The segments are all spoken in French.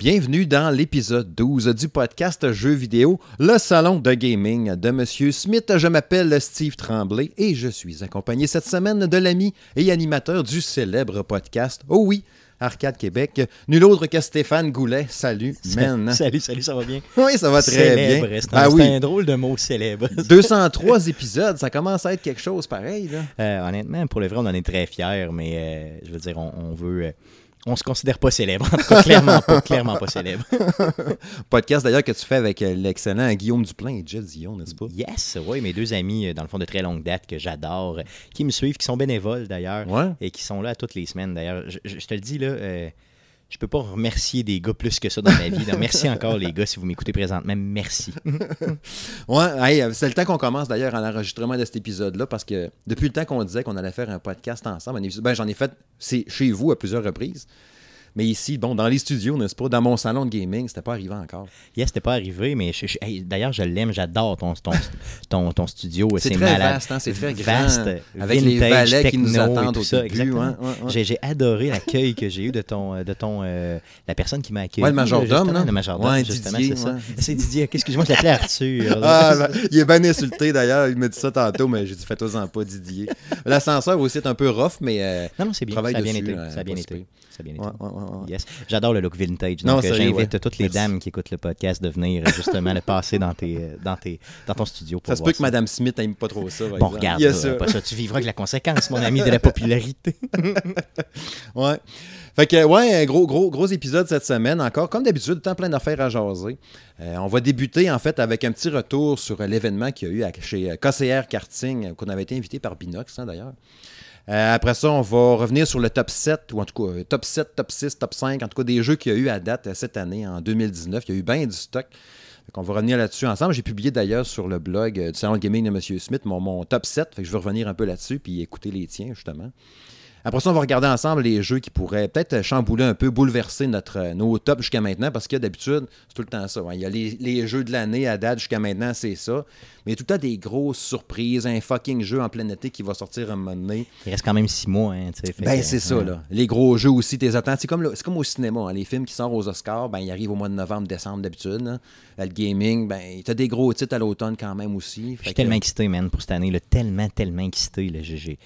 Bienvenue dans l'épisode 12 du podcast Jeux vidéo, le salon de gaming de Monsieur Smith. Je m'appelle Steve Tremblay et je suis accompagné cette semaine de l'ami et animateur du célèbre podcast. Oh oui, Arcade Québec. Nul autre que Stéphane Goulet. Salut, man. Salut, salut, ça va bien? Oui, ça va très Célèbre, bien. C'est un, oui. c'est un drôle de mot célèbre. 203 épisodes, ça commence à être quelque chose pareil. Là. Euh, honnêtement, pour le vrai, on en est très fiers, mais euh, je veux dire, on, on veut. euh, on se considère pas célèbre. En tout cas, clairement pas, clairement pas célèbre. Podcast d'ailleurs que tu fais avec euh, l'excellent Guillaume Duplain et Jeff Dion, n'est-ce pas? Yes, oui, mes deux amis, euh, dans le fond, de très longue date, que j'adore, euh, qui me suivent, qui sont bénévoles d'ailleurs, Ouais. et qui sont là toutes les semaines d'ailleurs. Je, je- je te le dis, là, euh, je peux pas remercier des gars plus que ça dans ma vie. Donc, merci encore, les gars, si vous m'écoutez présentement. Merci. Ouais, euh, c'est le temps qu'on commence d'ailleurs à l'enregistrement de cet épisode-là parce que depuis le temps qu'on disait qu'on allait faire un podcast ensemble, ben, j'en ai fait chez vous à plusieurs reprises. Mais ici, bon, dans les studios, n'est-ce pas, dans mon salon de gaming, c'était pas arrivé encore. Yes, c'était pas arrivé, mais hey, d'ailleurs, je l'aime, j'adore ton, ton, ton, ton studio. C'est très malade. vaste, hein, c'est très grand, Vaste, avec les vintage, valets qui nous techno attendent tout au ça, début, exactement. ouais, ouais, ouais. J'ai, adoré l'accueil que j'ai eu de ton, euh, de ton euh, la personne qui m'a accueilli. Ouais, le majordome, là. Le majordome, justement, Didier, c'est ça. C'est Didier. Excuse-moi, je l'appelais Arthur. Ah, ben, il est bien insulté d'ailleurs, il m'a dit ça tantôt, mais j'ai dit fais-toi-en pas, Didier. L'ascenseur aussi est un peu rough, mais. euh, non, non, c'est bien. Ça a bien été. euh, Ça a bien été. Si pire. Ça a bien été. ouais. Yes. J'adore le look vintage. Non, Donc, euh, j'invite toutes les Merci. dames qui écoutent le podcast de venir euh, justement le passer dans, tes, euh, dans, tes, dans ton studio. Pour Ça se peut que Madame Smith aime pas trop ça. par Bon, exemple. regarde, Il y a là, ça. pas ça. Tu vivras avec la conséquence, mon ami, de la popularité. Ouais. Fait que, ouais, un gros, gros, gros épisode cette semaine encore. Comme d'habitude, tant plein d'affaires à jaser. Euh, on va débuter, en fait, avec un petit retour sur l'événement qu'il y a eu à- chez KCR Karting, qu'on avait été invité par Binox, hein, d'ailleurs. Euh, après ça, on va revenir sur le top 7, ou en tout cas, euh, top 7, top 6, top 5, en tout cas, des jeux qu'il y a eu à date euh, cette année, en 2019. Il y a eu bien du stock. On va revenir là-dessus ensemble. J'ai publié d'ailleurs sur le blog du Salon de Gaming de M. Smith mon, top 7. Fait que je vais revenir un peu là-dessus puis écouter les tiens, justement. Après ça, on va regarder ensemble les jeux qui pourraient peut-être chambouler un peu, bouleverser notre, euh, nos tops jusqu'à maintenant, parce que d'habitude, c'est tout le temps ça. Il y a les, les jeux de l'année à date jusqu'à maintenant, c'est ça. Mais il y a tout le temps des grosses surprises, un fucking jeu en plein été qui va sortir un moment donné. Il reste quand même six mois. Hein, Ben, c'est ça, là. Les gros jeux aussi, tes attentes. C'est comme, le- au cinéma. hein. Les films qui sortent aux Oscars, ben, ils arrivent au mois de novembre, décembre d'habitude. là. Le gaming, ben, t'as des gros titres à l'automne quand même aussi. Je suis que- tellement excité, man, pour cette année. Là, tellement, tellement excité. Là, j'ai- j'ai-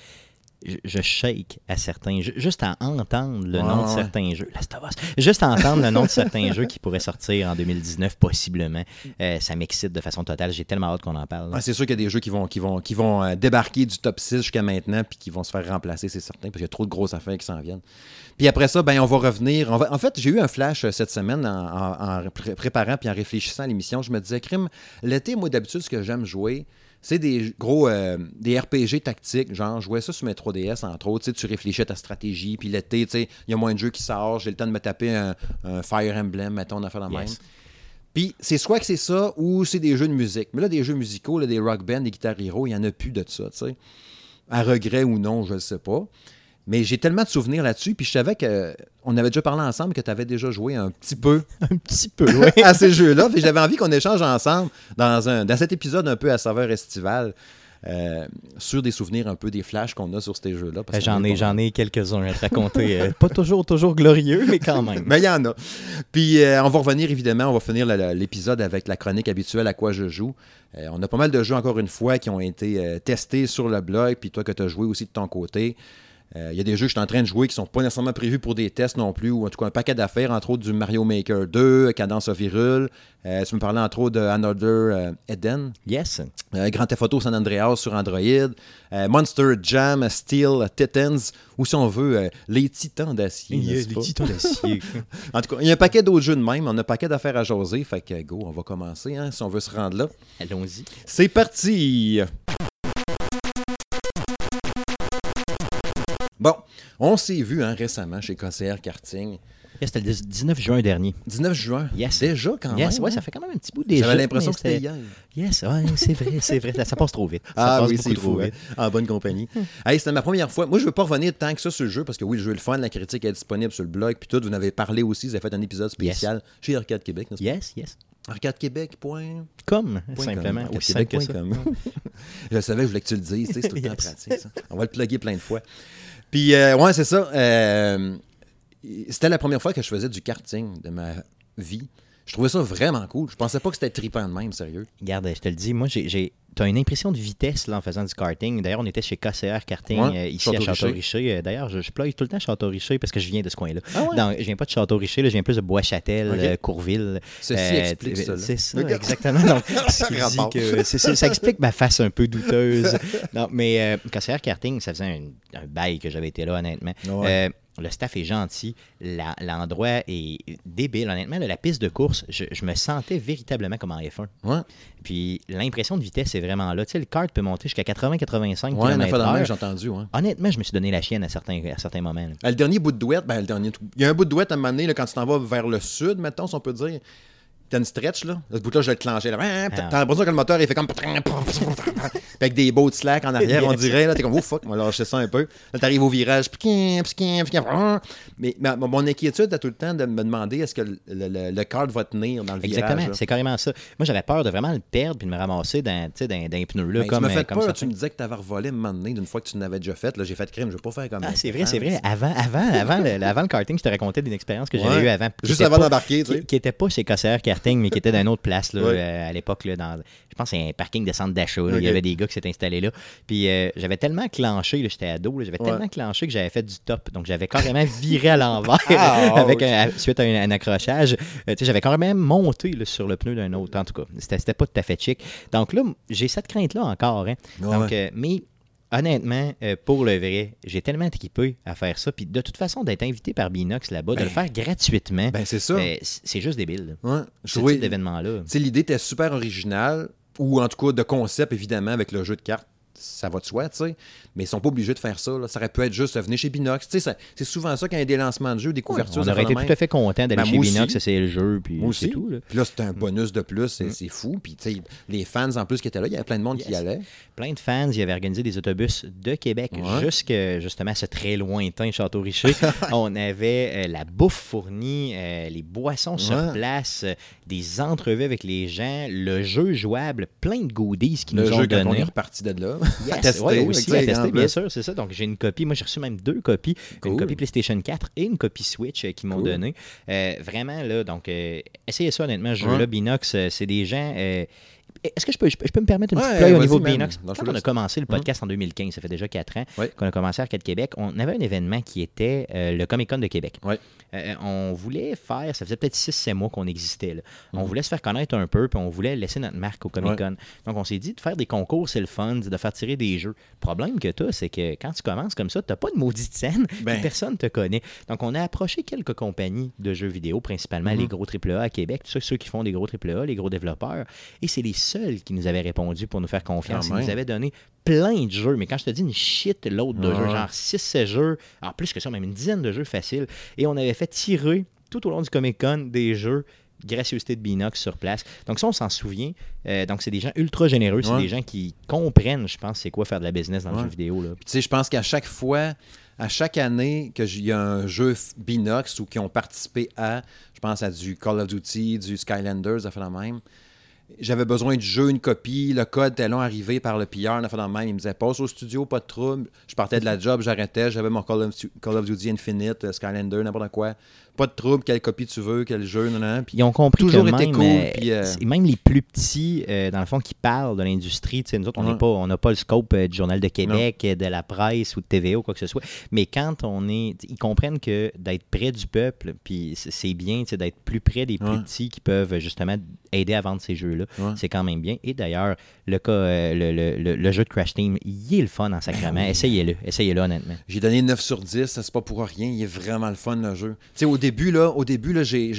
je, shake à certains jeux. Juste à entendre le Ouais, nom de ouais. certains jeux. Juste à entendre le nom de certains jeux qui pourraient sortir en 2019, possiblement. euh, ça m'excite de façon totale. J'ai tellement hâte qu'on en parle. Ouais, c'est sûr qu'il y a des jeux qui vont, qui vont, qui vont euh, débarquer du top 6 jusqu'à maintenant, puis qui vont se faire remplacer, c'est certain, parce qu'il y a trop de grosses affaires qui s'en viennent. Puis après ça, ben, on va revenir. on va- En fait, j'ai eu un flash euh, cette semaine en, en- en pré- préparant puis en réfléchissant à l'émission. Je me disais, crime, l'été, moi, d'habitude, ce que j'aime jouer, c'est des gros euh, des RPG tactiques, genre jouais ça sur mes 3DS entre autres, tu sais, tu réfléchis à ta stratégie, puis l'été, tu sais, il y a moins de jeux qui sortent, j'ai le temps de me taper un, un Fire Emblem, mettons, on a fait la même. Puis c'est soit que c'est ça ou c'est des jeux de musique. Mais là, des jeux musicaux, là, des rock bands, des guitar hero, il n'y en a plus de ça, tu sais. À regret ou non, je ne sais pas. Mais j'ai tellement de souvenirs là-dessus, puis je savais que on avait déjà parlé ensemble que tu avais déjà joué un petit peu Un petit peu, oui. à ces jeux-là. Puis j'avais envie qu'on échange ensemble dans, un, dans cet épisode un peu à saveur estivale euh, sur des souvenirs un peu des flashs qu'on a sur ces jeux-là. parce qu'il y en J'en ai, j'en ai quelques-uns à te raconter. euh, pas toujours, toujours glorieux, mais quand même. Mais il y en a. Puis euh, on va revenir évidemment, on va finir l'épisode avec la chronique habituelle à quoi je joue. On a pas mal de jeux encore une fois qui ont été testés sur le blog, puis toi que tu as joué aussi de ton côté. Euh, Il y a des jeux que je suis en train de jouer qui sont pas nécessairement prévus pour des tests non plus, ou en tout cas un paquet d'affaires, entre autres du Mario Maker 2, Cadence of Hyrule. Euh, tu me parlais entre autres de Another euh, Eden, Yes. Grand Theft Auto San Andreas sur Android, Monster Jam, Steel, Titans, ou si on veut, les Titans d'acier. pas? titans d'acier. En tout cas, il y a un paquet d'autres jeux de même. On a un paquet d'affaires à jaser. Fait que go, on va commencer hein, si on veut se rendre là. Allons-y. C'est parti! Bon, on s'est vu hein, récemment chez KCR Karting. Yes, C'était le 19 juin dernier. 19 juin. Yes. Déjà quand Yes, même. ouais, hein? ça fait quand même un petit bout déjà. J'avais l'impression que c'était hier. Yes, ouais, c'est vrai, c'est vrai. Ça, ça passe trop vite. Ça Ah passe oui, c'est trop fou. hein. vite. En bonne compagnie. hey, c'était ma première fois. Moi, je veux pas revenir tant que ça sur le jeu parce que oui, le jeu est le fun, la critique est disponible sur le blog. Puis tout, vous en avez parlé aussi. Vous avez fait un épisode spécial chez Arcade Québec, n'est-ce pas? Yes, yes. Arcadequebec. Point... Comme, Point simplement. com. Aussi simple que ça. Arcadequebec.com. je savais, je voulais que tu le dises. C'est tout le temps Yes. pratique. Ça. On va le plugger plein de fois. Puis, euh, ouais, c'est ça. euh, c'était la première fois que je faisais du karting de ma vie. Je trouvais ça vraiment cool. Je pensais pas que c'était trippant de même, sérieux. Regarde, je te le dis, moi, j'ai. Tu as une impression de vitesse là, en faisant du karting. D'ailleurs, on était chez KCR Karting Ouais, euh, ici à Château-Richer. Euh, D'ailleurs, je, je ploie tout le temps Château-Richer parce que je viens de ce coin-là. Ah ouais? Non, je viens pas de Château-Richer, là, je viens plus de Bois-Châtel, euh, Courville. Ceci Euh, explique ça. C'est ça, exactement. Donc, que ça explique ma face un peu douteuse. Non, mais euh, KCR Karting, ça faisait un, un bail que j'avais été là, honnêtement. Ouais. Le staff est gentil, l'endroit est débile. Honnêtement, là, la piste de course, je, je me sentais véritablement comme en F1. Ouais, Puis l'impression de vitesse est vraiment là. Tu sais, le kart peut monter jusqu'à 80-85 ouais km/h. j'ai entendu. Ouais. Honnêtement, je me suis donné la chienne à certains, à certains moments. Euh, Le dernier bout de douette, ben, le dernier, il y a un bout de douette à un moment donné, là, quand tu t'en vas vers le sud, mettons, si on peut dire. T'as une stretch, là? Ce bout-là, je l'ai clenché. Là. Ah, T'as Ah. l'impression que le moteur, il fait comme. Avec des beaux de slack en arrière, on dirait. Là, t'es comme, oh fuck, on va lâcher ça un peu. Là, t'arrives au virage. Mais ma- mon inquiétude, c'est tout le temps de me demander est-ce que le, le, le- kart va tenir dans le Exactement, virage. là? c'est carrément ça. Moi, j'avais peur de vraiment le perdre puis de me ramasser dans, dans, dans un pneu là, Ben, comme, tu euh, peur, tu me disais que tu avais revolé un moment donné d'une fois que tu l'avais déjà fait. Là, j'ai fait crime, je vais pas faire comme Ah, ça. c'est vrai, c'est vrai. Avant, avant, avant, le, avant le karting, je te racontais d'une expérience que j'avais eue avant. Juste avant d'embarquer, tu sais. Qui, était pas chez KCR Karting, mais qui était dans une autre place là, Ouais. euh, à l'époque. dans, je pense que c'est un parking de centre d'achat. Il y avait des gars qui s'étaient installés là. Puis euh, j'avais tellement clenché, j'étais ado, j'avais Ouais. tellement clenché que j'avais fait du top. Donc j'avais carrément viré à l'envers Ah, avec ouch. un- suite à un, un accrochage. Euh, j'avais carrément monté là, sur le pneu d'un autre. En tout cas, c'était c'était pas tout à fait chic. Donc là, j'ai cette crainte-là encore. hein. Donc, euh, mais honnêtement, euh, pour le vrai, j'ai tellement équipé à faire ça. Puis de toute façon, d'être invité par Binox là-bas, de Ben, le faire gratuitement, Ben, c'est ça. c- c'est juste débile. Ouais. Je Ce type d'événement-là. Tu sais, l'idée était super originale, ou en tout cas de concept, évidemment, avec le jeu de cartes. Ça va de soi, tu sais. Mais ils sont pas obligés de faire ça. là. Ça aurait pu être juste venez chez Binox. Tu sais, c'est souvent ça quand il y a des lancements de jeux, des couvertures. On aurait été tout à fait content d'aller Ben, chez. Binox, essayer le jeu, puis c'est tout. là. Puis là, c'était un bonus de plus, c'est c'est fou. Puis, tu sais, les fans en plus qui étaient là, il y avait plein de monde qui y allait. Plein de fans, il avait organisé des autobus de Québec Ouais. jusque justement ce très lointain Château Richer. On avait euh, la bouffe fournie, euh, les boissons sur place, euh, des entrevues avec les gens, le jeu jouable, plein de goodies qui Le nous ont jeu, quand on donné. est reparti de là. Yes, à tester, ouais, aussi à tester, en bien sûr, c'est ça. Donc, j'ai une copie. Moi, j'ai reçu même deux copies. Une copie PlayStation 4 et une copie Switch euh, qu'ils m'ont Cool. donné. Euh, vraiment, là, donc, euh, essayez ça, honnêtement. Ce jeu-là. Binox, euh, c'est des gens... euh, est-ce que je peux, je peux, je peux me permettre une petite Ouais, plug au niveau de. Binox? Quand on a commencé le podcast en 2015, ça fait déjà quatre ans Ouais. qu'on a commencé à Arcade Québec, on avait un événement qui était euh, le Comic Con de Québec. Euh, on voulait faire, ça faisait peut-être 6-7 mois qu'on existait. là. On Mhm. voulait se faire connaître un peu, puis on voulait laisser notre marque au Comic Con. Donc, on s'est dit de faire des concours, c'est le fun, de faire tirer des jeux. Le problème que tu as, c'est que quand tu commences comme ça, tu n'as pas de maudite scène, Ben. personne ne te connaît. Donc, on a approché quelques compagnies de jeux vidéo, principalement Mhm. les gros AAA à Québec, ceux, ceux qui font des gros AAA, les gros développeurs. Et c'est les seuls qui nous avaient répondu pour nous faire confiance. Ils nous avaient donné plein de jeux. Mais quand je te dis une shit l'autre de jeux, genre 6-7 jeux, en plus que ça, même une dizaine de jeux faciles. Et on avait fait tirer tout au long du Comic Con des jeux gracieuseté de Binox sur place. Donc ça, on s'en souvient. Euh, donc c'est des gens ultra généreux, c'est Ouais. des gens qui comprennent, je pense, c'est quoi faire de la business dans le Ouais. jeu vidéo. Tu sais, je pense qu'à chaque fois, à chaque année qu'il y a un jeu Binox ou qui ont participé à, je pense à du Call of Duty, du Skylanders, ça fait la même. J'avais besoin du jeu, une copie, le code était long arrivé par le pilleur, fait la même. Il me disait passe au studio, pas de trouble. Je partais de la job, j'arrêtais, j'avais mon Call of, Call of Duty Infinite, euh, Skylander, n'importe quoi. Pas de trouble, quelle copie tu veux, quel jeu, non, non. Puis Ils ont compris Toujours que été même, cool, euh, puis, euh, même les plus petits, euh, dans le fond, qui parlent de l'industrie, tu sais, nous autres, on n'est Ouais. pas, on n'a pas le scope du Journal de Québec, de la presse ou de TVA ou quoi que ce soit. Mais quand on est, ils comprennent que d'être près du peuple, puis c'est- bien, d'être plus près des plus Ouais. petits qui peuvent justement aider à vendre ces jeux-là. Ouais. C'est quand même bien. Et d'ailleurs, le, cas, euh, le, le- le- le jeu de Crash Team, il est le fun en sacrament. Ben oui. Essayez-le, essayez-le honnêtement. J'ai donné 9 sur 10, ça, c'est pas pour rien, il est vraiment le fun le jeu. Tu sais, au début, là, au début, là, j'ai,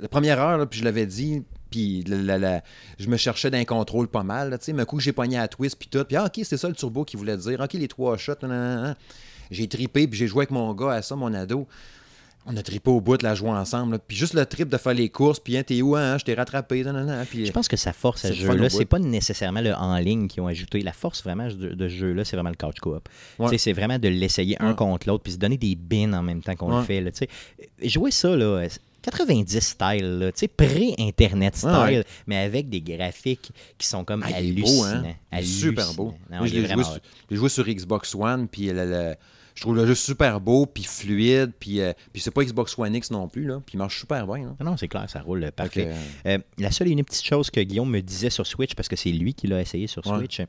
la première heure, là, puis je l'avais dit, puis la- la- la- je me cherchais d'un contrôle pas mal, tu sais, mais un coup, j'ai pogné à twist, puis tout, puis ah, ok, c'est ça le turbo qu'il voulait dire, ok, les trois shots, nan, nan, nan. j'ai tripé, puis j'ai joué avec mon gars à ça, mon ado. On a trippé au bout de la jouer ensemble. là. Puis juste le trip de faire les courses, puis hein, t'es où, hein, je t'ai rattrapé, nan, nan, nan, puis Je pense que sa force à C'est ce le fun au jeu-là, bout. c'est pas nécessairement le en ligne qui ont ajouté. La force vraiment de, de ce jeu-là, c'est vraiment le couch co-op. Ouais. Tu sais, C'est vraiment de l'essayer un Ouais. contre l'autre, puis se donner des bins en même temps qu'on le Ouais. fait. Là, tu sais. Jouer ça, là, 90 style, là, tu sais, pré-internet style, Ouais, ouais. mais avec des graphiques qui sont comme Ah, il est hallucinants. beau, hein? Il est super beau. Hallucinants. Non, Moi, il je est l'ai vraiment joué, sur- j'ai joué sur Xbox One, puis le- le- Je trouve le jeu super beau, puis fluide, puis, euh, puis c'est pas Xbox One X non plus, là, puis il marche super bien. là. Non, non, c'est clair, ça roule euh, parfait. Fait que, Euh, la seule et unique petite chose que Guillaume me disait sur Switch, parce que c'est lui qui l'a essayé sur Ouais. Switch,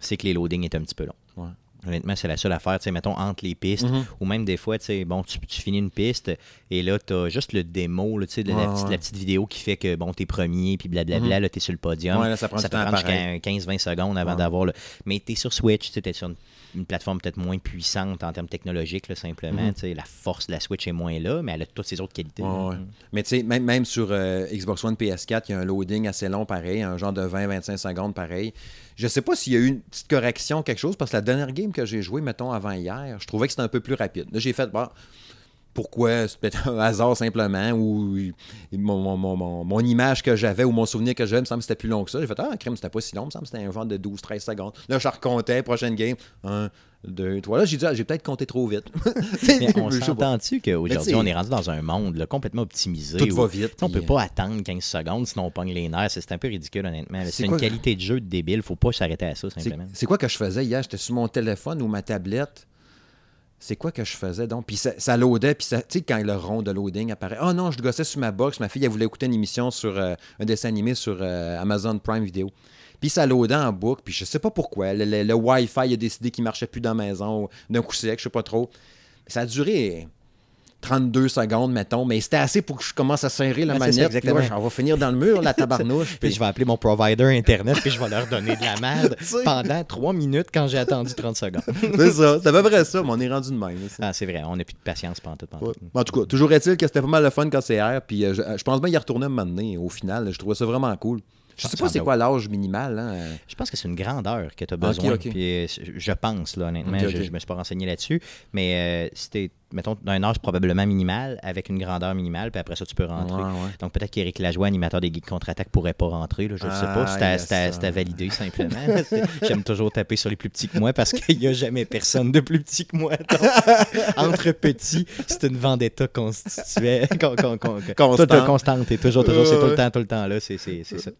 c'est que les loadings étaient un petit peu longs. Ouais. Honnêtement, c'est la seule affaire, tu sais, mettons, entre les pistes, Mhm. ou même des fois, tu sais, bon, tu, finis une piste, et là, tu as juste le démo, tu sais, de la, Ouais, petite, ouais. la petite vidéo qui fait que, bon, t'es premier, puis blablabla, là, t'es sur le podium. Ouais, là, ça prend pareil. jusqu'à 15-20 secondes avant Ouais. d'avoir le... Mais t'es sur Switch, tu sais, t'es sur une, une plateforme peut-être moins puissante en termes technologiques, là, simplement, Mhm. la force de la Switch est moins là, mais elle a toutes ses autres qualités. Ouais, ouais. Mhm. Mais tu sais, même, même sur euh, Xbox One PS4, il y a un loading assez long pareil, un genre de 20-25 secondes pareil. Je sais pas s'il y a eu une petite correction, quelque chose, parce que la dernière game que j'ai jouée, mettons, avant hier, je trouvais que c'était un peu plus rapide. Là, j'ai fait, bon, pourquoi? C'est peut-être un hasard simplement, ou mon, mon- mon- mon- mon image que j'avais, ou mon souvenir que j'avais, me semble que c'était plus long que ça. J'ai fait, ah, crème, c'était pas si long, me semble que c'était un genre de 12-13 secondes. Là, je recomptais, prochaine game, 1, 2, 3. Là, j'ai dit, ah, j'ai peut-être compté trop vite. Mais on s'entend-tu qu'aujourd'hui, on est rendu dans un monde là, complètement optimisé. Tout où- va vite, On puis, peut pas attendre 15 secondes sinon on pogne les nerfs. C'est un peu ridicule, honnêtement. C'est une qualité de jeu de débile. Faut pas s'arrêter à ça, simplement. C'est quoi que je faisais hier? J'étais sur mon téléphone ou ma tablette. C'est quoi que je faisais donc? Puis ça, ça loadait, puis ça, tu sais, quand le rond de loading apparaît. Oh non, je gossais sur ma box. Ma fille, elle voulait écouter une émission sur euh, un dessin animé sur euh, Amazon Prime Video. Puis ça loadait en boucle, puis je sais pas pourquoi. Le, Wi-Fi a décidé qu'il marchait plus dans la maison d'un coup sec, je sais pas trop. Ça a duré 32 secondes, mettons, mais c'était assez pour que je commence à serrer la ça, manette. Puis on va finir dans le mur, la tabarnouche. Puis puis- je vais appeler mon provider Internet puis je vais leur donner de la merde pendant 3 minutes quand j'ai attendu 30 secondes. C'est ça, c'est à peu près ça, mais on est rendu de même. là, Ah, c'est vrai, on n'a plus de patience pendant tout. Ouais. En tout cas, toujours est-il que c'était pas mal le fun quand c'est hier. Puis euh, je, je pense bien y retourner un moment donné. Au final, je trouvais ça vraiment cool. Je sais pas c'est quoi l'âge minimal. Hein? Je pense que c'est une grandeur que tu as besoin. Puis, euh, je pense, là, honnêtement, je ne me suis pas renseigné là-dessus. Mais euh, c'était, mettons, d'un âge probablement minimal, avec une grandeur minimale, puis après ça, tu peux rentrer. Ouais, ouais. Donc peut-être qu'Éric Lajoie, animateur des Geeks Contre-Attaque, pourrait pas rentrer. Là, je ne sais pas. Ah, C'était yes, à- à valider simplement. J'aime toujours taper sur les plus petits que moi parce qu'il n'y a jamais personne de plus petit que moi. Donc, entre petits, c'est une vendetta constituée. con- con- con- Constante. constante et toujours, toujours, c'est tout le temps, tout le temps là. C'est ça.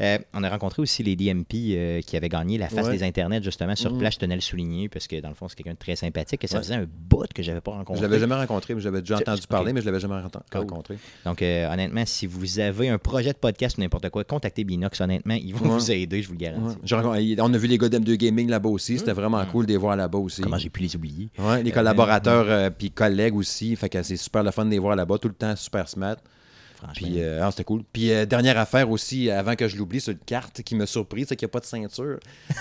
Euh, on a rencontré aussi les DMP euh, qui avaient gagné la face Ouais. des internets justement sur Mhm. place. Je tenais à le souligner parce que dans le fond, c'est quelqu'un de très sympathique et ça faisait un bout que j'avais pas rencontré. Je l'avais jamais rencontré, mais j'avais déjà entendu parler, mais je l'avais jamais Cool. rencontré. Donc, euh, honnêtement, si vous avez un projet de podcast ou n'importe quoi, contactez Binox. Honnêtement, ils vont Ouais. vous aider, je vous le garantis. Ouais. Rencontré- On a vu les gars d'M2 Gaming là-bas aussi. C'était vraiment cool de les voir là-bas aussi. Mm. Comment j'ai pu les oublier? Ouais, les collaborateurs euh, puis collègues aussi. Fait que c'est super le fun de les voir là-bas. Tout le temps super smart. Franchement. Puis, euh, ah, c'était cool. Puis, euh, dernière affaire aussi, avant que je l'oublie, c'est une carte qui m'a surpris, c'est qu'il n'y a pas de ceinture.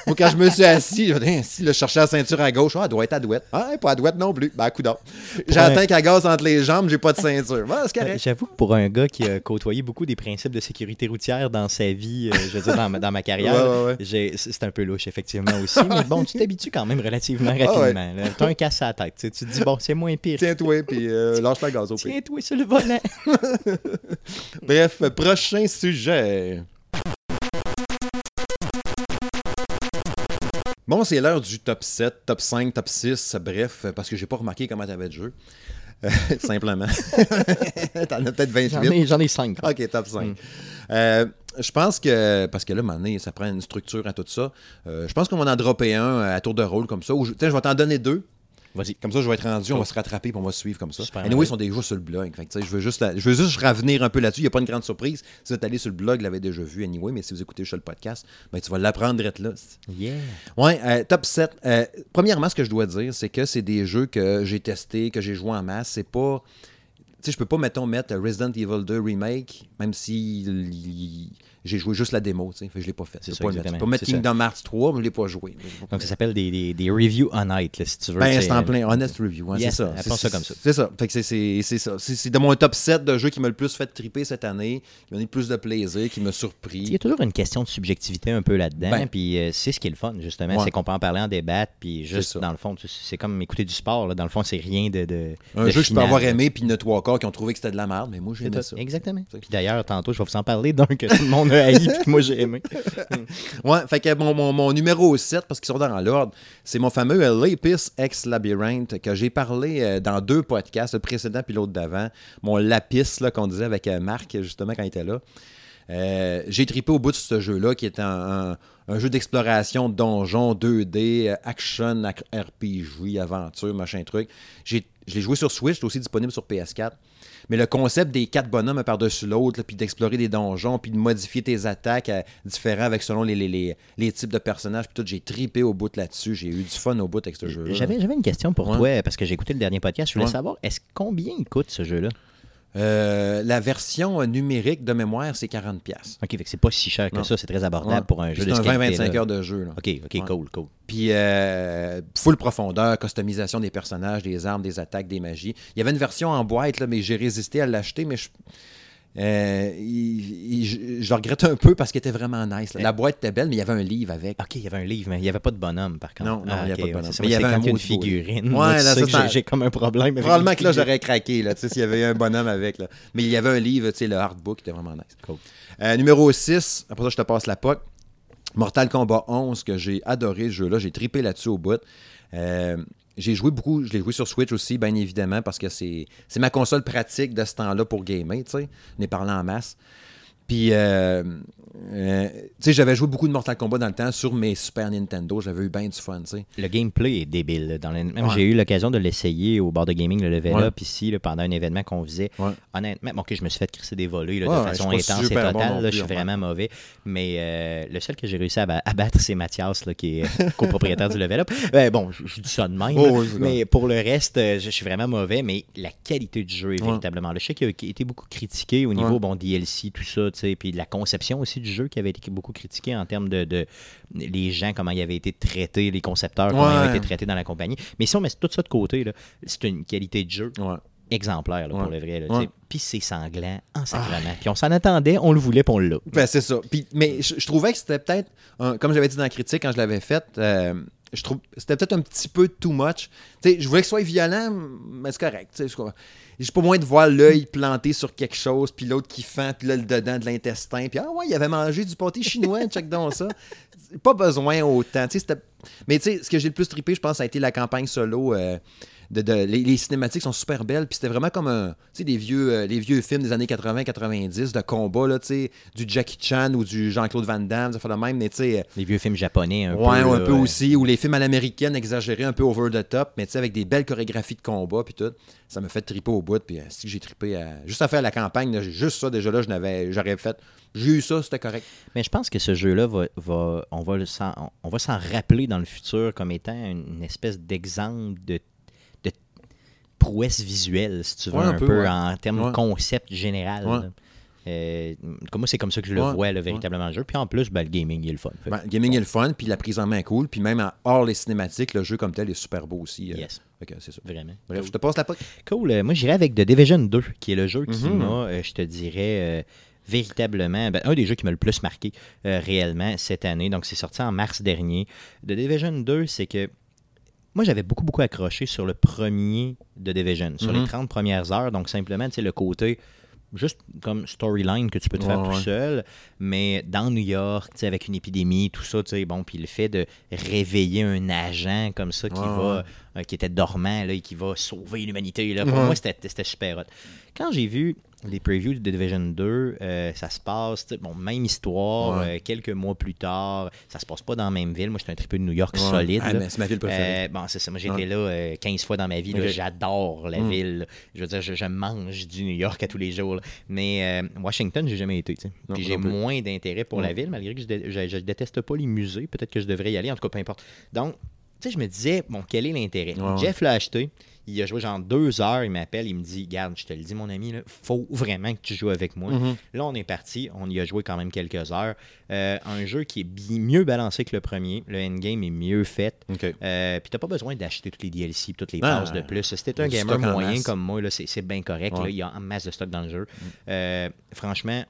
Moi, quand je me suis assis, je si, je cherchais la ceinture à gauche, ah, elle doit être à douette. Ah, pas à douette non plus. Ben, coup d'or. Ouais. atteint qu'à gaz entre les jambes, j'ai pas de ceinture. Ah, c'est correct. J'avoue que pour un gars qui a côtoyé beaucoup des principes de sécurité routière dans sa vie, euh, je veux dire, dans, ma- dans ma carrière, Ouais, ouais, ouais. j'ai- c'est un peu louche, effectivement, aussi. mais bon, tu t'habitues quand même relativement Ah, rapidement. Tu as un casse à la tête. Tu te dis, bon, c'est moins pire. Tiens-toi, puis lâche la gaz au. Tiens-toi sur le volant. Bref, prochain sujet. Bon, c'est l'heure du top 7, top 5, top 6, bref, parce que j'ai pas remarqué comment t'avais de jeu. Euh, simplement. T'en as peut-être J'en 28. ai, j'en ai cinq. OK, top 5. Mm. Euh, je pense que, parce que là, à un moment donné, ça prend une structure à tout ça. Euh, je pense qu'on va en dropper un à tour de rôle comme ça. Ou je, tiens, je vais t'en donner deux. Vas-y. Comme ça, je vais être rendu, on va se rattraper et on va se suivre comme ça. Et anyway, ils sont déjà sur le blog. Fait que, je veux juste, la- je veux juste revenir un peu là-dessus. Il n'y a pas une grande surprise. Si vous êtes allé sur le blog, vous l'avez déjà vu anyway, mais si vous écoutez sur le podcast, ben, tu vas l'apprendre d'être là. Yeah. Ouais, euh, top 7. Euh, premièrement, ce que je dois dire, c'est que c'est des jeux que j'ai testés, que j'ai joué en masse. C'est pas. Tu sais, je peux pas, mettons, mettre Resident Evil 2 Remake, même si il- j'ai joué juste la démo, tu sais. Fait je l'ai pas fait. C'est Je ça, peux pas, mettre. Je peux mettre. Kingdom Hearts 3, mais je l'ai pas joué. Donc, ça s'appelle des, des, des reviews honnêtes, là, si tu veux. Ben, c'est en euh, plein honest review, hein, Yes, c'est ça. ça comme ça. C'est ça. Fait que c'est- ça. C'est de mon top 7 de jeux qui m'a le plus fait triper cette année, qui m'a donné le plus de plaisir, qui m'a Il y surpris. a toujours une question de subjectivité un peu là-dedans, Ben. puis euh, c'est ce qui est le fun, justement, Ouais. c'est qu'on peut en parler, en débattre, puis juste, dans le fond, c'est comme écouter du sport, là. dans le fond, c'est rien de, de Un de jeu que je peux avoir aimé, puis a trois quarts qui ont trouvé que c'était de la merde, mais moi, j'ai aimé ça. Exactement. Puis d'ailleurs, tantôt, je vais vous en parler d'un que tout le monde moi j'ai aimé. Ouais, fait que mon, mon- mon numéro 7, parce qu'ils sont dans l'ordre, c'est mon fameux Lapis Ex Labyrinth que j'ai parlé euh, dans deux podcasts, le précédent puis l'autre d'avant. Mon Lapis, qu'on disait avec euh, Marc, justement, quand il était là. Euh, j'ai tripé au bout de ce jeu-là, qui est un, jeu d'exploration de donjon 2D, euh, action, ac- RPG, aventure, machin truc. J'ai- Je l'ai joué sur Switch, aussi disponible sur PS4. Mais le concept des quatre bonhommes un par-dessus l'autre, puis d'explorer des donjons, puis de modifier tes attaques à- différents avec selon les, les, les, les types de personnages, puis tout, j'ai tripé au bout là-dessus. J'ai eu du fun au bout avec ce jeu-là. J'avais, j'avais une question pour Ouais. toi, parce que j'ai écouté le dernier podcast. Je voulais Ouais. savoir, est-ce combien il coûte ce jeu-là? Euh, la version numérique de mémoire, c'est 40$. pièces. OK, fait que c'est pas si cher que Non. ça, c'est très abordable Ouais. pour un jeu C'est de un ce qualité-là. 20-25 heures de jeu. Là. OK, OK, Ouais. cool, cool. Puis euh, full profondeur, customisation des personnages, des armes, des attaques, des magies. Il y avait une version en boîte, là, mais j'ai résisté à l'acheter, mais je, euh, il- il- je, le regrette un peu parce qu'elle était vraiment nice. là. La boîte était belle, mais il y avait un livre avec. OK, il y avait un livre, mais il n'y avait pas de bonhomme, par contre. Non, non, il y avait ok, pas de bonhomme. Mais il y avait un une figurine. Ouais, là, j'ai- comme un problème. avec Probablement que là, j'aurais craqué, là, tu sais, s'il y avait un bonhomme avec. Là. Mais il y avait un livre, tu sais, le hardbook, était vraiment nice. Cool. Euh, numéro 6, après ça, je te passe la POC. Mortal Kombat 11, que j'ai adoré ce jeu-là. J'ai tripé là-dessus au bout. Euh, j'ai joué beaucoup, je l'ai joué sur Switch aussi, bien évidemment, parce que c'est ma console pratique de ce temps-là pour gamer, tu sais. On est parlant en masse. Puis, euh, euh, tu sais, j'avais joué beaucoup de Mortal Kombat dans le temps sur mes Super Nintendo. J'avais eu bien du fun, tu sais. Le gameplay est débile. là, Dans le- Même Ouais. j'ai eu l'occasion de l'essayer au bar de gaming, le level Ouais. up ici, là, pendant un événement qu'on faisait. Ouais. Honnêtement, bon, ok, je me suis fait crisser des volets là, Ouais, de ouais, façon je suis pas intense et super bon totale. non là, plus, je suis vraiment mauvais. Mais euh, le seul que j'ai réussi à, ba- à battre, c'est Mathias, là, qui est euh, copropriétaire du level up. Ben, bon, je, je dis ça de même. Oh, là, oui, c'est mais pour le reste, euh, je, je suis vraiment mauvais. Mais la qualité du jeu est Ouais. véritablement là. Je sais qu'il a, qu'il a été beaucoup critiqué au niveau Ouais. bon, DLC, tout ça, tu sais, puis de la conception aussi du jeu qui avait été beaucoup critiqué en termes de, de les gens, comment ils avaient été traités, les concepteurs, comment ils Ouais. ont été traités dans la compagnie. Mais si on met tout ça de côté, c'est une qualité de jeu Ouais. exemplaire là, pour le vrai. là, Ouais. Puis c'est sanglant en sacrement. Puis on s'en attendait, on le voulait, puis on l'a. Ben, c'est ça. Puis, mais je, je trouvais que c'était peut-être, comme j'avais dit dans la critique quand je l'avais faite, euh, je trouve c'était peut-être un petit peu too much. Je voulais que ce soit violent, mais c'est correct. J'ai pas moins de voir l'œil planté sur quelque chose, puis l'autre qui fend, puis là, le dedans de l'intestin. Puis, ah ouais, il avait mangé du pâté chinois, check donc ça. Pas besoin autant. Mais ce que j'ai le plus trippé, je pense, ça a été la campagne solo. euh, de, de- les, les cinématiques sont super belles, puis c'était vraiment comme un, des vieux, euh, les vieux films des années 80-90 de combat, là, du Jackie Chan ou du Jean-Claude Van Damme, ça fait le même, mais tu sais, Les vieux films japonais, un ouais, peu. un peu ouais. aussi, ou les films à l'américaine exagérés, un peu over the top, mais tu sais, avec des belles chorégraphies de combat, puis tout, ça me fait triper au bout, puis euh, si j'ai trippé à- juste à faire la campagne, là, juste ça, déjà là, je n'avais, j'aurais fait, j'ai eu ça, c'était correct. Mais je pense que ce jeu-là, va, va- on va s'en rappeler dans le futur comme étant une, espèce d'exemple de, de prouesse visuelle, si tu veux, Ouais, un un, peu, peu, ouais. en termes Ouais. de concept général. Euh, comme moi, c'est comme ça que je le vois, là, véritablement, le jeu. Puis en plus, ben, le gaming, il est le fun. Ben, le gaming est le fun, puis la prise en main est cool, puis même en- hors les cinématiques, le jeu comme tel est super beau aussi. euh, Yes, c'est ça. vraiment. Bref, je te passe la poque. Cool. Euh, moi, j'irais avec The Division 2, qui est le jeu qui Mhm. m'a, euh, je te dirais, véritablement, ben, un des jeux qui m'a le plus marqué euh, réellement cette année. Donc, c'est sorti en mars dernier. The Division 2, c'est que moi, j'avais beaucoup, beaucoup accroché sur le premier de Division, sur Mhm. les 30 premières heures. Donc, simplement, tu sais, le côté juste comme storyline que tu peux te faire tout ouais. seul, mais dans New York, tu sais, avec une épidémie, tout ça, tu sais, bon, puis le fait de réveiller un agent comme ça qui Ouais, va, euh, qui était dormant, là, et qui va sauver l'humanité, là, pour moi, c'était c'était super hot. Quand j'ai vu les previews de Division 2, euh, ça se passe, bon, même histoire, Ouais. euh, quelques mois plus tard, ça se passe pas dans la même ville, moi, j'étais un triple de New York Ouais. solide, Ah, c'est ma ville préférée. Euh, bon, c'est ça. Moi, j'ai Ouais. été là euh, 15 fois dans ma vie. J'adore la Mm. ville. Je veux dire, je, je mange du New York à tous les jours. là. Mais Washington, j'ai jamais été. Puis j'ai moins d'intérêt pour la ville, malgré que je, dé- je- je déteste pas les musées. Peut-être que je devrais y aller. En tout cas, peu importe. Donc, tu sais, je me disais, bon, quel est l'intérêt? Jeff l'a acheté. Il a joué genre deux heures. Il m'appelle. Il me dit, garde, je te le dis, mon ami, il faut vraiment que tu joues avec moi. Mhm. Là, on est parti. On y a joué quand même quelques heures. Euh, un jeu qui est mieux balancé que le premier. Le endgame est mieux fait. Euh, puis t'as pas besoin d'acheter tous les DLC, toutes les Ah, passes de plus. Si t'es il y a un gamer moyen comme moi, c'est, bien correct. Ouais. là. il y a en masse de stock dans le jeu. Euh, franchement,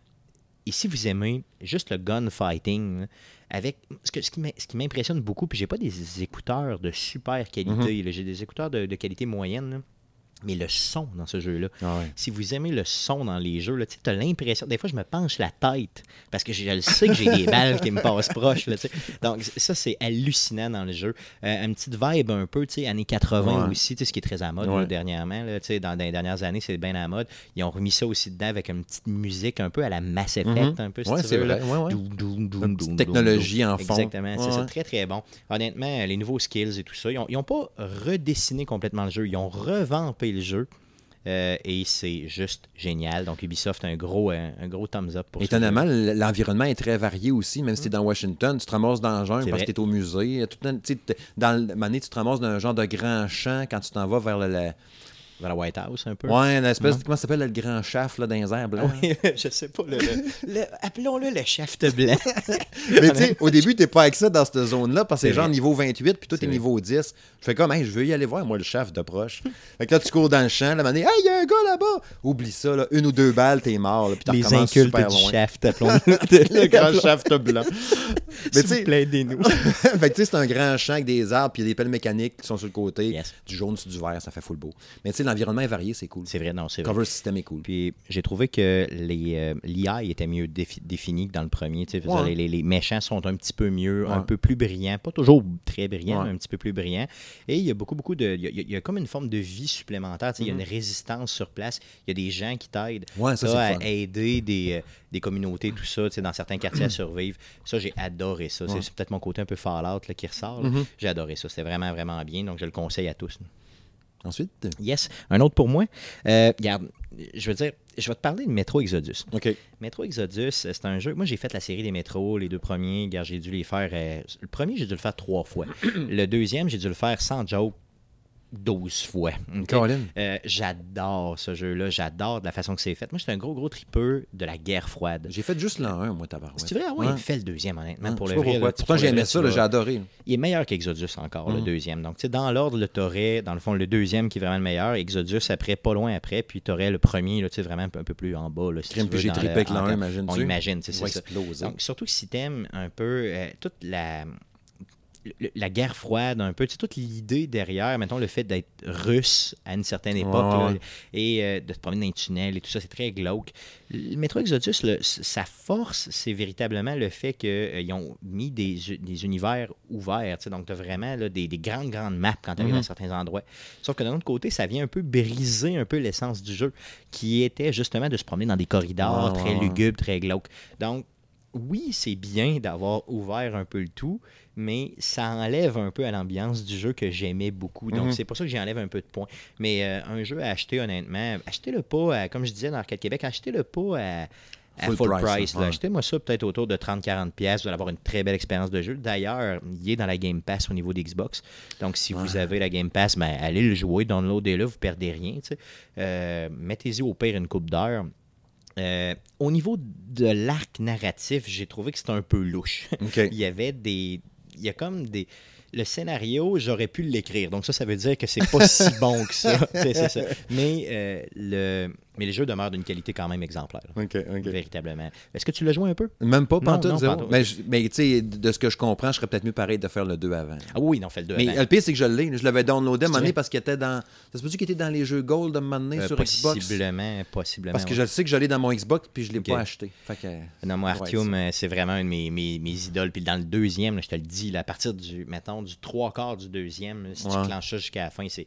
et si vous aimez juste le gunfighting, avec ce, que- ce qui, m'impressionne beaucoup, puis j'ai pas des écouteurs de super qualité, Mhm. j'ai des écouteurs de, de qualité moyenne. Mais le son dans ce jeu-là. Ah ouais. Si vous aimez le son dans les jeux, tu as l'impression. Des fois, je me penche la tête parce que je, je le sais que j'ai des balles qui me passent proche. Là. Donc, ça, c'est hallucinant dans le jeu. Euh, une petite vibe un peu, tu sais, années 80 Ouais. aussi, ce qui est très à mode Ouais. là, dernièrement. Là, dans, dans les dernières années, c'est bien à la mode. Ils ont remis ça aussi dedans avec une petite musique un peu à la Mass Effect, Mhm. un peu, si tu veux, là. Doum, doum, doum, Une petite technologie en fond. Exactement, c'est très très bon. Honnêtement, les nouveaux skills et tout ça, ils n'ont pas redessiné complètement le jeu, ils ont revampé le jeu. euh, et c'est juste génial. Donc Ubisoft a un gros, un, un gros thumbs up pour Étonnamment, l'environnement est très varié aussi, même si tu es dans Washington, tu te ramasses dans le jungle parce vrai. que tu es au musée. Tout un- dans le tu te ramasses dans un genre de grand champ quand tu t'en vas vers le. le- Vers la White House un peu. Ouais, une espèce. Non? Comment ça s'appelle le grand shaft là, dans les airs blancs? Oui, je sais pas. Le, le- le- Appelons-le le shaft blanc. Mais tu sais, au début, t'es pas avec ça dans cette zone-là parce que c'est genre niveau 28 puis toi, t'es niveau 10. Je fais comme, hey, je veux y aller voir, moi, le shaft de proche. fait que là, tu cours dans le champ, là, mané, hey, il y a un gars là-bas. Oublie ça, là, une ou deux balles, t'es mort, là, puis Les incultes super du loin. shaft, appelons-le. le grand shaft blanc. Mais tu sais, aidez-nous. fait que tu sais, c'est un grand champ avec des arbres, puis il y a des pelles mécaniques qui sont sur le côté, Yes. du jaune sur du vert, ça fait full beau. Mais tu sais, l'environnement est varié, c'est cool. C'est vrai, non, c'est Le vrai. cover system est cool. Puis j'ai trouvé que les euh, l'IA était mieux défi- définie que dans le premier. Ouais. Les, les- les méchants sont un petit peu mieux, un peu plus brillants. Pas toujours très brillants, Ouais. mais un petit peu plus brillants. Et il y a beaucoup, beaucoup de. Il y a, il y a comme une forme de vie supplémentaire. Il y a une résistance sur place. Il y a des gens qui t'aident. À aider des, euh, des communautés, tout ça, dans certains quartiers à survivre. Ça, j'ai adoré ça. C'est peut-être mon côté un peu Fallout là, qui ressort. Mhm. J'ai adoré ça. C'était vraiment, vraiment bien. Donc, je le conseille à tous. Ensuite, Yes. Un autre pour moi. Euh, regarde, je veux dire, je vais te parler de Metro Exodus. OK. Metro Exodus, euh, c'est un jeu. Moi, j'ai fait la série des Metro, les deux premiers. Regarde, j'ai dû les faire. euh, le premier, j'ai dû le faire trois fois. le deuxième, j'ai dû le faire sans joke 12 fois. OK? Colin. Euh, j'adore ce jeu-là. J'adore de la façon que c'est fait. Moi, j'étais un gros, gros tripeux de la guerre froide. J'ai fait juste l'an 1, moi, tabarouette. C'est vrai, ah ouais, Ouais. fais le deuxième, honnêtement, pour le vrai. là, Pourtant, pour j'ai aimé ça, là, j'ai adoré. il est meilleur qu'Exodus encore, le Mhm. deuxième. Donc, tu sais, dans l'ordre, le t'aurais, dans le fond, le deuxième qui est vraiment le meilleur, Exodus après, pas loin après, puis t'aurais le premier, là, tu sais, vraiment un peu, un peu plus en bas. Là, si Crime, puis j'ai trippé avec l'an 1, termes- imagine-tu? On imagine, tu sais, Il va c'est ça. Donc, surtout si t'aimes un peu euh, toute la, le- la guerre froide, un peu, tu sais, toute l'idée derrière, mettons, le fait d'être russe à une certaine époque, là, et euh, de te promener dans les tunnels et tout ça, c'est très glauque. Le Metro Exodus, le- sa force, c'est véritablement le fait qu'ils ont mis des, des univers ouverts. tu sais. Donc, tu as vraiment là, des, des grandes, grandes maps quand tu arrives Mhm. à certains endroits. Sauf que d'un autre côté, ça vient un peu briser un peu l'essence du jeu, qui était justement de se promener dans des corridors très lugubres, très glauques. Donc, oui, c'est bien d'avoir ouvert un peu le tout, mais ça enlève un peu à l'ambiance du jeu que j'aimais beaucoup. Donc, Mhm. c'est pour ça que j'enlève un peu de points. Mais euh, un jeu à acheter, honnêtement, achetez-le pas, à- comme je disais dans Arcade Québec, achetez-le pas à, à Full full, price, ouais. Achetez-moi ça peut-être autour de 30-40$. pièces. Vous allez avoir une très belle expérience de jeu. D'ailleurs, il est dans la Game Pass au niveau d'Xbox. Donc, si vous avez la Game Pass, ben, allez le jouer, downloadez-le, vous perdez rien. Euh, Mettez-y au pire une coupe d'heure. Euh, au niveau de l'arc narratif, j'ai trouvé que c'était un peu louche. Il y avait des. Il y a comme des. Le scénario, j'aurais pu l'écrire. Donc, ça, ça veut dire que c'est pas si bon que ça. Mais, euh, le, mais le jeu demeure d'une qualité quand même exemplaire. OK, OK. Véritablement. Est-ce que tu l'as joué un peu? Même pas, zéro. pantoute. Mais, mais tu sais, de ce que je comprends, je serais peut-être mieux pareil de faire le 2 avant. Ah oui, non, fait le 2 Mais avant. le pire, c'est que je l'ai. Je l'avais downloadé à un moment donné parce qu'il était dans. Ça se peut-tu qu'il était dans les jeux Gold à un moment donné Euh, sur Xbox? possiblement, possiblement. Parce que ouais. je sais que je l'ai dans mon Xbox puis je l'ai pas acheté. Fait que. Non, moi, Artium, euh, c'est vraiment une de mes, mes, mes idoles. Puis dans le deuxième, là, je te le dis, là, à partir du, mettons, du trois quarts du deuxième, si tu clenches ça jusqu'à la fin, c'est.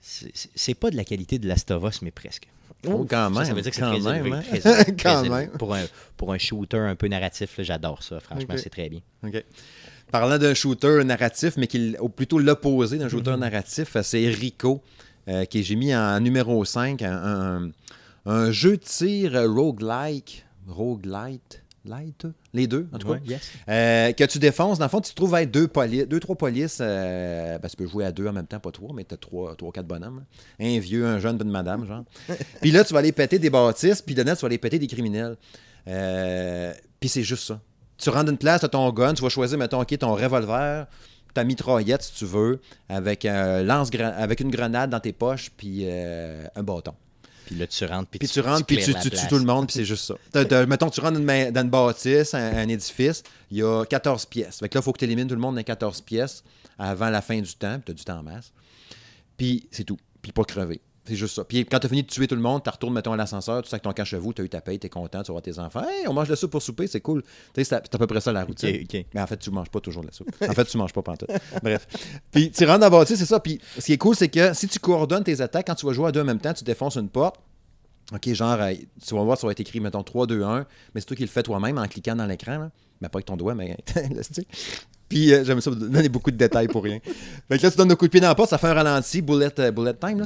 c'est- pas de la qualité de Last of Us, mais presque. Oh, quand Ça, même. ça veut dire que c'est quand très même, élevé, hein. très élevé, très Quand élevé. même. Pour un, pour un shooter un peu narratif, j'adore ça. Franchement, c'est très bien. OK. Parlant d'un shooter narratif, mais qui au- plutôt l'opposé d'un shooter narratif, euh, c'est Rico, euh, que j'ai mis en numéro 5, un, un- un jeu de tir roguelike, roguelite, light, les deux, en tout cas. Ouais, yes. Euh, que tu défonces, dans le fond, tu te trouves à être deux, deux trois polices, euh, que tu peux jouer à deux en même temps, pas trois, mais tu as trois, trois, quatre bonhommes. là. Un vieux, un jeune, une madame, genre. puis là, tu vas aller péter des bâtisses, puis de net, tu vas aller péter des criminels. Euh, puis c'est juste ça. Tu rentres d'une place, tu as ton gun, tu vas choisir, mettons, OK, ton revolver, ta mitraillette, si tu veux, avec, lance avec une grenade dans tes poches, puis un bâton. Puis là, tu rentres. Puis, Puis tu rentres, puis tu, tu tues tout le monde, puis c'est juste ça. T'as- t'as- mettons, tu rentres dans une, ma- dans une bâtisse, un, un édifice, il y a 14 pièces. Fait que là, il faut que tu élimines tout le monde dans 14 pièces avant la fin du temps, puis tu as du temps en masse. Puis c'est tout. Puis pas crever. C'est juste ça. Puis quand tu as fini de tuer tout le monde, tu retournes, mettons, à l'ascenseur, tu sais que ton camp chevaux, tu as eu ta paye, tu es content, tu vas voir tes enfants. Hey, on mange de la soupe pour souper, c'est cool. Tu sais, c'est à, peu près ça la routine. Mais en fait, tu manges pas toujours de la soupe. En fait, tu manges pas pantoute. Bref. Puis tu rentres dans la bâtisse, c'est ça. Puis ce qui est cool, c'est que si tu coordonnes tes attaques, quand tu vas jouer à deux en même temps, tu défonces une porte. OK, genre, euh, tu vas voir, ça va être écrit, mettons, 3, 2, 1. Mais c'est toi qui le fais toi-même en cliquant dans l'écran. Mais pas avec ton doigt, mais. Puis euh, j'aime ça, donner beaucoup de détails pour rien. Fait que là, tu donnes un coup de pied dans la porte, ça fait un ralenti, bullet, euh, bullet time. Là.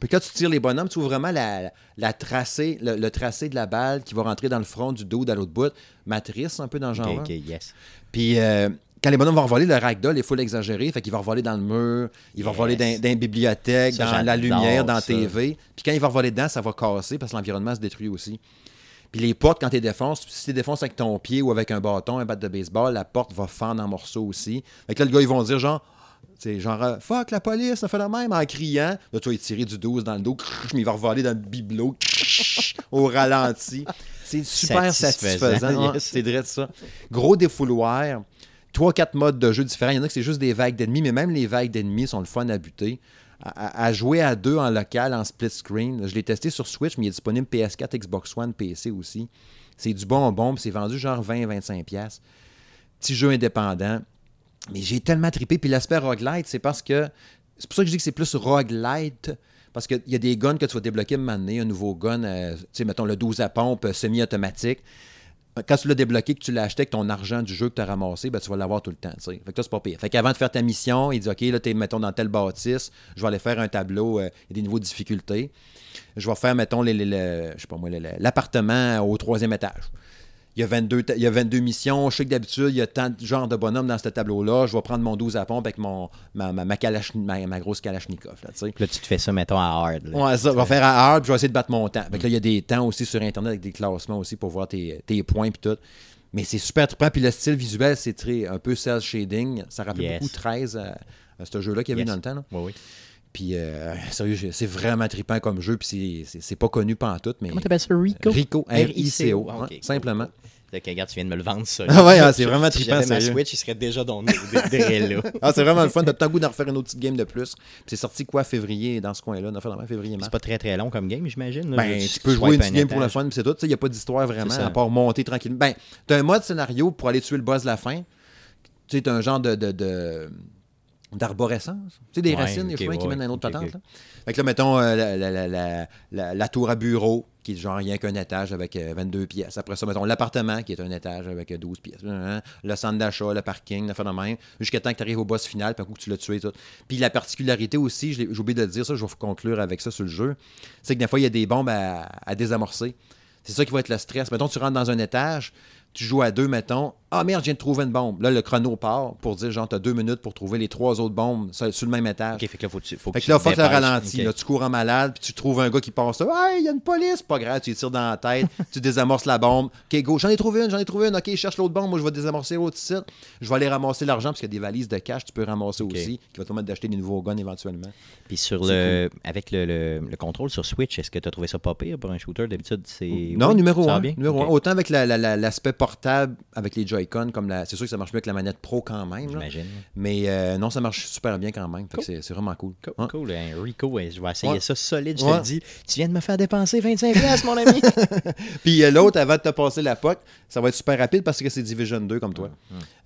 Puis quand tu tires les bonhommes, tu vois vraiment la, la tracée, le, le tracé de la balle qui va rentrer dans le front du dos, dans l'autre bout. Matrice, un peu dans le genre. Ok, ok, yes. Puis euh, quand les bonhommes vont voler, le ragdoll est full exagéré. Fait qu'il va voler dans le mur, il va Yes. voler dans, dans une bibliothèque, Ça, dans la lumière, dans la. TV. Puis quand il va voler dedans, ça va casser parce que l'environnement se détruit aussi. Puis les portes, quand tu défonces, si tu défonces avec ton pied ou avec un bâton, un bat de baseball, la porte va fendre en morceaux aussi. Fait que là, le gars, ils vont dire genre, c'est genre, euh, fuck la police, ça fait la même en criant. Là, tu vas tirer du 12 dans le dos, mais il va revoler dans le bibelot au ralenti. C'est super Satisfaisant, yes. C'est vrai de ça. Gros défouloir. Trois, quatre modes de jeu différents. Il y en a que c'est juste des vagues d'ennemis, mais même les vagues d'ennemis sont le fun à buter. À, jouer à deux en local, en split screen. Je l'ai testé sur Switch, mais il est disponible PS4, Xbox One, PC aussi. C'est du bonbon, puis c'est vendu genre 20-25$. piastres. Petit jeu indépendant. Mais j'ai tellement trippé. Puis l'aspect roguelite, c'est parce que. C'est pour ça que je dis que c'est plus roguelite. Parce qu'il y a des guns que tu vas débloquer à un moment donné, un nouveau gun, euh, tu sais, mettons le 12 à pompe euh, semi-automatique. Quand tu l'as débloqué, que tu l'as acheté avec ton argent du jeu que tu as ramassé, ben, tu vas l'avoir tout le temps. tu sais. Fait que c'est pas pire. Fait qu'avant de faire ta mission, il dit OK, là, t'es, mettons, dans telle bâtisse, je vais aller faire un tableau, euh, y a des niveaux de difficulté. Je vais faire, mettons, je sais pas moi, l'appartement au troisième étage. Il y, a 22, ta- il y a 22 missions. Je sais que d'habitude, il y a tant de genres de bonhommes dans ce tableau-là. Je vais prendre mon 12 à pompe avec mon, ma, ma, ma, kalach- ma- ma grosse Kalachnikov. Là, Là, tu te fais ça, mettons, à hard. là. Ouais, ça, je vais faire à hard, puis je vais essayer de battre mon temps. Fait que là, il y a des temps aussi sur Internet avec des classements aussi pour voir tes, tes points puis tout. Mais c'est super trippant. Puis le style visuel, c'est très un peu cel shading. Ça rappelle Yes. beaucoup 13 à, à ce jeu-là qu'il y avait Yes. dans le temps. là. Oui, oui. Puis euh, sérieux, c'est vraiment trippant comme jeu. Puis c'est- c'est c'est pas connu pas en tout, mais Comment t'appelles ça, Rico? Rico, R-I-C-O, Ah, simplement. cool, que, regarde, tu viens de me le vendre, ça. Ah ouais, ah, c'est Si vraiment j'avais trippant, ma sérieux. Switch, il serait déjà dans le derrière là. Ah, c'est vraiment le fun. T'as le goût d'en refaire une autre petite game de plus. Puis c'est sorti quoi, février, dans ce coin-là, dans février, mars. C'est pas très très long comme game, j'imagine. Ben, Tu- tu peux jouer une petite un game pour le fun, puis c'est tout. Il n'y a pas d'histoire vraiment, à part monter tranquillement. Ben, tu as un mode scénario pour aller tuer le boss de la fin. Tu sais, un genre de. D'arborescence. Tu sais, des Ouais, racines, des chemins qui ouais, mènent à une autre ok, patente. là. Fait que là, mettons euh, la, la- la- la- tour à bureau, qui est genre rien qu'un étage avec euh, 22 pièces. Après ça, mettons l'appartement, qui est un étage avec euh, 12 pièces. Hein, Le centre d'achat, le parking, le phénomène. Jusqu'à temps que tu arrives au boss final, puis coup que tu l'as tué. Tout. Puis la particularité aussi, j'ai oublié de le dire, ça, je vais conclure avec ça sur le jeu, c'est que des fois, il y a des bombes à, à désamorcer. C'est ça qui va être le stress. Mettons, tu rentres dans un étage, tu joues à deux, mettons. Ah merde, je viens de trouver une bombe. Là, le chrono part pour dire, genre, tu as deux minutes pour trouver les trois autres bombes sur, sur le même étage. Ok, fait que là, faut que tu. Faut Fait que que là, faut que le. Ok. Là, tu cours en malade, puis tu trouves un gars qui passe là. Hey, il y a une police. Pas grave, tu lui tires dans la tête, tu désamorces la bombe. OK, go, j'en ai trouvé une, j'en ai trouvé une. OK, je cherche l'autre bombe. Moi, je vais désamorcer l'autre site. Je vais aller ramasser l'argent, parce qu'il y a des valises de cash, tu peux ramasser aussi, qui va te permettre d'acheter des nouveaux guns éventuellement. Puis sur le. Avec le, le, le contrôle sur Switch, est-ce que tu as trouvé ça pas pire pour un shooter? D'habitude, c'est. Non, oui, numéro ça va un. bien? Numéro Ok. un. Autant avec la- la- la- l'aspect portable, avec les Joy-Con, comme la. C'est sûr que ça marche mieux avec la manette Pro quand même. J'imagine. Mais euh, non, ça marche super bien quand même. Que Cool. c'est- vraiment cool. Cool, Hein? cool. hein, Rico, je vais essayer Ouais. ça solide, je te Ouais. le dis. Tu viens de me faire dépenser 25$, piastres, mon ami. Puis euh, l'autre, avant de te passer la POC, ça va être super rapide parce que c'est Division 2 comme toi.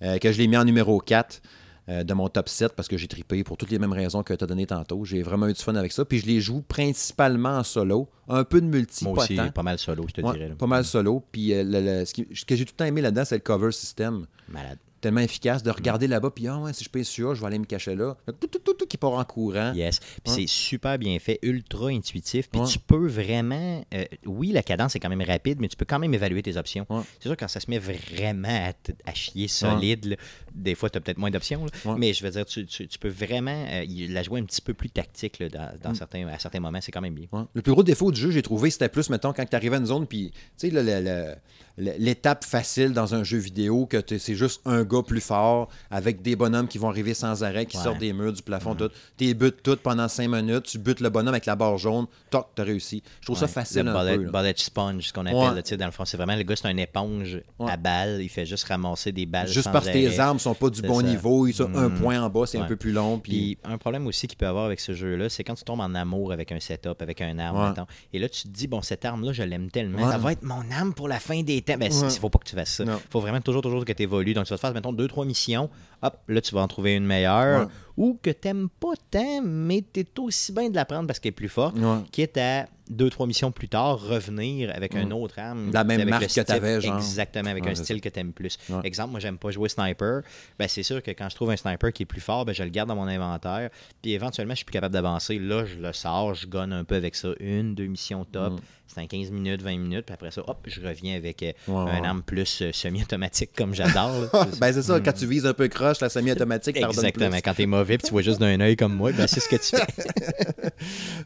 Euh, que je l'ai mis en numéro 4 euh, de mon top 7 parce que j'ai trippé pour toutes les mêmes raisons que tu as donné tantôt. J'ai vraiment eu du fun avec ça. Puis je les joue principalement en solo. Un peu de multi, Moi pas aussi, tant. pas mal solo, je te Ouais, dirais. là. pas mal solo. Puis euh, le- le- ce, qui- ce que j'ai tout le temps aimé là-dedans, c'est le cover system. Malade. Tellement efficace de regarder là-bas, puis ah ouais, si je pèse sur, je vais aller me cacher là. Tout, tout, tout, tout qui part en courant. Yes. Puis c'est super bien fait, ultra intuitif. Puis tu peux vraiment. euh, oui, la cadence est quand même rapide, mais tu peux quand même évaluer tes options. C'est sûr, quand ça se met vraiment à, chier solide, là, des fois, tu as peut-être moins d'options. Mais je veux dire, tu, tu- tu peux vraiment euh, la jouer un petit peu plus tactique là, dans, Mm. certains, à certains moments. C'est quand même bien. Le plus gros défaut du jeu, j'ai trouvé, c'était plus, mettons, quand tu arrives à une zone, puis, tu sais, l'étape facile dans un jeu vidéo, que c'est juste un gars plus fort avec des bonhommes qui vont arriver sans arrêt, qui Ouais. sortent des murs, du plafond, tout. Tu butes toutes pendant cinq minutes, tu butes le bonhomme avec la barre jaune, toc, t'as réussi. Je trouve ça facile le un bullet, peu. bullet sponge, ce qu'on appelle. Ouais. là, dans le fond, c'est vraiment le gars, c'est un éponge à balles. Il fait juste ramasser des balles. Juste sans parce que tes armes sont pas du bon ça. niveau, ils sont un Mhm. point en bas, c'est un peu plus long. Puis... Puis un problème aussi qu'il peut avoir avec ce jeu-là, c'est quand tu tombes en amour avec un setup, avec un arme, et là tu te dis, bon, cette arme-là, je l'aime tellement, ça va être mon arme pour la fin des temps. Ben, il faut pas que tu fasses ça. Non. faut vraiment toujours, toujours que tu évolues. Donc tu vas te faire, mettons, deux, trois missions, hop, là tu vas en trouver une meilleure, Ouais. ou que t'aimes pas tant, mais t'es aussi bien de la prendre parce qu'elle est plus forte, Ouais. quitte à deux, trois missions plus tard, revenir avec Mm. une autre arme. La même avec marque que style- t'avais, genre. Exactement, avec Ouais, un style que t'aimes plus. Ouais. Exemple, moi, j'aime pas jouer sniper. Ben, c'est sûr que quand je trouve un sniper qui est plus fort, ben, je le garde dans mon inventaire. Puis éventuellement, je suis plus capable d'avancer. Là, je le sors, je gonne un peu avec ça. Une, deux missions top. Mm. C'est en 15 minutes, 20 minutes. Puis après ça, hop, je reviens avec euh, Ouais, un arme plus euh, semi-automatique comme j'adore. là. ben c'est ça, quand tu vises un peu croche, la semi-automatique Mm. Exactement. plus. Quand t'es mauvais puis tu vois juste d'un œil comme moi, ben, c'est ce que tu fais.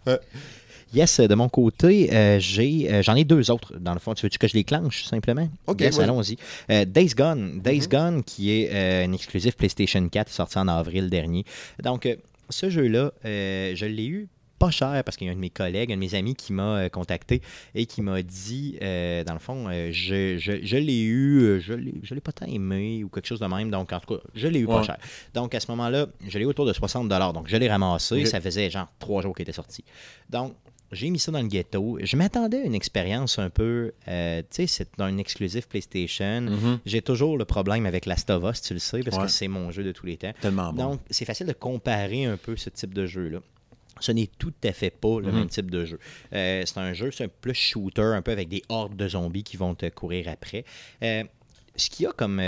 Yes, de mon côté, euh, j'ai, euh, j'en ai deux autres. Dans le fond, tu veux que je les clenche simplement? Ok, Yes, allons-y. Euh, Days Gone. Days Gone, qui est euh, un exclusif PlayStation 4, sorti en avril dernier. Donc, euh, ce jeu-là, euh, je l'ai eu pas cher parce qu'il y a un de mes collègues, un de mes amis qui m'a euh, contacté et qui m'a dit, euh, dans le fond, euh, je, je- je l'ai eu, euh, je l'ai, je l'ai pas tant aimé ou quelque chose de même. Donc, en tout cas, je l'ai eu pas cher. Donc, à ce moment-là, je l'ai eu autour de 60 Donc, je l'ai ramassé. Ok. Ça faisait genre trois jours qu'il était sorti. Donc, j'ai mis ça dans le ghetto. Je m'attendais à une expérience un peu. euh, tu sais, c'est un exclusif PlayStation. Mhm. J'ai toujours le problème avec Last of Us, tu le sais, parce Ouais. que c'est mon jeu de tous les temps. Tellement bon. Donc, c'est facile de comparer un peu ce type de jeu-là. Ce n'est tout à fait pas le Mhm. même type de jeu. Euh, c'est un jeu, c'est un plus shooter, un peu avec des hordes de zombies qui vont te courir après. Euh, ce qu'il y a comme,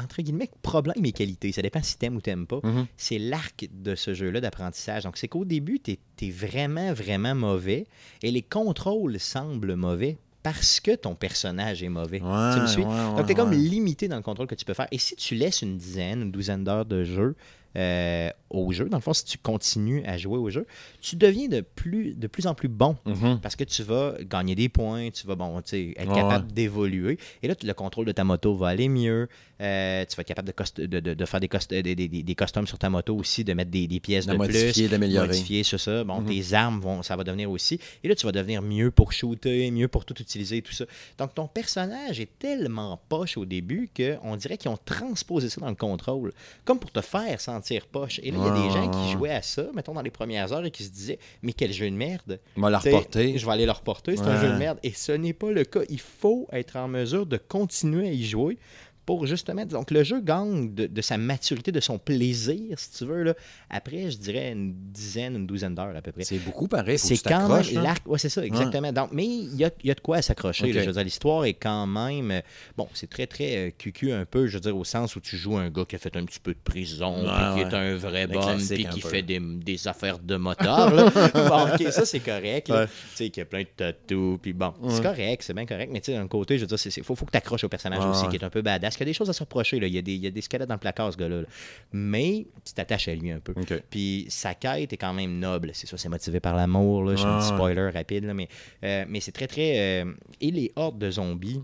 entre guillemets, problème et qualité, ça dépend si t'aimes ou t'aimes pas, Mhm. c'est l'arc de ce jeu-là d'apprentissage. Donc, c'est qu'au début, tu es, vraiment, vraiment mauvais et les contrôles semblent mauvais parce que ton personnage est mauvais. Ouais, tu me suis? ouais, ouais, Donc, tu es comme limité dans le contrôle que tu peux faire. Et si tu laisses une dizaine, une douzaine d'heures de jeu euh, au jeu, dans le fond, si tu continues à jouer au jeu, tu deviens de plus, de plus en plus bon. Mhm. Parce que tu vas gagner des points, tu vas bon, être capable ouais. d'évoluer. Et là, le contrôle de ta moto va aller mieux. Euh, tu vas être capable de, cost- de, de- de faire des, cost- des, des, des- des customs sur ta moto aussi, de mettre des, des pièces De modifier, plus. d'améliorer. Modifier, c'est ça. Bon, Mhm. tes armes, vont, ça va devenir aussi. Et là, tu vas devenir mieux pour shooter, mieux pour tout utiliser, tout ça. Donc, ton personnage est tellement poche au début qu'on dirait qu'ils ont transposé ça dans le contrôle. Comme pour te faire sentir poche. Et là, il y a des gens qui jouaient à ça, mettons, dans les premières heures et qui se disaient Mais quel jeu de merde la reporter. Je vais aller le reporter, c'est un jeu de merde. Et ce n'est pas le cas. Il faut être en mesure de continuer à y jouer pour justement. Donc, le jeu gagne de, de sa maturité, de son plaisir, si tu veux. Là. Après, je dirais une dizaine, une douzaine d'heures à peu près. C'est beaucoup pareil. C'est quand même hein. l'arc. Ouais, c'est ça, exactement. Donc, mais il y a, y a de quoi s'accrocher. Ok. là. Je veux dire, l'histoire est quand même. euh, Bon, c'est très, très euh, cucu un peu, je veux dire, au sens où tu joues un gars qui a fait un petit peu de prison, Ouais, puis qui est un vrai bon, puis qui peu. fait des, des affaires de motard. bon, ok, ça, c'est correct. Tu sais, qu'il y a plein de tatous, puis bon, c'est correct, c'est bien correct, mais tu sais, d'un côté, je veux dire, il faut, faut que tu accroches au personnage aussi, qui est un peu badass. Il y a des choses à se reprocher, là. Il y a des, il y a des squelettes dans le placard, ce gars-là. là. Mais tu t'attaches à lui un peu. Puis sa quête est quand même noble. C'est ça, c'est motivé par l'amour. Là. Je fais un petit Ouais, spoiler rapide, là, mais, euh, mais c'est très, très. euh, Et les hordes de zombies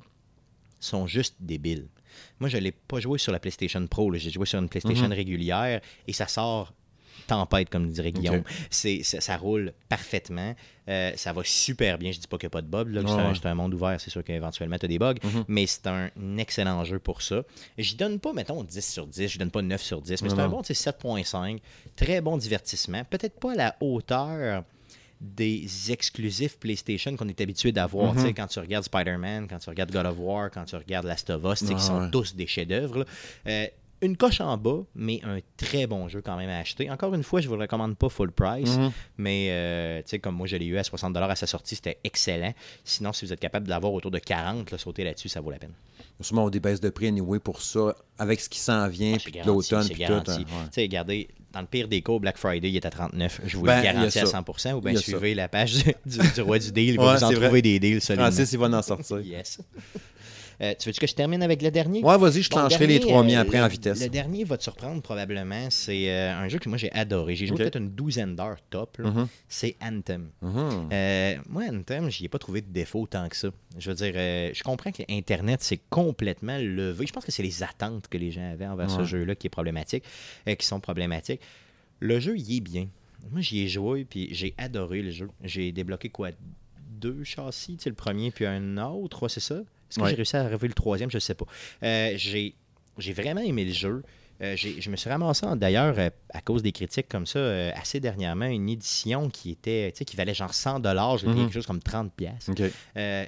sont juste débiles. Moi, je ne l'ai pas joué sur la PlayStation Pro. J'ai joué sur une PlayStation Mhm. régulière et ça sort tempête, comme dirait Guillaume. C'est, ça, ça roule parfaitement. Euh, ça va super bien. Je dis pas qu'il n'y a pas de bugs. là, que c'est, Ouais, un, monde ouvert. C'est sûr qu'éventuellement, tu as des bugs. Mhm. Mais c'est un excellent jeu pour ça. Je donne pas, mettons, 10 sur 10. Je donne pas 9 sur 10. Mais c'est un bon tu sais, 7.5. Très bon divertissement. Peut-être pas à la hauteur des exclusifs PlayStation qu'on est habitué d'avoir. Sais, Quand tu regardes Spider-Man, quand tu regardes God of War, quand tu regardes Last of Us, Ouais, qui sont ouais. tous des chefs-d'œuvre. Euh, une coche en bas, mais un très bon jeu quand même à acheter. Encore une fois, je ne vous le recommande pas full price, Mhm. mais euh, tu sais, comme moi je l'ai eu à 60$ à sa sortie, c'était excellent. Sinon, si vous êtes capable de l'avoir autour de 40$, là, sauter là-dessus, ça vaut la peine. Sûrement, on des baisses de prix anyway pour ça, avec ce qui s'en vient, Ah, puis l'automne, puis tout. hein, ouais. Tu sais, regardez, dans le pire des cas, Black Friday, il est à 39. Je vous Ben, le garantis à ça. 100%. Ou bien ça. suivez la page du, du roi du deal. Ouais, vous en c'est trouver vrai. des deals. Francis, il va en sortir. Yes. Euh, tu veux que je termine avec le dernier? Ouais, vas-y, je Bon, trancherai les trois miens euh, après le- en vitesse. Le dernier va te surprendre probablement. C'est euh, un jeu que moi j'ai adoré. J'ai joué peut-être une douzaine d'heures top. Mhm. C'est Anthem. Mhm. Moi, Anthem, j'y ai pas trouvé de défaut tant que ça. Je veux dire, je comprends que Internet s'est complètement levé. Je pense que c'est les attentes que les gens avaient envers ce jeu-là qui est problématique, qui sont problématiques. Le jeu, il est bien. Moi, j'y ai joué, puis j'ai adoré le jeu. J'ai débloqué quoi Deux châssis, le premier, puis un autre, c'est ça? Est-ce que Ouais. j'ai réussi à arriver le troisième? Je sais pas. Euh, j'ai j'ai vraiment aimé le jeu. Euh, j'ai- je me suis ramassé, d'ailleurs, euh, à cause des critiques comme ça, euh, assez dernièrement, une édition qui était, qui valait genre 100 dollars, payé Mhm. quelque chose comme 30 pièces.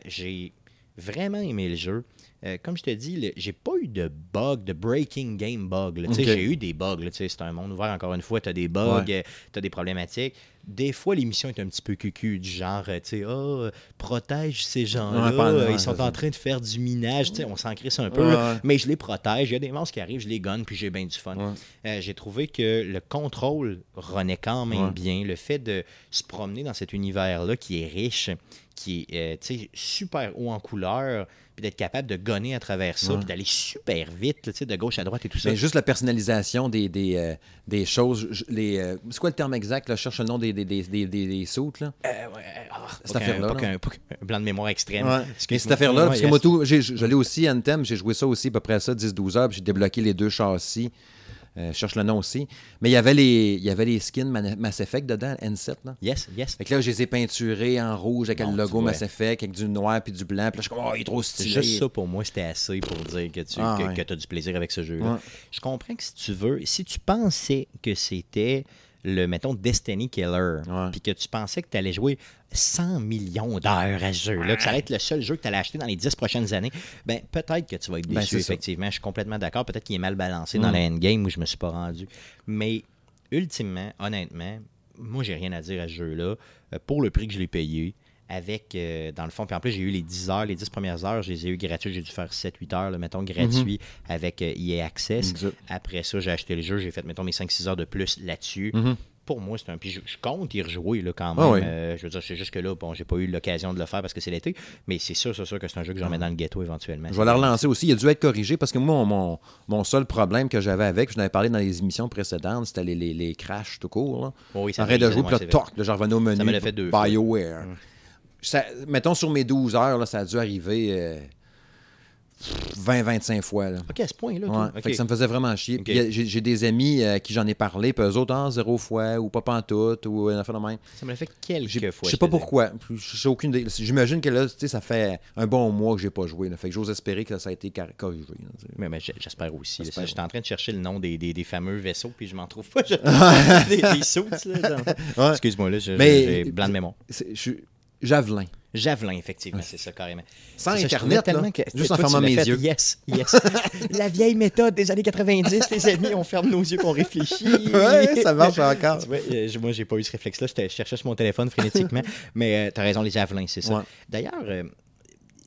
J'ai vraiment aimé le jeu. Euh, comme je te dis, j'ai pas eu de bug, de breaking game bug. J'ai eu des bugs. C'est un monde ouvert, encore une fois. Tu as des bugs, Ouais. tu as des problématiques. Des fois, l'émission est un petit peu cucu, du genre, euh, tu sais, euh, protège ces gens-là, Ouais, euh, ils sont en train de faire du minage. Tu sais, On s'en crisse un peu, Ouais, là. ouais. mais je les protège. Il y a des monstres qui arrivent, je les gonne, puis j'ai bien du fun. Euh, j'ai trouvé que le contrôle renaît quand même bien. Le fait de se promener dans cet univers-là qui est riche, qui est euh, super haut en couleur, puis d'être capable de gonner à travers ça, Ouais. puis d'aller super vite, là, de gauche à droite et tout ça. Mais juste la personnalisation des, des, euh, des choses. Les, euh, c'est quoi le terme exact? Là? Je cherche le nom des, des, des, des, soutes, Là. Euh, ouais, ah, Cette affaire-là, qu'un blanc de mémoire extrême. Ouais. Mais cette affaire-là, parce que moi, tout, je l'ai aussi Anthem, j'ai joué ça aussi à peu près ça, 10-12 heures, puis j'ai débloqué les deux châssis. Euh, je cherche le nom aussi. Mais il y avait les, il y avait les skins Mass Effect dedans, N7. Là. Yes, yes. Fait que là, je les ai peinturés en rouge avec Bon, le logo. Mass Effect, avec du noir puis du blanc. Puis là, je suis comme, oh, il est trop stylé. juste ça pour moi, c'était assez pour dire que tu Ah, que, ouais. as du plaisir avec ce jeu-là. Ouais. Je comprends que si tu veux, si tu pensais que c'était le, mettons, Destiny Killer, puis que tu pensais que tu allais jouer 100 millions d'heures à ce jeu-là, que ça allait être le seul jeu que tu allais acheter dans les 10 prochaines années, ben peut-être que tu vas être Ben, déçu, ça. effectivement. Je suis complètement d'accord. Peut-être qu'il est mal balancé dans Mm. la endgame où je me suis pas rendu. Mais ultimement, honnêtement, moi, j'ai rien à dire à ce jeu-là. Euh, pour le prix que je l'ai payé, avec, euh, dans le fond, puis en plus, j'ai eu les 10 heures, les 10 premières heures, je les ai eu gratuits. J'ai dû faire 7-8 heures, là, mettons, gratuit avec euh, EA Access. Après ça, j'ai acheté le jeu, j'ai fait, mettons, mes 5-6 heures de plus là-dessus. Mhm. Pour moi, c'est un. Puis je, je compte y rejouer là, quand même. Ah oui. Euh, je veux dire, c'est juste que là, bon, j'ai pas eu l'occasion de le faire parce que c'est l'été. Mais c'est sûr, c'est sûr que c'est un jeu que j'en mets dans le ghetto éventuellement. Je vais la relancer aussi. Il a dû être corrigé parce que moi, mon, mon seul problème que j'avais avec, je n'avais parlé dans les émissions précédentes, c'était les, les, les crashs tout court. Là. Oh oui, ça Arrête de jouer, puis là, toc, là, je revenais au menu. me l'a fait deux fois. BioWare. Ça- mettons sur mes 12 heures, là, ça a dû arriver euh, 20-25 fois. Là. Ok, à ce point-là. Ouais, toi. fait Ok. que ça me faisait vraiment chier. Euh, j'ai des amis euh, à qui j'en ai parlé, puis eux autres, ah, zéro fois, ou pas pantoute, ou un affaire de même. Ça me l'a fait quelques fois. Je sais pas pourquoi. J'ai aucune. J'imagine que là, tu sais, ça fait un bon mois que j'ai pas joué. là. Fait que j'ose espérer que ça a été car- corrigé. Mais, mais j'espère aussi. J'étais en train de chercher le nom des, des, des fameux vaisseaux, puis je m'en trouve pas. Des, des suits, là. dans- Ouais. Excuse-moi, là, j'ai blanc de mémoire. Je Javelin. Javelin, effectivement, c'est ça, carrément. Sans ça, Internet, tellement là, que- juste en fermant mes fait, yeux. Yes, yes. La vieille méthode des années 90, les amis, on ferme nos yeux, qu'on réfléchit. Ouais, ça marche encore. Vois, euh, je- moi, j'ai pas eu ce réflexe-là. Je cherchais sur mon téléphone frénétiquement. mais tu as raison, les javelins, c'est ça. Ouais. D'ailleurs, euh,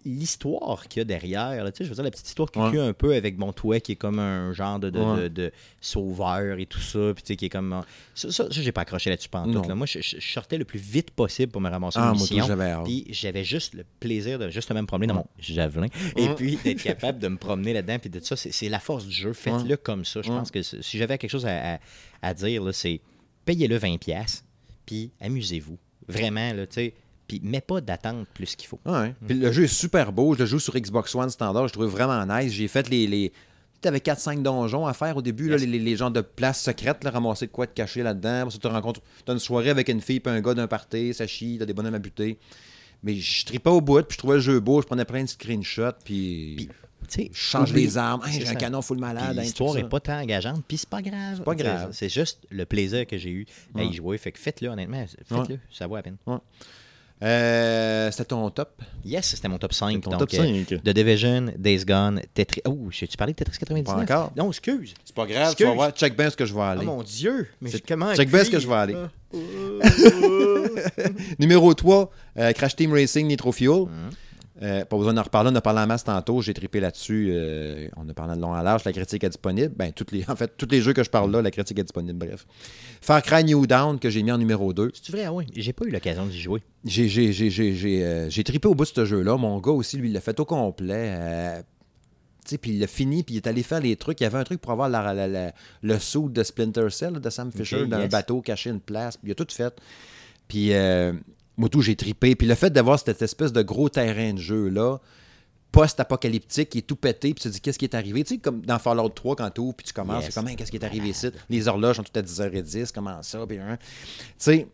l'histoire qu'il y a derrière, là, tu sais, je veux dire, la petite histoire qui Ouais. un peu avec mon toi qui est comme un genre de, de, Ouais. de- de sauveur et tout ça, puis tu sais, qui est comme... euh, Ça, ça, ça, j'ai pas accroché là-dessus pendant. Là. Moi, je, sortais le plus vite possible pour me ramasser Ah, mission. Puis j'avais juste le plaisir de justement me promener dans mon javelin. Et puis d'être capable de me promener là-dedans. Puis de ça, c'est c'est la force du jeu. Faites-le comme ça. Je pense que si j'avais quelque chose à, à- à dire, c'est payez-le 20$, puis amusez-vous. Vraiment, là, tu sais. Puis mets pas d'attente plus qu'il faut. Ouais. Puis le jeu est super beau. Je le joue sur Xbox One standard. Je le trouve vraiment nice. J'ai fait les. les... Tu avais 4-5 donjons à faire au début, là, Yes. les, les, les genres de places secrètes, là, ramasser de quoi te cacher là-dedans. Après ça, tu rencontres. Tu as une soirée avec une fille puis un gars d'un party, ça chie, t'as des bonhommes à buter. Mais je tripais au bout, puis je trouvais le jeu beau, je prenais plein de screenshots, puis. Puis, je change les armes. Hey, j'ai un canon full malade. hein, L'histoire tout est ça. pas tant engageante, puis c'est pas grave. C'est pas grave. C'est juste le plaisir que j'ai eu à y Ouais. jouer. Fait que faites-le, honnêtement. Faites-le. Ça vaut la peine. Euh, C'était ton top? Yes, c'était mon top 5. Ton donc, top euh, 5. The Division, Days Gone, Tetris. Oh, j'ai-tu parlé de Tetris 99 Pas encore. Non, excuse. C'est pas grave, tu Excuse. vas voir. Check bien ce que je vais Oh aller. mon Dieu. Mais C'est- comment. check bien ce que je vais aller. Ah, ah, Numéro 3, euh, Crash Team Racing Nitro Fuel. Mhm. Euh, pas besoin d'en reparler, on a parlé en masse tantôt, j'ai trippé là-dessus, euh, on a parlé de long à large, la critique est disponible. Ben, toutes les, en fait, tous les jeux que je parle là, la critique est disponible, bref. Far Cry New Down, que j'ai mis en numéro 2. C'est vrai, ah ouais. J'ai pas eu l'occasion d'y jouer. J'ai, j'ai, j'ai, j'ai, j'ai, euh, j'ai trippé au bout de ce jeu-là. Mon gars aussi, lui, il l'a fait au complet. Tu sais, puis il a fini, puis il est allé faire les trucs. Il y avait un truc pour avoir la- la- la- le saut de Splinter Cell, de Sam Fisher, d'un yes. bateau caché une place. Puis il a tout fait. Puis euh, moi, tout, j'ai tripé. Puis le fait d'avoir cette espèce de gros terrain de jeu-là, post-apocalyptique, qui est tout pété, puis tu te dis, qu'est-ce qui est arrivé? Tu sais, comme dans Fallout 3, quand tu ouvres, puis tu commences, Yes. c'est comme, Hein, qu'est-ce qui est arrivé ici? Les horloges sont toutes à 10h10, comment ça? Puis, hein? Tu sais,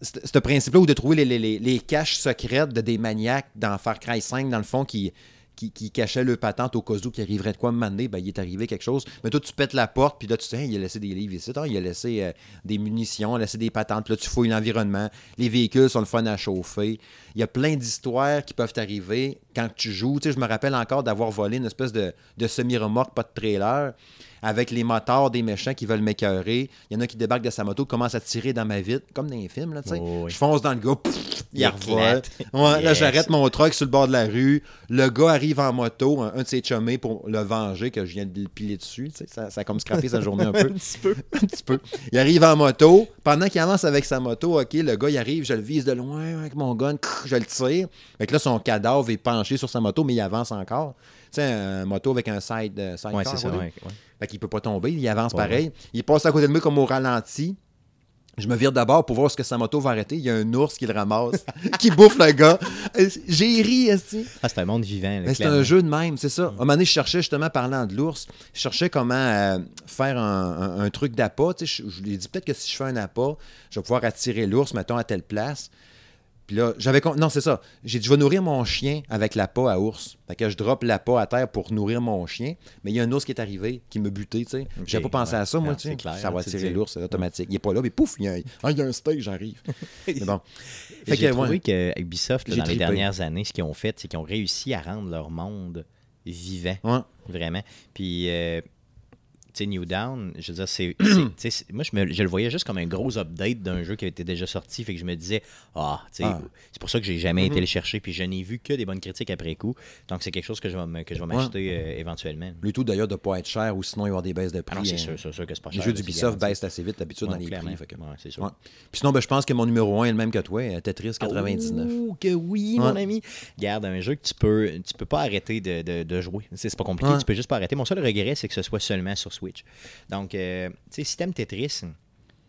ce ce principe-là, où de trouver les, les- les- les caches secrètes de des maniaques dans Far Cry 5, dans le fond, qui, qui, cachaient le patente au cas où qui arriverait de quoi me demander, ben, il est arrivé quelque chose. Mais toi, tu pètes la porte, puis là, tu sais, il a laissé des livres ici, Ah, il a laissé euh, des munitions, il a laissé des patentes, puis là, tu fouilles l'environnement. Les véhicules sont le fun à chauffer. Il y a plein d'histoires qui peuvent t'arriver quand tu joues. Tu je me rappelle encore d'avoir volé une espèce de, de semi-remorque, pas de trailer, avec les moteurs des méchants qui veulent m'écœurer. Il y en a qui débarquent de sa moto, commencent à tirer dans ma vitre, comme dans les films, là, tu sais. Oh, oui. Je fonce dans le gars, pff, il, Il revole. Là, j'arrête mon truck sur le bord de la rue. Le gars arrive en moto, un, un de ses chummés pour le venger, que je viens de le piler dessus. Ça, ça a comme scrappé sa journée un peu. Un petit peu. un petit peu. Il arrive en moto. Pendant qu'il avance avec sa moto, OK, le gars, il arrive, je le vise de loin avec mon gun, je le tire. Fait que là, son cadavre est penché sur sa moto, mais il avance encore. Tu sais, un moto avec un side, euh, Ouais, c'est ça. ouais. Fait qu'il peut pas tomber, il avance Ouais, pareil. Il passe à côté de moi comme au ralenti. Je me vire d'abord pour voir ce que sa moto va arrêter. Il y a un ours qui le ramasse, qui bouffe le gars. J'ai ri, esti. Ah, c'est un monde vivant. c'est un jeu de même, c'est ça. À un moment donné, je cherchais justement, parlant de l'ours, je cherchais comment euh, faire un, un- un truc d'appât. Tu sais, Je, je lui ai dit peut-être que si je fais un appât, je vais pouvoir attirer l'ours, mettons, à telle place. Puis là, j'avais. con- Non, c'est ça. J'ai dit, je vais nourrir mon chien avec l'appât à ours. Fait que je drop l'appât à terre pour nourrir mon chien. Mais il y a un ours qui est arrivé, qui me butait, tu sais. J'avais pas pensé ouais. à ça, moi, tu sais. Ça va dis- l'ours, c'est automatique. Il est pas là, mais pouf, il y a un, ah, il y a un steak, j'arrive. mais bon. Fait J'ai que, trouvé ouais. que Ubisoft, là, dans les dernières années, ce qu'ils ont fait, c'est qu'ils ont réussi à rendre leur monde vivant. Ouais. Vraiment. Puis, euh, New Down, je veux dire, c'est. moi, je, me- je le voyais juste comme un gros update d'un jeu qui était déjà sorti. Fait que je me disais, ah, Ah. c'est pour ça que j'ai jamais été le chercher. Puis, je n'ai vu que des bonnes critiques après coup. Donc, c'est quelque chose que je vais que je vais m'acheter euh, éventuellement. Le tout d'ailleurs de ne pas être cher ou sinon il va y avoir des baisses de Ah prix. c'est hein. sûr, sûr que c'est pas Les cher. jeux d'Ubisoft baissent assez vite d'habitude dans les prix. fait que- Ouais, sûr. Ouais. Puis sinon, ben, je pense que mon numéro 1 est le même que toi, euh, Tetris 99. Oh, que oui, mon ami. Garde un jeu que tu peux, tu peux pas arrêter de, de- de jouer. C'est pas compliqué, tu peux juste pas arrêter. Mon seul regret, c'est que ce soit seulement sur Switch. Donc, euh, si Tetris,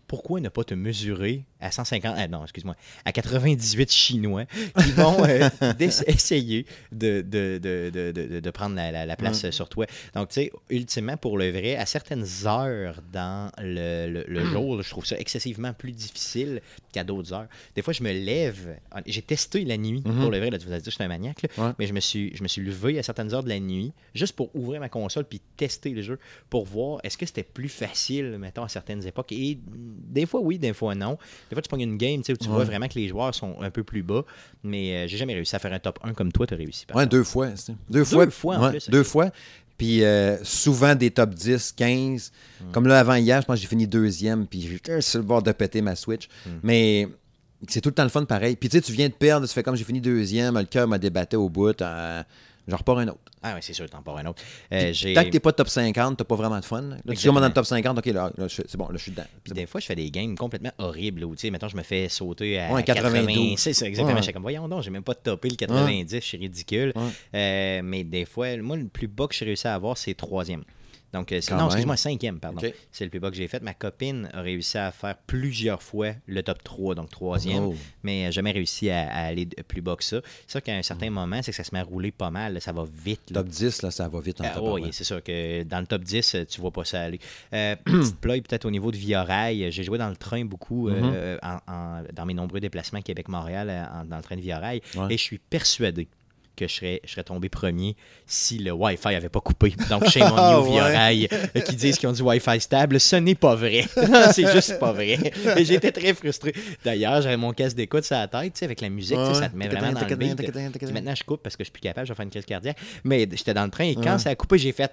pourquoi ne pas te mesurer à 150, ah non, excuse-moi, à 98 Chinois qui vont euh, essayer de, de, de, de, prendre la, la- la place Mm. euh, sur toi. Donc, tu sais, ultimement, pour le vrai, à certaines heures dans le, le- le jour, je trouve ça excessivement plus difficile qu'à d'autres heures. Des fois, je me lève, j'ai testé la nuit, Mhm. pour le vrai, là, tu vas dire que je suis un maniaque, là, Ouais. mais je me, suis, je me suis levé à certaines heures de la nuit, juste pour ouvrir ma console puis tester le jeu, pour voir est-ce que c'était plus facile, mettons, à certaines époques. Et des fois, oui, des fois, non. Des fois, tu prends une game où tu vois vraiment que les joueurs sont un peu plus bas, mais euh, j'ai jamais réussi à faire un top 1 comme toi, tu as réussi. par Ouais, deux fois. Deux, fois. fois, en plus, Deux fois. Puis euh, souvent des top 10, 15. Hmm. Comme là, avant hier, je pense que j'ai fini deuxième, puis j'étais sur le bord de péter ma Switch. Hmm. Mais c'est tout le temps le fun pareil. Puis tu sais, tu viens de perdre, tu fais comme j'ai fini deuxième, le cœur m'a débatté au bout. euh, J'en repars un autre. Ah oui, c'est sûr, t'en pars un autre. Euh, Tant que t'es pas top 50, t'as pas vraiment de fun. Là, tu commences dans le top 50, ok, là, c'est bon, là, je suis dedans. Puis des fois, je fais des games complètement horribles. Où, tu sais, mettons, je me fais sauter à Ouais, 92. 92. C'est ça, exactement. Ouais. Je suis comme, voyons donc, j'ai même pas topé le 90, je suis ridicule. Euh, mais des fois, moi, le plus bas que j'ai réussi à avoir, c'est troisième. Donc, euh, c'est- non, excuse-moi, cinquième, pardon. C'est le plus bas que j'ai fait. Ma copine a réussi à faire plusieurs fois le top 3, donc troisième, Oh. mais n'a jamais réussi à, à aller plus bas que ça. C'est sûr qu'à un Mm. certain moment, c'est que ça se met à rouler pas mal, là, ça va vite. là. Top 10, là, ça va vite en tabarouette. oui, c'est sûr que dans le top 10, euh, tu vois pas ça aller. Euh, petite peut-être au niveau de Via Rail. J'ai joué dans le train beaucoup Mm-hmm. euh, en- en- dans mes nombreux déplacements Québec-Montréal euh, en- dans le train de Via Rail. Ouais. Et je suis persuadé que je serais, je serais tombé premier si le Wi-Fi avait pas coupé. Donc, chez mon Ah, Via ouais. Rail euh, qui disent qu'ils ont du Wi-Fi stable, ce n'est pas vrai. c'est juste pas vrai. Et j'étais très frustré. D'ailleurs, j'avais mon casque d'écoute sur la tête, tu sais, avec la musique, ça te met vraiment dans le beat. Maintenant, je coupe parce que je suis plus capable, je vais faire une crise cardiaque. Mais j'étais dans le train et quand Ouais. ça a coupé, j'ai fait.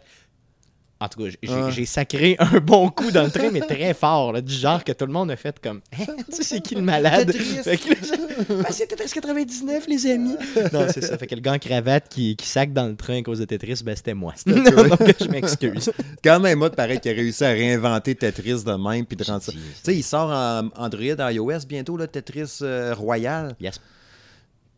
En tout cas, j'ai- j'ai sacré un bon coup dans le train, mais très fort, là, du genre que tout le monde a fait comme Hein, Tu sais, c'est qui le malade? Je- Ben, c'est Tetris 99, les amis Non, c'est ça. Fait que le gars en cravate qui, qui sac dans le train à cause de Tetris, ben, c'était moi. Donc, je m'excuse. Quand même, moi, pareil, qui a réussi à réinventer Tetris de même, puis de rendre ça. Tu sais, il sort en Android, iOS bientôt, là, Tetris euh, Royal. Yes.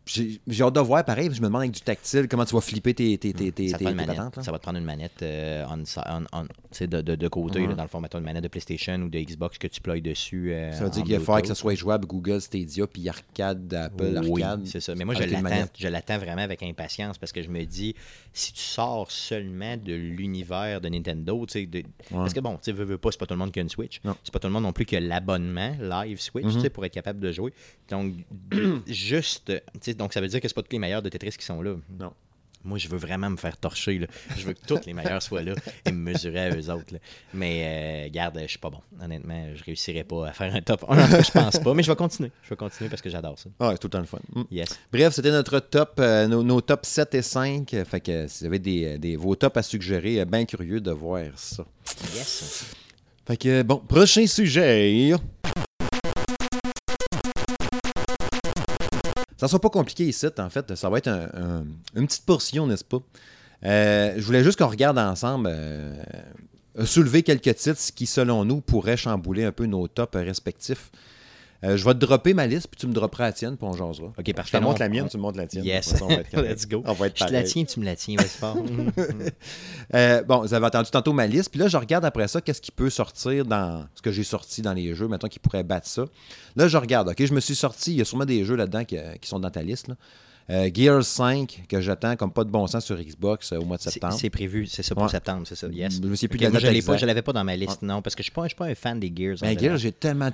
J'ai hâte de voir, pareil, je me demande avec du tactile, comment tu vas flipper tes, tes, tes, tes, ça, te tes- manette. patentes, ça va te prendre une manette euh, on, on- on- de, de, de côté, Ouais. là, dans le format une manette de PlayStation ou de Xbox que tu ploies dessus. euh, Ça veut dire qu'il va falloir que ça soit jouable Google Stadia, puis Arcade, Apple Oui, Arcade. c'est ça. Mais moi, je l'attends, vraiment avec impatience parce que je me dis, si tu sors seulement de l'univers de Nintendo, de- parce que bon, tu sais, veux, veux pas, c'est pas tout le monde qui a une Switch. C'est pas tout le monde non plus qui a l'abonnement live Switch, tu sais, pour être capable de jouer. Donc, de- juste, tu sais, donc ça veut dire que c'est pas tous les meilleurs de Tetris qui sont là. Non. Moi, je veux vraiment me faire torcher. Là. Je veux que tous les meilleurs soient là et me mesurer à eux autres. là. Mais, euh, garde, je suis pas bon. Honnêtement, je réussirai pas à faire un top 1. En tout cas, je pense pas. Mais je vais continuer. Je vais continuer parce que j'adore ça. Ah, c'est tout le temps le fun. Mm. Yes. Bref, c'était notre top, euh, nos, nos top 7 et 5. euh, Fait que si vous avez des, des, vos tops à suggérer, euh, bien curieux de voir ça. Yes. Fait que, bon, prochain sujet. Ça sera pas compliqué ici, en fait. Ça va être un- un- une petite portion, n'est-ce pas? Euh, je voulais juste qu'on regarde ensemble, euh, soulever quelques titres qui, selon nous, pourraient chambouler un peu nos tops respectifs. Euh, je vais te dropper ma liste, puis tu me dropperas la tienne, puis on jasera. Ok, Je parfait. te montre la mienne, on- tu me montres la tienne. Yes. On va. Let's go. On va être Je te la tiens, tu me la tiens, vas-y fort. Mm. Euh, bon, vous avez entendu tantôt ma liste, puis là, je regarde après ça, qu'est-ce qui peut sortir dans ce que j'ai sorti dans les jeux, mettons, qui pourrait battre ça. Là, je regarde, OK, je me suis sorti, il y a sûrement des jeux là-dedans qui, qui sont dans ta liste. Là. Euh, Gears 5, que j'attends comme pas de bon sens sur Xbox euh, au mois de septembre. c'est prévu, c'est ça pour Ouais. septembre, c'est ça. Yes. Je souviens plus Ok, de la moi, date je je l'avais pas dans ma liste, non, parce que je suis je suis pas un fan des Gears. en Ben. Gears, j'ai tellement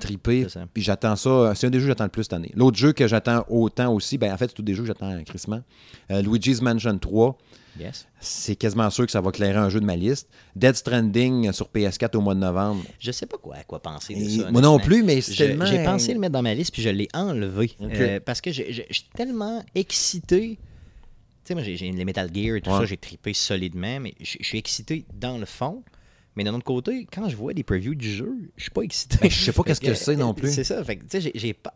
ça. puis j'attends ça. C'est un des jeux que j'attends le plus cette année. L'autre jeu que j'attends autant aussi, ben en fait, c'est tous des jeux que j'attends crissement. Euh, Luigi's Mansion 3, Yes. c'est quasiment sûr que ça va clairer un jeu de ma liste. Dead Stranding sur PS4 au mois de novembre. Je sais pas quoi, à quoi penser de Et ça. moi non plus, mais c'est Je- tellement... J'ai pensé le mettre dans ma liste, puis je l'ai enlevé. Euh, parce que je suis tellement excité. Tu sais, moi, j'ai les Metal Gear et tout Ouais. ça, j'ai trippé solidement, mais je suis excité dans le fond. Mais d'un autre côté, quand je vois des previews du jeu, je suis pas excité. Ben, je sais pas qu'est-ce que c'est non plus. C'est ça. Fait que, tu sais, j'ai- pas.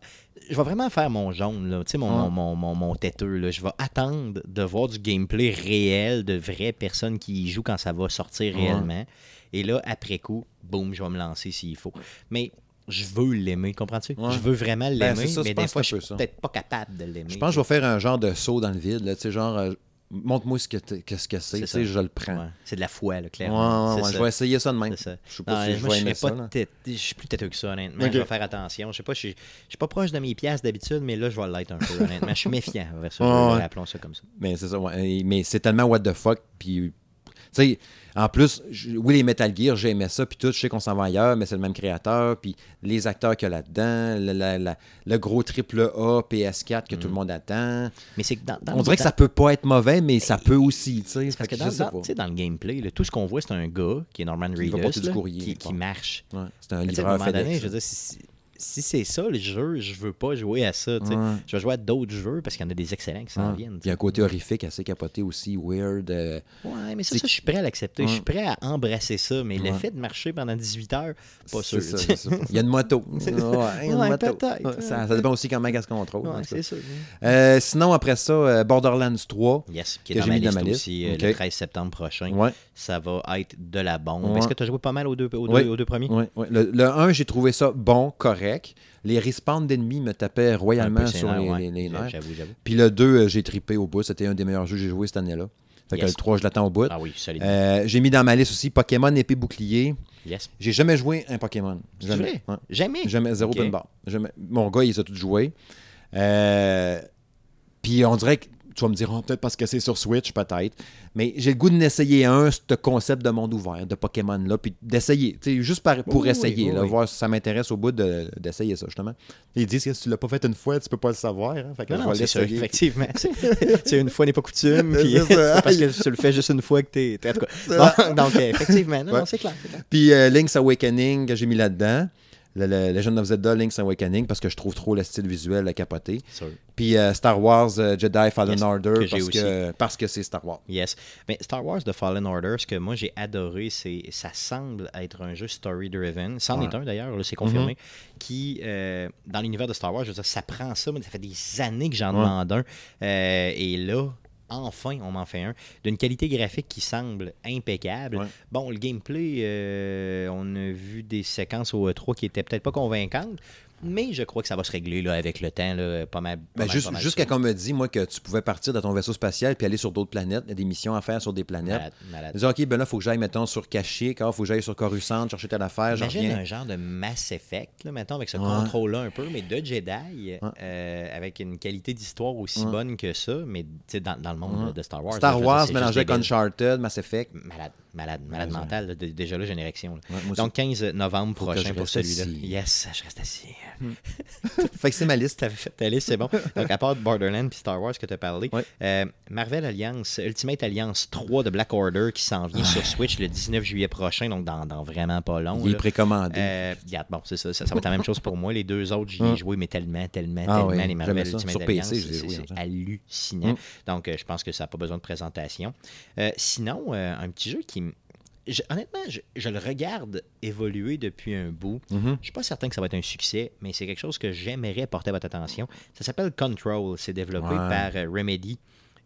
Je vais vraiment faire mon jaune, là. Tu sais, mon, mon, mon, mon, têteux, là. Je vais attendre de voir du gameplay réel de vraies personnes qui y jouent quand ça va sortir réellement. Et là, après coup, boum, je vais me lancer s'il faut. Mais je veux l'aimer, comprends-tu? Ouais. Je veux vraiment Ben, l'aimer, je mais des fois, je suis peut-être pas capable de l'aimer. Je pense que je vais faire un genre de saut dans le vide, là, tu sais, genre, euh, montre-moi ce que, qu'est-ce que c'est, C'est je le prends. Ouais. C'est de la foi, là, clairement. ouais, ouais, je vais essayer ça de même. Ça. Je sais pas Non, si je vais aimer ça. pas je suis plus têteux que ça, honnêtement. Je vais faire attention. Je sais pas, je suis, je suis pas proche de mes pièces d'habitude, mais là, je vais l'être un peu, honnêtement. Je suis méfiant envers ça. Appelons ça comme ça. Mais c'est ça, Mais c'est tellement what the fuck, puis... Tu sais, en plus, je- oui, les Metal Gear, j'ai aimé ça, puis tout, je sais qu'on s'en va ailleurs, mais c'est le même créateur, puis les acteurs qu'il y a là-dedans, le, la- la- le gros triple A PS4 que tout le monde attend. Mais c'est que dans, dans On dirait que ça peut pas être mauvais, mais ça peut aussi, tu sais. Parce que que dans, je dans- le gameplay, là, tout ce qu'on voit, c'est un gars qui est Norman Qui Reedus, du courrier, qui, marche. Ouais, c'est un sais, à un livreur moment donné, FedEx. je veux dire, si, c'est ça le jeu, je veux pas jouer à ça. Ouais. Je vais jouer à d'autres jeux parce qu'il y en a des excellents qui s'en Ouais. viennent. il y a un côté horrifique assez capoté aussi, weird. euh, Ouais, mais ça, ça, je suis prêt à l'accepter. Je suis prêt à embrasser ça. Mais le fait de marcher pendant 18 heures, pas sûr. ça, ça. Il y a une moto. Ouais, il y a une Ouais, moto. peut-être. Ouais, Ça, ça dépend aussi comment contrôle. tout cas. c'est sûr. Euh, sinon, après ça, euh, Borderlands 3. Yes, qui est Que dans ma dans liste ma liste. aussi euh, le 13 septembre prochain. Ça va être de la bombe. Est-ce que tu as joué pas mal aux deux, aux deux, Ouais. aux deux premiers? Le, le 1, j'ai trouvé ça bon, correct. Les respawns d'ennemis me tapaient royalement sur les, ouais. les- les nerfs. J'avoue, j'avoue. Puis le 2, euh, j'ai trippé au bout. C'était un des meilleurs jeux que j'ai joué cette année-là. Fait que le 3, je l'attends au bout. Ah oui, solide. Euh, j'ai mis dans ma liste aussi Pokémon épée bouclier. Yes. J'ai jamais joué un Pokémon. Jamais. vrai? Jamais? Jamais, zéro Ok. open bar. Jamais. Mon gars, il les a tous joués. Euh, Puis on dirait que tu vas me dire, oh, peut-être parce que c'est sur Switch, peut-être. Mais j'ai le goût de n'essayer un, ce concept de monde ouvert, de Pokémon-là, puis d'essayer. Juste par- pour Oui, essayer, oui, là, oui. voir si ça m'intéresse au bout de- d'essayer ça, justement. Ils disent que si tu l'as pas fait une fois, tu peux pas le savoir. hein. Fait que Non, c'est effectivement. C'est- une fois n'est pas coutume. puis c'est parce que tu le fais juste une fois que t'es. Bon, donc, effectivement, non, Ouais. non, c'est clair. c'est clair. Puis euh, Link's Awakening, que j'ai mis là-dedans. Le, le Legend of Zelda, Link's Awakening, parce que je trouve trop le style visuel à capoter. Puis euh, Star Wars euh, Jedi Fallen Yes, Order, que parce que, parce que c'est Star Wars. Yes. Mais Star Wars The Fallen Order, ce que moi j'ai adoré, c'est ça semble être un jeu story-driven. C'en Ouais. est un d'ailleurs, là, c'est confirmé. Qui, euh, dans l'univers de Star Wars, je veux dire, ça prend ça, mais ça fait des années que j'en Ouais. demande un. Euh, et là, enfin, on m'en fait un. D'une qualité graphique qui semble impeccable. Ouais. Bon, le gameplay, euh, on a vu des séquences au E3 qui étaient peut-être pas convaincantes. Mais je crois que ça va se régler là, avec le temps, là, pas mal. pas Ben, mal, juste- mal Jusqu'à qu'on me dit, moi, que tu pouvais partir de ton vaisseau spatial puis aller sur d'autres planètes. Il y a des missions à faire sur des planètes. Malade, malade. OK, ben là, il faut que j'aille, mettons, sur Kashyyyk, il faut que j'aille sur Coruscant, chercher telle affaire, Imagine un genre de Mass Effect, là, mettons, avec ce Ouais. contrôle-là un peu, mais de Jedi, euh, avec une qualité d'histoire aussi Ouais. bonne que ça, mais dans, dans le monde de Star Wars. Star Wars mélangé avec. Uncharted, Mass Effect. Malade, malade, malade mental. déjà là, j'ai une érection. Donc, 15 novembre prochain pour celui-là. Yes, je reste assis. fait que c'est ma liste. T'avais fait ta liste, c'est bon. Donc, à part Borderlands puis Star Wars que tu as parlé, Ouais. euh, Marvel Alliance, Ultimate Alliance 3 de Black Order qui s'en vient sur Switch le 19 juillet prochain, donc dans, dans vraiment pas long. Il est là. précommandé. Euh, bon, c'est ça, ça. ça va être la même chose pour moi. Les deux autres, j'y ai Hum. joué, mais tellement, tellement, Ah tellement. oui, les Marvel. Ultimate Sur PC, Alliance, c'est- hallucinant. Hum. Donc, euh, je pense que ça n'a pas besoin de présentation. Sinon, un petit jeu qui. Je- honnêtement, je, je le regarde évoluer depuis un bout. Mhm. Je suis pas certain que ça va être un succès, mais c'est quelque chose que j'aimerais porter à votre attention. Ça s'appelle Control. C'est développé Ouais. par euh, Remedy.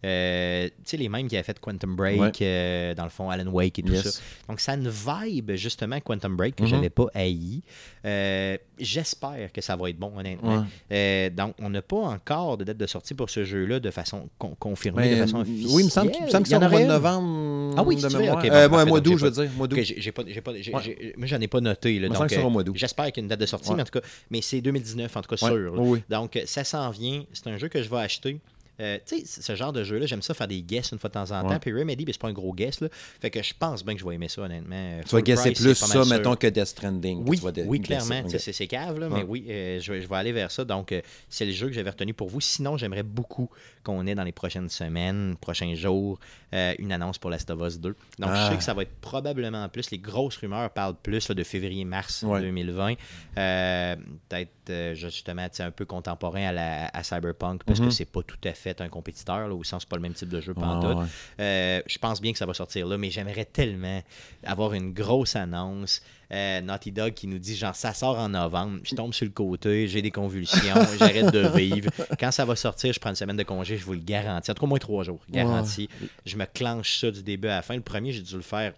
Euh, tu sais, les mêmes qui avaient fait Quantum Break, Ouais. euh, dans le fond, Alan Wake et tout Yes. ça. Donc, ça a une vibe, justement, Quantum Break, que Mhm. j'avais pas haï. Euh, J'espère que ça va être bon, honnêtement. Ouais. Donc, on n'a pas encore de date de sortie pour ce jeu-là de façon con- confirmée, Mais, de façon euh, officielle. oui, il me semble qu'il c'est en au mois de novembre. Ah oui, de c'est vrai, mémoire. ok, Euh, bon, parfait, mois d'août, je veux dire. Mois d'août. J'ai pas, j'ai pas, Ouais. moi, j'en ai pas noté. Là, donc. J'espère qu'il y a une date de sortie, mais en tout cas, mais c'est 2019, en tout cas, sûr. Donc, ça s'en vient. C'est un jeu que je vais acheter. Euh, tu sais, ce genre de jeu-là, j'aime ça faire des guesses une fois de temps en temps. Ouais. Puis Remedy, ben, c'est pas un gros guess. Là. Fait que je pense bien que je vais aimer ça, honnêtement. Tu vas guesser plus ça, mettons, que Death Stranding. Oui, Tu oui, clairement. Ok. Tu sais, C'est cave, là, Ouais. mais oui, euh, je, vais- je vais aller vers ça. Donc, euh, c'est le jeu que j'avais retenu pour vous. Sinon, j'aimerais beaucoup qu'on ait dans les prochaines semaines, prochains jours, une annonce pour Last of Us 2. Donc, je Ah. sais que ça va être probablement plus. Les grosses rumeurs parlent plus là, de février-mars Ouais. 2020. Euh, Peut-être, euh, justement, un peu contemporain à, la, à Cyberpunk, parce que Mhm. c'est pas tout à fait un compétiteur, là, au sens c'est pas le même type de jeu ouais. Euh, je pense bien que ça va sortir là, mais j'aimerais tellement avoir une grosse annonce. Euh, Naughty Dog qui nous dit genre ça sort en novembre, je tombe sur le côté, j'ai des convulsions, j'arrête de vivre. Quand ça va sortir, je prends une semaine de congé, je vous le garantis. En tout cas, au moins trois jours, garanti. Je me clenche ça du début à la fin. Le premier, j'ai dû le faire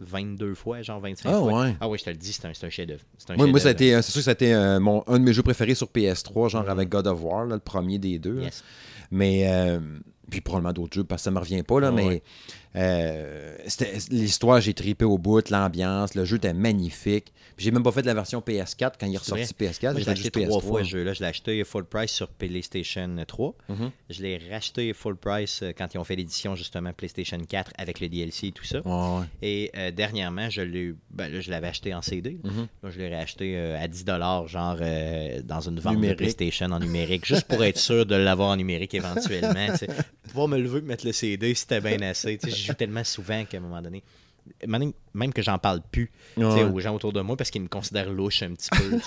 22 fois, genre 25 Ah, fois. ouais. Ah oui, je te le dis, c'est un, un chef-d'œuvre. C'est un Moi, euh, c'est sûr que ça a été euh, mon, un de mes jeux préférés sur PS3, genre avec God of War, là, le premier des deux. Yes. Mais, euh, puis probablement d'autres jeux, parce que ça me revient pas, là, mais ouais. Euh, c'était- l'histoire, j'ai tripé au bout, l'ambiance, le jeu était magnifique. Puis j'ai même pas fait de la version PS4 quand il est ressorti vrai. PS4, Moi, j'ai acheté trois PS3. fois ce jeu-là. Je l'ai acheté full price sur PlayStation 3. Mhm. Je l'ai racheté full price euh, quand ils ont fait l'édition justement PlayStation 4 avec le DLC et tout ça. Ouais. Et euh, dernièrement, je l'ai, ben, là, je l'avais acheté en CD. Mhm. Là, je l'ai réacheté euh, à 10 genre dans une vente Numérique. de PlayStation en numérique, juste pour être sûr de l'avoir en numérique éventuellement. Pouvoir me lever et mettre le CD, c'était bien assez. Joue tellement souvent qu'à un moment donné, même que j'en parle plus Ouais. aux gens autour de moi parce qu'ils me considèrent louche un petit peu.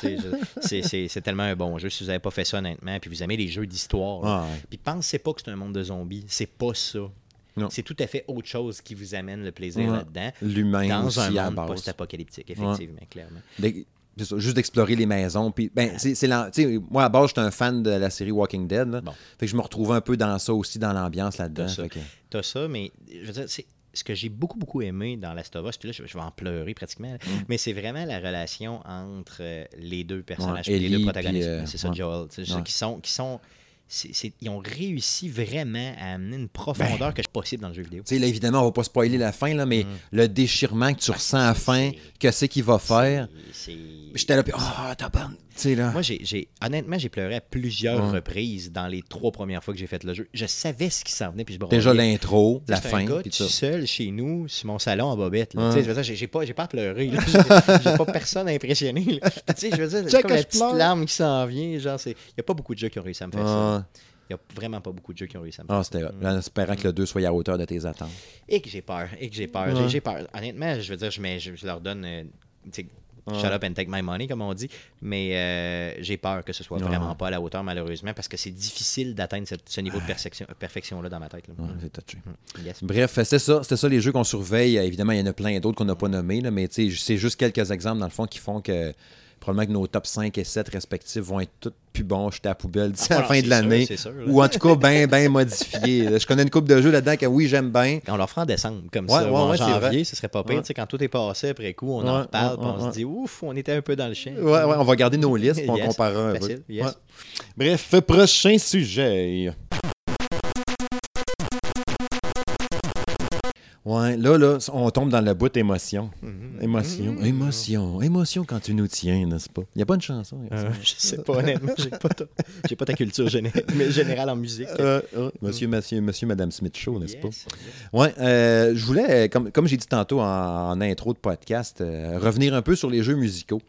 c'est- tellement un bon jeu. Si vous n'avez pas fait ça honnêtement, puis vous aimez les jeux d'histoire, Ah, ouais. puis pensez pas que c'est un monde de zombies. C'est pas ça. C'est tout à fait autre chose qui vous amène le plaisir Ouais. là-dedans. L'humain Dans aussi un monde post-apocalyptique, effectivement, clairement. Ça, juste d'explorer les maisons. Puis, ben, c'est, moi, à base, j'étais un fan de la série Walking Dead. là. Bon. Fait que je me retrouvais un peu dans ça aussi, dans l'ambiance là-dedans. T'as ça. Que- ça, mais je veux dire, c'est ce que j'ai beaucoup, beaucoup aimé dans Last of Us, puis là, je, vais en pleurer pratiquement, là, mais c'est vraiment la relation entre euh, les deux personnages, Ouais, les deux protagonistes. euh, c'est ça, ouais. Joel. Ouais. Qui sont. Qui sont ils ont réussi vraiment à amener une profondeur que c'est possible dans le jeu vidéo. Tu sais, là, évidemment, on va pas spoiler la fin, là, mais le déchirement que tu ressens à la fin, Mm. c'est- que c'est qu'il va faire? J'étais là, puis, ah, t'as là. Moi, j'ai, honnêtement, j'ai pleuré à plusieurs Ouais. reprises dans les trois premières fois que j'ai fait le jeu. Je savais ce qui s'en venait, puis je Déjà l'intro, la fin. tout ça. seul chez nous, sur mon salon en bobette. Ouais. Je j'ai, pas, j'ai pas là. J'ai, pas personne à impressionner. là. Tu sais, je veux dire, c'est comme la je petite larme qui s'en vient. Genre. Il n'y a pas beaucoup de jeux qui ont réussi à me faire ça. Il n'y a vraiment pas beaucoup de jeux qui ont réussi à me faire ah, c'était hot. Là, en espérant que le 2 soit à hauteur de tes attentes. Et que j'ai peur. Et que j'ai peur. Ouais. J'ai, peur. Honnêtement, je veux dire, je, mets- je, je leur donne. euh, Shut up and take my money, comme on dit. Mais euh, j'ai peur que ce soit vraiment pas à la hauteur, malheureusement, parce que c'est difficile d'atteindre ce niveau de perfection, perfection-là dans ma tête. là. Ouais, c'est touché. Mm. Yes. Bref, c'était ça, c'était ça les jeux qu'on surveille. Évidemment, il y en a plein d'autres qu'on n'a pas nommés, là, mais c'est juste quelques exemples, dans le fond, qui font que probablement que nos top 5 et 7 respectifs vont être tous plus bons, jetés à la poubelle d'ici à la Ah, fin de l'année. Ou en tout cas, bien, bien modifiés. Je connais une coupe de jeux là-dedans que oui, j'aime bien. On leur fera en décembre, comme Ouais, ça. ouais, ou en ouais, janvier, ce serait pas pire. Quand tout est passé, après coup, on en reparle, on se dit, ouf, on était un peu dans le champ. Ouais, ouais, on va garder nos listes puis on comparera un peu. Yes. Bref, prochain sujet. Ouais, là, là, on tombe dans le bout émotion. Mhm. Émotion, Mhm. émotion, émotion quand tu nous tiens, n'est-ce pas? Il n'y a pas une chanson. Euh, je sais pas, honnêtement. J'ai pas, ta... pas ta culture mais générale en musique. Euh, euh, monsieur, monsieur, monsieur, Madame Smith Show, n'est-ce pas? Yes. Ouais, euh, je voulais, euh, comme, comme j'ai dit tantôt en, en intro de podcast, euh, revenir un peu sur les jeux musicaux.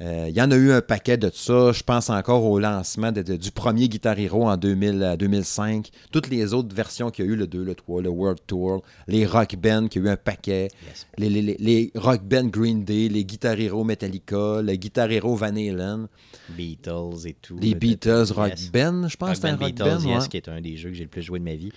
Euh, Il y en a eu un paquet de ça. Je pense encore au lancement de- de- du premier Guitar Hero en 2000, euh, 2005. Toutes les autres versions qu'il y a eu, le 2, le 3, le World Tour, les Rock Band, qui a eu un paquet. Yes. Les, les- les- les Rock Band Green Day, les Guitar Hero Metallica, le Guitar Hero Van Halen, Beatles et tout. les Beatles Rock Yes. Band, je pense que c'était un Rock Beatles, Band. yes, ouais. qui est un des jeux que j'ai le plus joué de ma vie.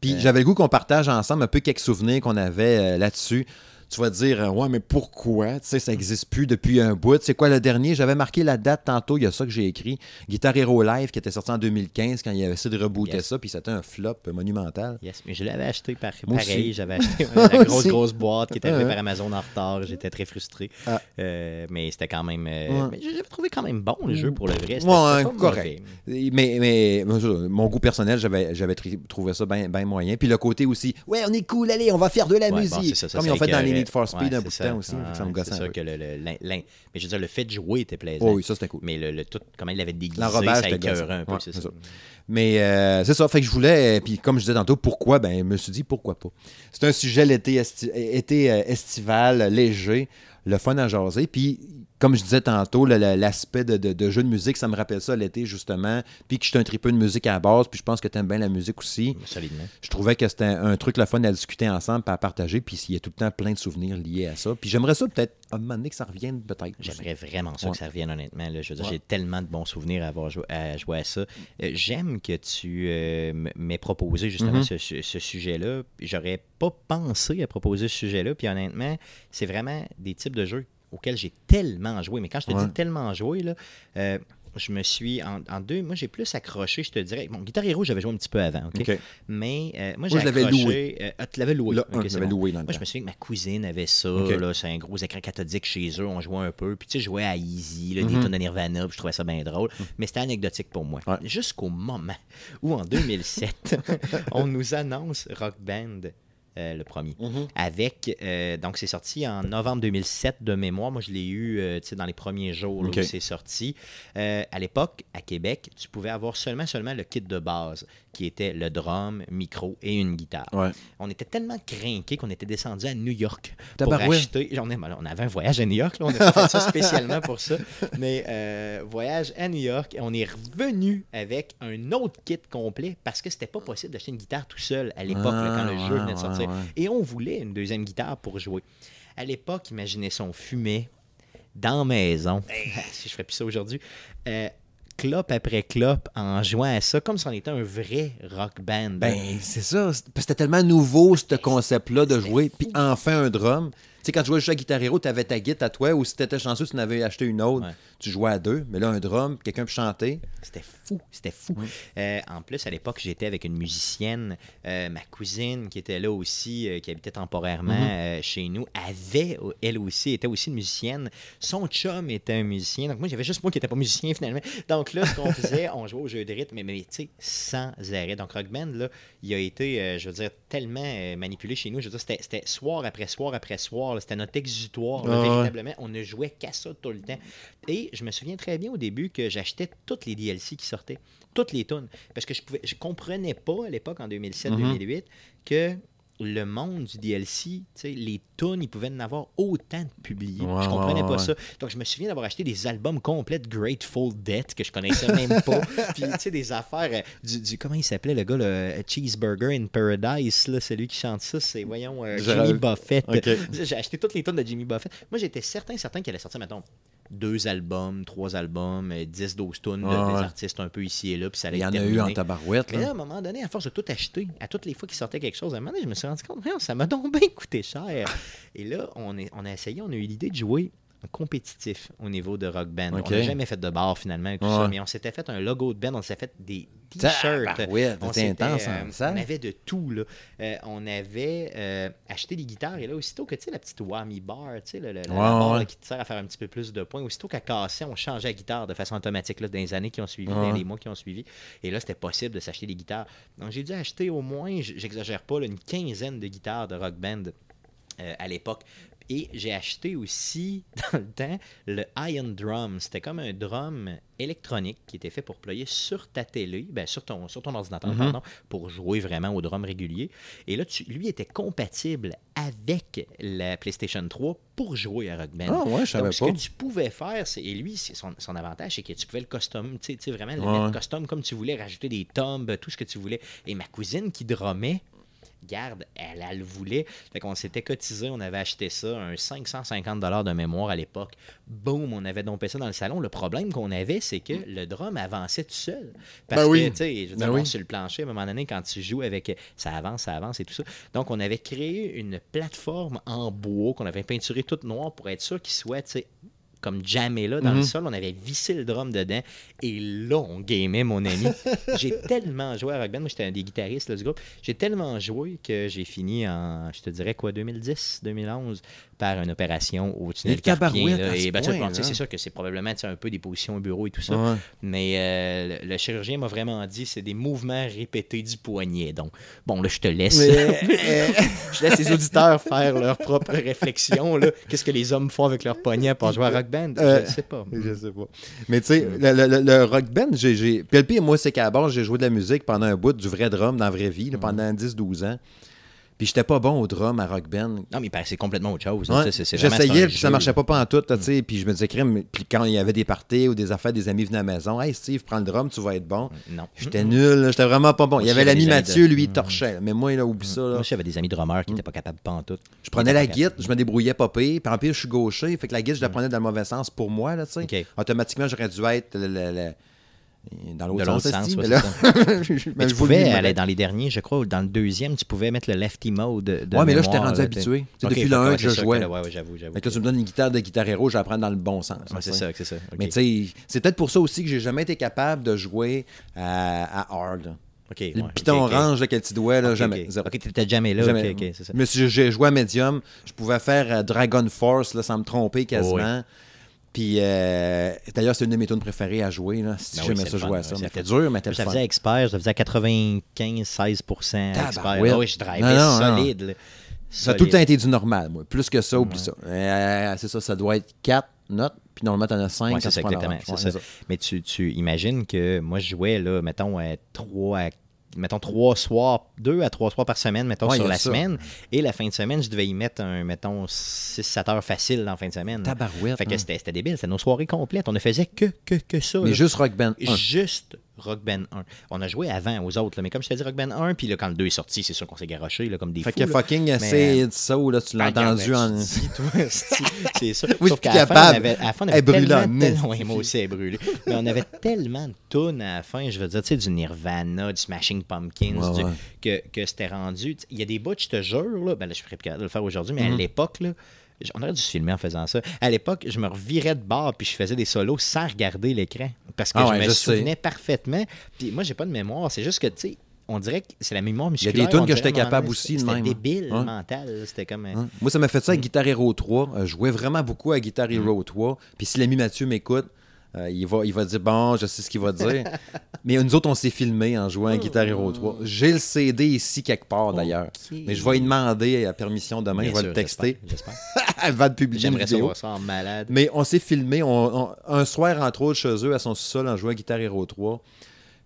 Puis Euh, j'avais le goût qu'on partage ensemble un peu quelques souvenirs qu'on avait euh, là-dessus. Tu vas dire, euh, ouais, mais pourquoi? Tu sais, ça n'existe plus depuis un bout. C'est quoi le dernier? J'avais marqué la date tantôt, il y a ça que j'ai écrit. Guitar Hero Live qui était sorti en 2015 quand il avait essayé de rebooter Yes. ça, puis c'était un flop euh, monumental. Yes, mais je l'avais acheté par, Moi pareil. J'avais acheté la grosse, grosse boîte qui était arrivée Ouais. par Amazon en retard. J'étais très frustré. Ah. Euh, mais c'était quand même. euh, Ouais. J'avais trouvé quand même bon le jeu pour le vrai. C'était Ouais, correct. Mais, mais mon goût personnel, j'avais, trouvé ça bien moyen. Puis le côté aussi, ouais, on est cool, allez, on va faire de la Ouais, musique. c'est ça, ça Comme ils ont fait dans les s'écœurait. Need for Speed Ouais, un bout de ça. temps aussi. que ça me gossait un peu. que le, le- Mais je veux dire, le fait de jouer était plaisant. Oh, oui, ça c'était cool. Mais le, le tout, comment il l'avait déguisé, ça c'était écœurait un peu. Ouais, c'est ça. ça. Mais euh, c'est ça, fait que je voulais, puis comme je disais tantôt, pourquoi? Ben, je me suis dit, pourquoi pas? C'est un sujet l'été esti- été, euh, estival, léger, le fun à jaser, puis comme je disais tantôt, l'aspect de, de- de jeu de musique, ça me rappelle ça l'été, justement, puis que je suis un tripeux de musique à la base, puis je pense que tu aimes bien la musique aussi. Solidement. Je trouvais que c'était un, un truc le fun à discuter ensemble, puis à partager, puis il y a tout le temps plein de souvenirs liés à ça. Puis j'aimerais ça peut-être, à un moment donné, que ça revienne peut-être. J'aimerais vraiment ça Ouais. que ça revienne, honnêtement. là. Je veux dire, Ouais. j'ai tellement de bons souvenirs à avoir joué à, jouer à ça. Euh, J'aime que tu euh, m'aies proposé justement Mhm. ce, ce- ce sujet-là. J'aurais pas pensé à proposer ce sujet-là. Puis honnêtement, c'est vraiment des types de jeux auxquels j'ai tellement joué. Mais quand je te Ouais. dis tellement joué, là, euh, je me suis en, en deux. Moi, j'ai plus accroché, je te dirais. Bon, Guitar Hero, j'avais joué un petit peu avant, OK? Mais euh, moi, j'ai je accroché. loué. euh, ah, tu l'avais loué. J'avais bon. loué dans le Moi, je me souviens que ma cousine avait ça. Là, C'est un gros écran cathodique chez eux. On jouait un peu. Puis, tu sais, je jouais à Easy, là, des Mhm. tonnes de Nirvana. Puis, je trouvais ça bien drôle. Mais c'était anecdotique pour moi. Ouais. Jusqu'au moment où, en 2007, on nous annonce Rock Band. Euh, le premier. Mhm. Avec, euh, donc c'est sorti en novembre 2007 de mémoire. Moi, je l'ai eu euh, tu sais, dans les premiers jours là, Ok. où c'est sorti. Euh, à l'époque, à Québec, tu pouvais avoir seulement, seulement le kit de base, qui était le drum, micro et une guitare. Ouais. On était tellement craqués qu'on était descendu à New York pour acheter. On, est- on avait un voyage à New York, là, on a fait ça spécialement pour ça. Mais euh, voyage à New York, on est revenu avec un autre kit complet parce que c'était pas possible d'acheter une guitare tout seul à l'époque, quand le Ah, jeu venait de sortir. ouais, ouais. Et on voulait une deuxième guitare pour jouer. À l'époque, imaginez ça, on fumait dans maison. si je ferais plus ça aujourd'hui. Euh, clope après clope en jouant à ça, comme si on était un vrai rock band. Ben, c'est ça. C'est- parce que C'était tellement nouveau, ce concept-là, de jouer. Puis enfin un drum. Tu sais, quand tu jouais juste à Guitar Hero, tu avais ta guitare à toi, ou si tu étais chanceux, tu en avais acheté une autre, Ouais. tu jouais à deux. Mais là, un drum, quelqu'un peut chanter. C'était fou, c'était fou. Euh, en plus, à l'époque, j'étais avec une musicienne, euh, ma cousine qui était là aussi, euh, qui habitait temporairement Mhm. chez nous, avait, elle aussi, était aussi une musicienne. Son chum était un musicien. Donc moi, j'avais juste moi qui n'étais pas musicien finalement. Donc là, ce qu'on faisait, on jouait au jeu de rythme, mais, mais tu sais, sans arrêt. Donc Rock Band, là, il a été, je veux dire, tellement euh, manipulé chez nous. Je veux dire, c'était- soir après soir après soir. C'était notre exutoire, là, Ah ouais. véritablement. On ne jouait qu'à ça tout le temps. Et je me souviens très bien au début que j'achetais toutes les DLC qui sortaient, toutes les tunes, parce que je pouvais, je comprenais pas à l'époque en 2007-2008 que le monde du DLC, les tunes, ils pouvaient en avoir autant de publiés. Ouais, je comprenais pas ouais. ça. Donc je me souviens d'avoir acheté des albums complets de Grateful Dead que je connaissais même pas. Puis tu sais des affaires euh, du, du- comment il s'appelait le gars le Cheeseburger in Paradise là, celui qui chante ça, c'est voyons euh, Jimmy Buffett. J'ai acheté toutes les tonnes de Jimmy Buffett. Moi, j'étais certain, certain qu'il allait sortir, mettons, deux albums, trois albums, euh, 10, 12 tonnes de, des ouais. artistes un peu ici et là, puis ça allait Il y en a eu en tabarouette. Mais là, à un moment donné, à force de tout acheter, à toutes les fois qu'il sortait quelque chose, à un moment donné, je me suis rendu compte, ça m'a donc bien coûté cher. Et là, on, est, on a essayé, on a eu l'idée de jouer compétitif au niveau de Rock Band. On n'a jamais fait de bar finalement, et tout Ouais. ça, mais on s'était fait un logo de band, on s'était fait des t-shirts. On c'était intense, euh, hein, ça. on avait de tout. Là. Euh, on avait euh, acheté des guitares et là, aussitôt que tu sais, la petite whammy bar, tu sais, le, le- la barre ouais. là, qui te sert à faire un petit peu plus de points, aussitôt qu'elle cassait, on changeait la guitare de façon automatique là, dans les années qui ont suivi, dans les mois qui ont suivi. Et là, c'était possible de s'acheter des guitares. Donc, j'ai dû acheter au moins, j'exagère pas, là, une quinzaine de guitares de rock band euh, à l'époque. Et j'ai acheté aussi, dans le temps, le Iron Drum. C'était comme un drum électronique qui était fait pour ployer sur ta télé, ben, sur, ton, sur ton ordinateur, Mhm. pardon, pour jouer vraiment au drum régulier. Et là, tu, lui était compatible avec la PlayStation 3 pour jouer à Rock Band. Ah ouais, je savais Donc, ce pas. que tu pouvais faire, c'est, et lui, c'est son, son avantage, c'est que tu pouvais le custom, tu sais, vraiment le Ouais, mettre ouais. custom comme tu voulais, rajouter des tombes, tout ce que tu voulais. Et ma cousine qui drummait, garde, elle, elle le voulait. Fait qu'on s'était cotisé, on avait acheté ça, un 550 de mémoire à l'époque. Boum, on avait dompé ça dans le salon. Le problème qu'on avait, c'est que le drum avançait tout seul. Parce Ben oui. que, tu sais, je veux Ben dire, oui. sur le plancher, à un moment donné, quand tu joues avec, ça avance, ça avance et tout ça. Donc, on avait créé une plateforme en bois qu'on avait peinturée toute noire pour être sûr qu'il soit, tu sais, comme jamais là dans le Mhm. sol, on avait vissé le drum dedans et là on gamait mon ami. j'ai tellement joué à Rock Band, moi j'étais un des guitaristes là, du groupe, j'ai tellement joué que j'ai fini en je te dirais quoi 2010, 2011 par une opération au tunnel Carpien. là. Et ben, c'est sûr que c'est probablement un peu des positions au bureau et tout ça. Ouais. Mais euh, le, le chirurgien m'a vraiment dit c'est des mouvements répétés du poignet. Donc, bon, là, je te laisse. je laisse les auditeurs faire leur propre réflexion. Qu'est-ce que les hommes font avec leur poignet pour jouer à rock band Euh, Je ne sais pas. Je sais pas. Mais tu sais, le, le- le- rock band, j'ai. Puis le pire, moi, c'est qu'à base, j'ai joué de la musique pendant un bout, du vrai drum dans la vraie vie, là, pendant 10-12 ans. Puis j'étais pas bon au drum à rock band. Non, mais c'est complètement autre chose. Ouais. Vraiment- J'essayais, puis ça marchait pas pas en tout, tu sais. Puis je me disais, crème, puis quand il y avait des parties ou des affaires, des amis venaient à la maison, hey Steve, prends le drum, tu vas être bon. Non. J'étais nul, j'étais vraiment pas bon. Il y avait l'ami Mathieu, de- lui, il torchait. Mais moi, là, oublie ça. Là. Moi, j'avais des amis drummers qui n'étaient pas capables pas en tout. Je prenais la guitare, je me débrouillais pas pire. Puis en pire, je suis gaucher. Fait que la guitare, je la prenais dans le mauvais sens pour moi, là, tu sais. Automatiquement, j'aurais dû être le- le- le- dans l'autre sens. mais là, c'est je- Mais je tu pouvais aller dans les derniers, je crois, ou dans le deuxième, tu pouvais mettre le lefty mode. De Ouais, mais là, j'étais mémoire, rendu habitué. depuis le que, un ouais, que c'est je jouais. là, ouais, ouais, j'avoue, j'avoue. Fait que tu me donnes une guitare de guitare héros, je vais apprendre dans le bon sens. Ouais, tu c'est ça, c'est ça. Mais tu sais, c'est peut-être pour ça aussi que j'ai jamais été capable de jouer à, à hard. là. Ok, Le ouais, piton ok, ok. orange le petit doigt, là, jamais. ok. T'étais jamais là. Jamais. Ça. Mais si j'ai joué à Medium, je pouvais faire euh, Dragon Force là, sans me tromper quasiment. Puis euh, d'ailleurs, c'est une de mes tunes préférées à jouer. Là, si Ben oui, j'aimais c'est ça jouer à ça. ouais, c'était dur, mais fun. faisais expert, faisais à 95-16% expert. Ah oui, je drivais Non, non, non. solide. là. Ça a tout le temps été du normal, moi. Plus que ça, oublie ça. Euh, c'est ça, ça doit être 4 notes, puis normalement, t'en as 5 Ouais, c'est ça, exactement. c'est ça. Mais tu, tu imagines que moi, je jouais, là, mettons, à trois, à- mettons, trois soirs, deux à trois soirs par semaine, mettons, Ouais, sur la ça. semaine. Et la fin de semaine, je devais y mettre, un, mettons, 6-7 heures facile dans la fin de semaine. Tabarouette. Fait que hein. c'était c'était débile. C'était nos soirées complètes. On ne faisait que, que, que ça. Mais là. juste Rock Band 1. Juste Rock Band 1. On a joué avant aux autres, là, mais comme je t'ai dit, Rock Band 1, puis là, quand le 2 est sorti, c'est sûr qu'on s'est garoché là, comme des Fait fous. que là. fucking assez euh, de ça, là, tu l'as entendu en. C'est ça. Oui, Sauf suis qu'à la fin, capable. on avait, à la fin, on Elle avait brûle en tellement, esti. tellement- ouais, moi aussi, elle est brûlée. Mais on avait tellement de tunes à la fin, je veux dire, tu sais, du Nirvana, du Smashing Pumpkins, Ouais, du- ouais. que, que c'était rendu. Il y a des bouts, je te jure, là, ben là, je plus capable de le faire aujourd'hui, mais à l'époque, là, on aurait dû se filmer en faisant ça. À l'époque, je me revirais de bord puis je faisais des solos sans regarder l'écran. Parce que Ah je me je sais. souvenais parfaitement. Puis moi, j'ai pas de mémoire. C'est juste que, tu sais, on dirait que c'est la mémoire y a musculaire. des tunes que j'étais capable aussi de C'était débile, mental. C'était comme. Hein? Moi, ça m'a fait ça à Guitar Hero 3. Euh, je jouais vraiment beaucoup à Guitar Hero 3. Puis si l'ami Mathieu m'écoute, euh, il, va, il va dire Bon, je sais ce qu'il va dire. Mais nous autres, on s'est filmé en jouant à Guitar Hero 3. J'ai le CD ici quelque part d'ailleurs. Mais je vais lui demander la permission demain. bien je vais sûr, le texter. j'espère, va te publier J'aimerais savoir ça en malade. Mais on s'est filmé on- on- un soir, entre autres, chez eux, à son sous-sol, en jouant à Guitar Hero 3.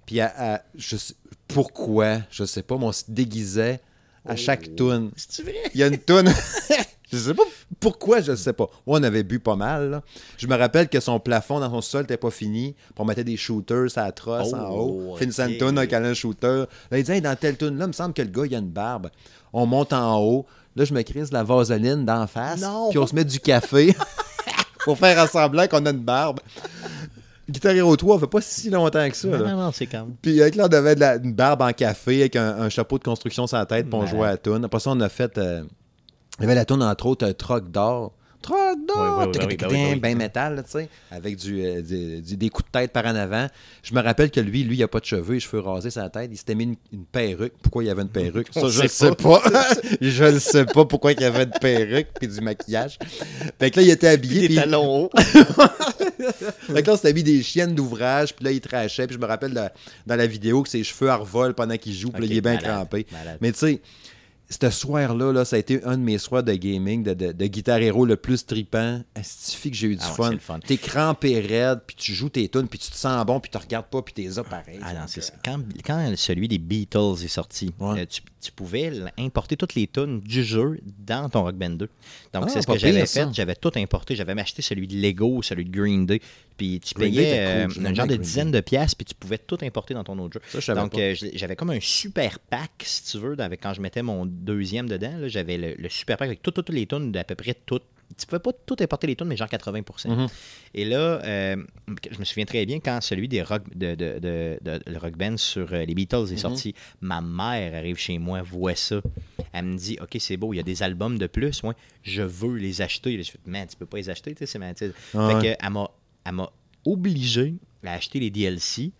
Puis à- à- je sais- pourquoi, je sais pas, mais on se déguisait à chaque tune. C'est vrai? Il y a une toune. je sais pas pourquoi, je sais pas. Ouais, on avait bu pas mal. là. Je me rappelle que son plafond dans son sol n'était pas fini. On mettait des shooters à trosse en Oh, haut. Finissant ok. une toune avec un shooter. Là, il dit Hey, dans telle toune là, il me semble que le gars, il a une barbe. On monte en haut. Là, je me crise de la vaseline d'en face. Non. Puis on se met du café pour faire semblant qu'on a une barbe. Guitar Hero 3, on fait pas si longtemps que ça. Non, là. non, non, c'est comme. Puis avec là, on avait de la- une barbe en café avec un, un chapeau de construction sur la tête, puis on Ouais. jouait à la toune. Après ça, on a fait. euh, il y avait la entre autres, un troc d'or. Truck d'or! Tic, ben ben métal, tu sais, avec du, euh, du- du- des coups de tête par en avant. Je me rappelle que lui, lui, il a pas de cheveux, les cheveux rasés sur la tête. Il s'était mis une, une perruque. Pourquoi il avait une perruque? Ça, On je ne sais pas. je ne sais pas pourquoi il avait une perruque puis du maquillage. Fait que là, il était habillé. Des puis- talons hauts. fait que là, on s'était mis des chiennes d'ouvrage, puis là, il trachait. Puis je me rappelle dans la vidéo que ses cheveux revolent pendant qu'il joue, puis là, il est bien malade, crampé. malade. Mais tu sais, ce soir-là, là, ça a été un de mes soirs de gaming, de, de, de Guitar Hero le plus tripant. Est-ce que j'ai eu du Ah ouais, fun? c'est le fun. T'es crampé raide, puis tu joues tes tunes, puis tu te sens bon, puis tu regardes pas, puis t'es là pareil. Ah non, c'est euh, ça. Quand, quand celui des Beatles est sorti, Ouais. euh, tu, tu pouvais importer toutes les tunes du jeu dans ton Rock Band 2. Donc, Ah, c'est ce que j'avais fait. J'avais tout importé. J'avais même acheté celui de Lego, celui de Green Day. Puis tu Green payais cool. euh, un genre de dizaine de pièces, puis tu pouvais tout importer dans ton autre jeu. Ça, je Donc, euh, j'avais comme un super pack, si tu veux, avec, quand je mettais mon deuxième dedans. là, J'avais le, le super pack avec toutes, toutes les tunes d'à peu près toutes. Tu pouvais pas tout importer les tunes, mais genre 80 Mhm. Et là, euh, je me souviens très bien quand celui des rock, de, de, de- de- le rock band sur euh, les Beatles Mhm. est sorti, ma mère arrive chez moi, voit ça. Elle me dit Ok, c'est beau, il y a des albums de plus, ouais, je veux les acheter. Là, je fais Man, tu peux pas les acheter, tu sais, c'est. Ah Fait que elle m'a- elle m'a obligé à acheter les DLC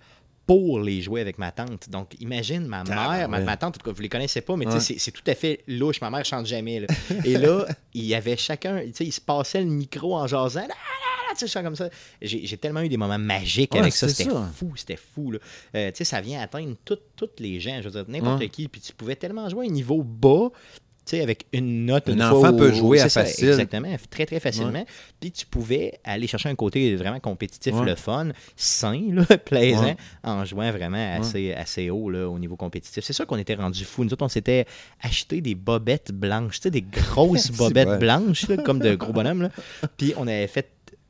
pour les jouer avec ma tante. Donc, imagine ma mère, ma, tante, en tout cas, vous les connaissez pas, mais Ouais. c'est tout à fait louche. Ma mère chante jamais. là. Et là, il y avait chacun, tu sais, il se passait le micro en jasant. Là, tu sais, comme ça. J'ai tellement eu des moments magiques Ouais, avec ça. C'était fou, c'était fou. là. Euh, tu sais, ça vient atteindre toutes toutes les gens. Je veux dire, n'importe qui. Puis tu pouvais tellement jouer à un niveau bas. Sais, avec une note, Un une enfant fois peut jouer à ça, facile. Exactement, très très facilement. Puis tu pouvais aller chercher un côté vraiment compétitif, Ouais. le fun, sain, là, plaisant, Ouais. en jouant vraiment assez, assez haut là, au niveau compétitif. C'est sûr qu'on était rendu fou. Nous autres, on s'était acheté des bobettes blanches, tu sais, des grosses bobettes blanches, là, comme de gros bonhommes. Puis on avait fait.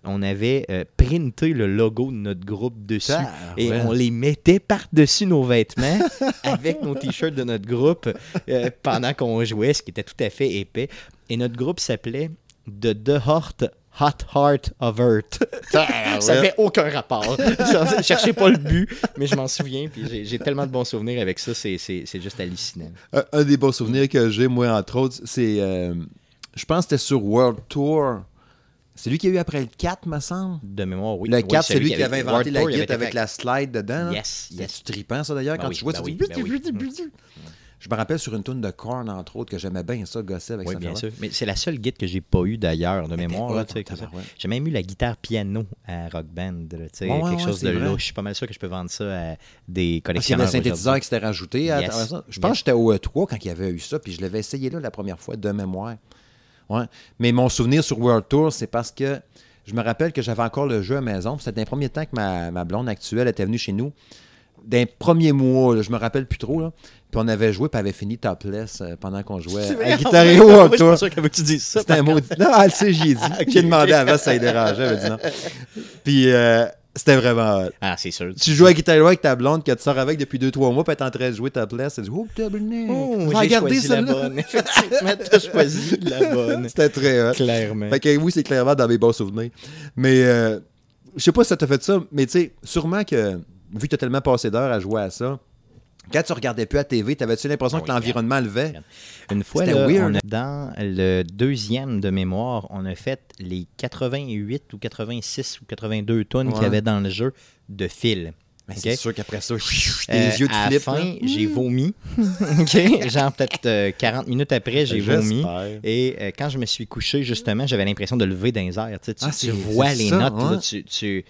On avait euh, printé le logo de notre groupe dessus Ah, et ouais. on les mettait par-dessus nos vêtements avec nos t-shirts de notre groupe euh, pendant qu'on jouait, ce qui était tout à fait épais. Et notre groupe s'appelait The Heart Hot Heart of Earth. Ah, Ça fait aucun rapport. Je cherchais pas le but, mais je m'en souviens. Puis j'ai- tellement de bons souvenirs avec ça, c'est- c'est c'est juste hallucinant. Un, un des bons souvenirs que j'ai, moi, entre autres, c'est. euh, je pense que c'était sur World Tour. C'est lui qui a eu après le 4, me semble? De mémoire, oui. Le Oui, 4, c'est celui lui qui avait inventé World la été avec la slide dedans. Yes, yes. C'est trippant, ça, d'ailleurs. Ben quand oui, tu jouais, ben tu dis... ben oui. Je me rappelle sur une tune de Korn, entre autres, que j'aimais bien ça, gosser avec Oui, ça. bien sûr. Mais c'est la seule guide que j'ai pas eue d'ailleurs, de mémoire. là, hot, tu sais, que ça. tabarouette. J'ai même eu la guitare piano à Rock Band. là, tu sais, Ouais, quelque ouais, chose de louche. Je suis pas mal sûr que je peux vendre ça à des Parce qu'il y avait collectionneurs. un synthétiseur qui s'était rajouté. à Yes. travers ça. Je pense que j'étais au E3 quand il y avait eu ça, puis je l'avais essayé là la première fois de mémoire. Ouais. Mais mon souvenir sur World Tour, c'est parce que je me rappelle que j'avais encore le jeu à maison. C'était un premier temps que ma, ma blonde actuelle était venue chez nous. D'un premier mois, là, je me rappelle plus trop. Là. Puis on avait joué, puis avait fini topless euh, pendant qu'on jouait à? Guitar Hero World Tour. C'était un mot. Non, elle le sait, j'y ai dit. J'ai demandé avant ça lui dérangeait. Elle dit non. Puis euh, c'était vraiment. hot. Ah, c'est sûr. Tu joues à Guitar Hero avec ta blonde que tu sors avec depuis 2-3 mois, puis est en train de jouer ta place. Elle dit Oh, tabarnak, Oh, j'ai choisi la bonne. Effectivement, t'as choisi la bonne. C'était très hot. Clairement. Fait que oui, c'est clairement dans mes bons souvenirs. Mais euh, je sais pas si ça t'a fait ça, mais tu sais, sûrement que vu que tu as tellement passé d'heures à jouer à ça, quand tu regardais plus à TV, t'avais-tu l'impression Ah que l'environnement levait? Une fois, C'était là, weird. on a- dans le deuxième de mémoire, on a fait les 88 ou 86 ou 82 tonnes qu'il y avait dans le jeu de fil. C'est sûr qu'après ça, Euh, yeux de à la fin, j'ai vomi. OK? Genre peut-être euh, 40 minutes après, j'ai vomi. Et euh, quand je me suis couché, justement, j'avais l'impression de lever dans les airs. Tu, sais, tu- Ah, tu vois les ça, notes. là, tu, tu-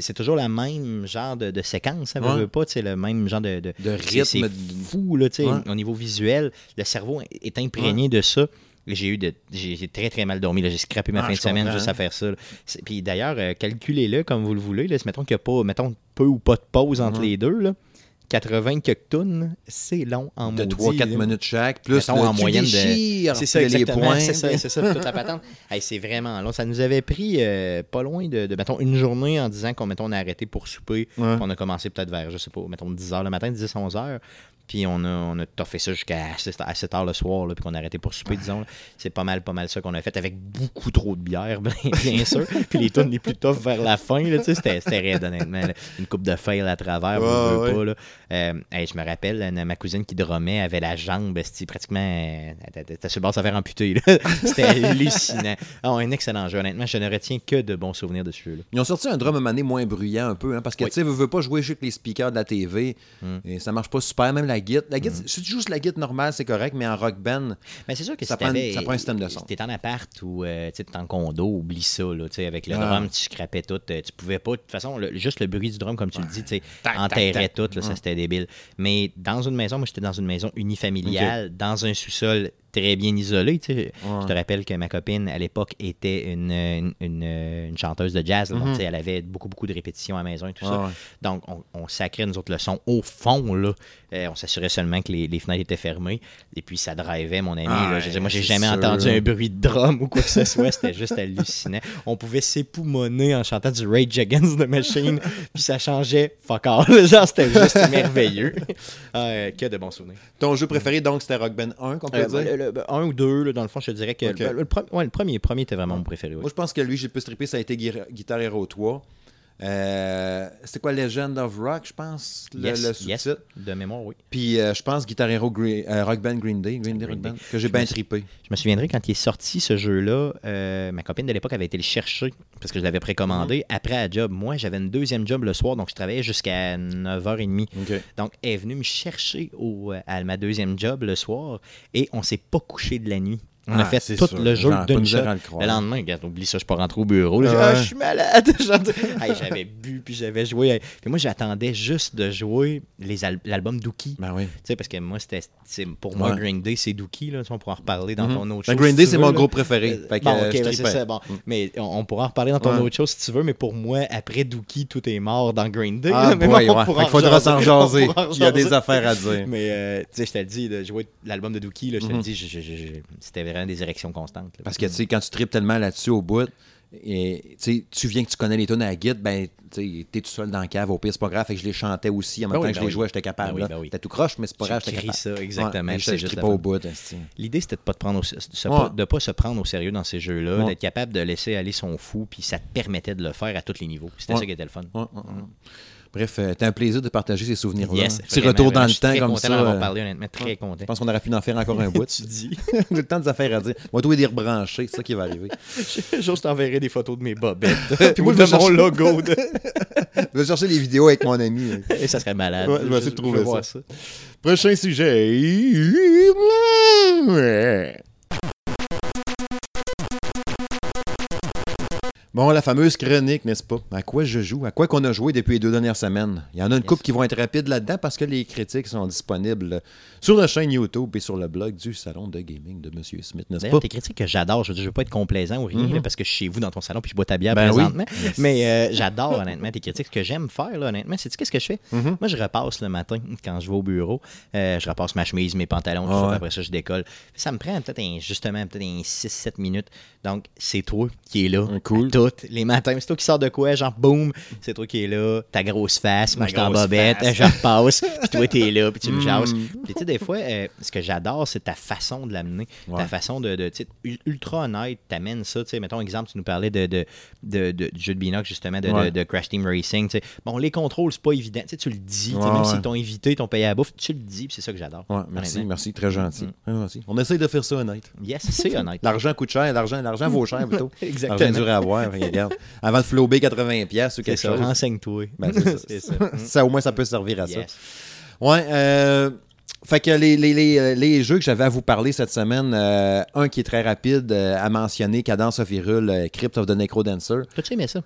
c'est, toujours le même genre de, de séquence. Ça Ouais. veut pas, le même genre de, de, De c'est- c'est rythme. fou, là, Ouais. au niveau visuel. Le cerveau est imprégné de ça. J'ai eu de, j'ai très très mal dormi. là. J'ai scrappé ma Ah, fin de semaine comprends. juste à faire ça. Puis d'ailleurs, euh, calculez-le comme vous le voulez. Là. Mettons qu'il n'y a pas, mettons, peu ou pas de pause entre les deux. Là. 80 quelques tonnes, c'est long en De maudit, 3-4 là. minutes chaque, plus Mettons, le en moyenne de- C'est ça, les exactement. points. C'est ça, c'est ça, toute la patente. Hey, c'est vraiment long. Ça nous avait pris euh, pas loin de, de, mettons, une journée en disant qu'on mettons, on a arrêté pour souper. Ouais. Puis On a commencé peut-être vers, je sais pas, mettons 10 h le matin, 10, 11 h. Puis on a, on a toffé ça jusqu'à assez, assez tard le soir, là, puis qu'on a arrêté pour souper, disons. C'est pas mal, pas mal ça qu'on a fait avec beaucoup trop de bière, bien, bien sûr. puis les tunes les plus tough vers la fin, c'était, c'était raide, honnêtement. là. Une coupe de fail à travers, ouais. pas, là. Euh, hey, je me rappelle, ma cousine qui drummait avait la jambe, pratiquement. euh, Elle était- sur le bord de se faire amputer, là. C'était hallucinant. Ah, un excellent jeu, honnêtement. Je ne retiens que de bons souvenirs de ce jeu-là. Ils ont sorti un drum donné moins bruyant un peu, hein, parce que Oui. tu sais, veux, veux pas jouer juste les speakers de la TV, et ça marche pas super, même la La guitare, si tu joues sur la guitare normale, c'est correct, mais en rock band, Mais c'est sûr que Ça si prend- t'avais- ça prend un système de son. Si t'es en appart ou euh, t'es en condo, oublie ça. Là, avec le Ah. drum, tu scrapais tout. euh, Tu pouvais pas. De toute façon, le- juste le bruit du drum, comme tu le dis, enterrait tout. Là, Ça, c'était débile. Mais dans une maison, moi, j'étais dans une maison unifamiliale, dans un sous-sol très bien isolé. tu sais. Je te rappelle que ma copine, à l'époque, était une, une, une- une chanteuse de jazz. Donc, tu sais, elle avait beaucoup, beaucoup de répétitions à la maison et tout ça. Donc, on, on sacrait, nous autres, le son au fond. Là. Euh, on s'assurait seulement que les, les fenêtres étaient fermées. Et puis, ça drivait, mon ami. Ah là. Je dire, moi, j'ai jamais sûr. entendu un bruit de drum ou quoi que ce soit. C'était juste hallucinant. On pouvait s'époumoner en chantant du Rage Against the Machine. puis, ça changeait fuck all. Genre, c'était juste merveilleux. Euh, que de bons souvenirs. Ton jeu préféré, donc, c'était Rock Band 1, qu'on peut Euh, dire? Le- le- un ou deux, là, dans le fond, je te dirais que le, le pre- ouais, le premier, premier était vraiment mon préféré. Moi, je pense que lui, j'ai plus trippé, ça a été Guitar Hero 3. Euh, C'était quoi Legend of Rock, je pense, le, Yes, le yes. sous-titre? De mémoire, oui. Puis euh, je pense Guitar Hero Green- euh, Rock Band Green Day, Green Day, Green Rock Day. Band, que j'ai bien trippé. Je me souviendrai quand il est sorti ce jeu-là, ma copine de l'époque avait été le chercher parce que je l'avais précommandé après à job. Moi, j'avais une deuxième job le soir, donc je travaillais jusqu'à 9h30. OK. Donc, elle est venue me chercher au, à ma deuxième job le soir et on s'est pas couché de la nuit. On Ah, a fait tout sûr. le jeu d'une shot. le. Le lendemain, regarde, oublie ça, je suis pas rentré au bureau. là. Ah Ah, je suis malade. Hey, j'avais bu, puis j'avais joué. Puis moi, j'attendais juste de jouer l'album Dookie. Ben oui. Tu sais, parce que moi, c'était, pour moi, Ouais. Green Day, c'est Dookie. Là, on pourra en reparler dans ton autre Ben, show. Green si Day, c'est mon groupe préféré. Fait que, bon, ok, ben, c'est ça. Bon. Mais on, on pourra en reparler dans ton Ouais. autre chose si tu veux. Mais pour moi, après Dookie, tout est mort dans Green Day. Ah, mais ouais. qu'il faudra s'en jaser. Il y a des affaires à dire. Mais euh, tu sais, je te le dis, de jouer l'album de Dookie, je te le dis, je- c'était vraiment des érections constantes. là. Parce que, tu sais, quand tu tripes tellement là-dessus au bout, et, tu sais, viens que tu connais les tunes à la guide, ben, tu sais, t'es tout seul dans la cave, au pire, c'est pas grave, fait que je les chantais aussi. En même Ben temps oui, que je ben les oui. jouais, j'étais capable. Ben oui, ben oui. T'es tout croche, mais c'est pas Tu grave, j'étais capable. ça, exactement. Ouais, je, je juste trippais la au bout. L'idée, c'était de pas te prendre au, se- Ouais. pas- de pas se prendre au sérieux dans ces jeux-là, Ouais. d'être capable de laisser aller son fou, puis ça te permettait de le faire à tous les niveaux. C'était ça qui était le fun. Bref, euh, t'as un plaisir de partager ces souvenirs-là. Yes, Petit vraiment, retour dans vraiment, le je temps comme ça. avoir euh, parlé, honnêtement, très content. Je pense qu'on aurait pu en faire encore un bout. tu dis. le temps des affaires à dire. Moi, toi, les rebrancher, c'est ça qui va arriver. Jour, je t'enverrai des photos de mes bobettes. Puis moi, je de vais mon chercher- logo. de- Je vais chercher les vidéos avec mon ami. Et ça serait malade. Ouais, je vais essayer de trouver voir ça. Prochain sujet. Bon, la fameuse chronique, n'est-ce pas? À quoi je joue? À quoi qu'on a joué depuis les deux dernières semaines? Il y en a une couple qui vont être rapides là-dedans parce que les critiques sont disponibles sur la chaîne YouTube et sur le blog du salon de gaming de M. Smith, n'est-ce D'ailleurs, pas? tes critiques que j'adore, je veux dire, je veux pas être complaisant ou rien, Mhm. là, parce que je suis chez vous dans ton salon puis je bois ta bière Ben oui. présentement. Mais euh, j'adore honnêtement tes critiques. Ce que j'aime faire, là, honnêtement, c'est qu'est-ce que je fais? Mhm. Moi, je repasse le matin quand je vais au bureau. Euh, je repasse ma chemise, mes pantalons, tout ça, après ça, je décolle. Ça me prend peut-être justement peut-être un 6-7 minutes. Donc, c'est toi qui est là. Cool. à Toutes les matins. C'est toi qui sors de quoi? Genre, boum, c'est toi qui est là. Ta grosse face, moi, je suis en grosse bobette, je repasse. puis toi, t'es là, puis tu me Mm. jases. Puis tu sais, des fois, euh, ce que j'adore, c'est ta façon de l'amener. Ouais. Ta façon de, de tu sais, ul- ultra honnête, t'amènes ça. Tu sais, mettons, exemple, tu nous parlais de, de, de, de- du jeu de binocle, justement, de, de- Ouais. de Crash Team Racing. tu sais. Bon, les contrôles, c'est pas évident. Tu sais, tu le dis. Ouais, même s'ils t'ont invité, ils t'ont payé à la bouffe, tu le dis, puis c'est ça que j'adore. Ouais, merci, merci, très gentil. Mm. On essaye de faire ça honnête. Yes, c'est honnête. L'argent coûte cher, l'argent, l'argent vaut cher plutôt. Exactement. L'argent dur à avoir. Regarde. Avant de flober 80$ piastres ou quelque ça, chose. renseigne-toi. Ben, ça. c'est ça. ça, au moins, ça peut servir à ça. Ouais, euh, fait que les, les, les, euh, les jeux que j'avais à vous parler cette semaine, euh, un qui est très rapide euh, à mentionner, Cadence of Hyrule, euh, Crypt of the Necrodancer. T'as-tu aimé ça?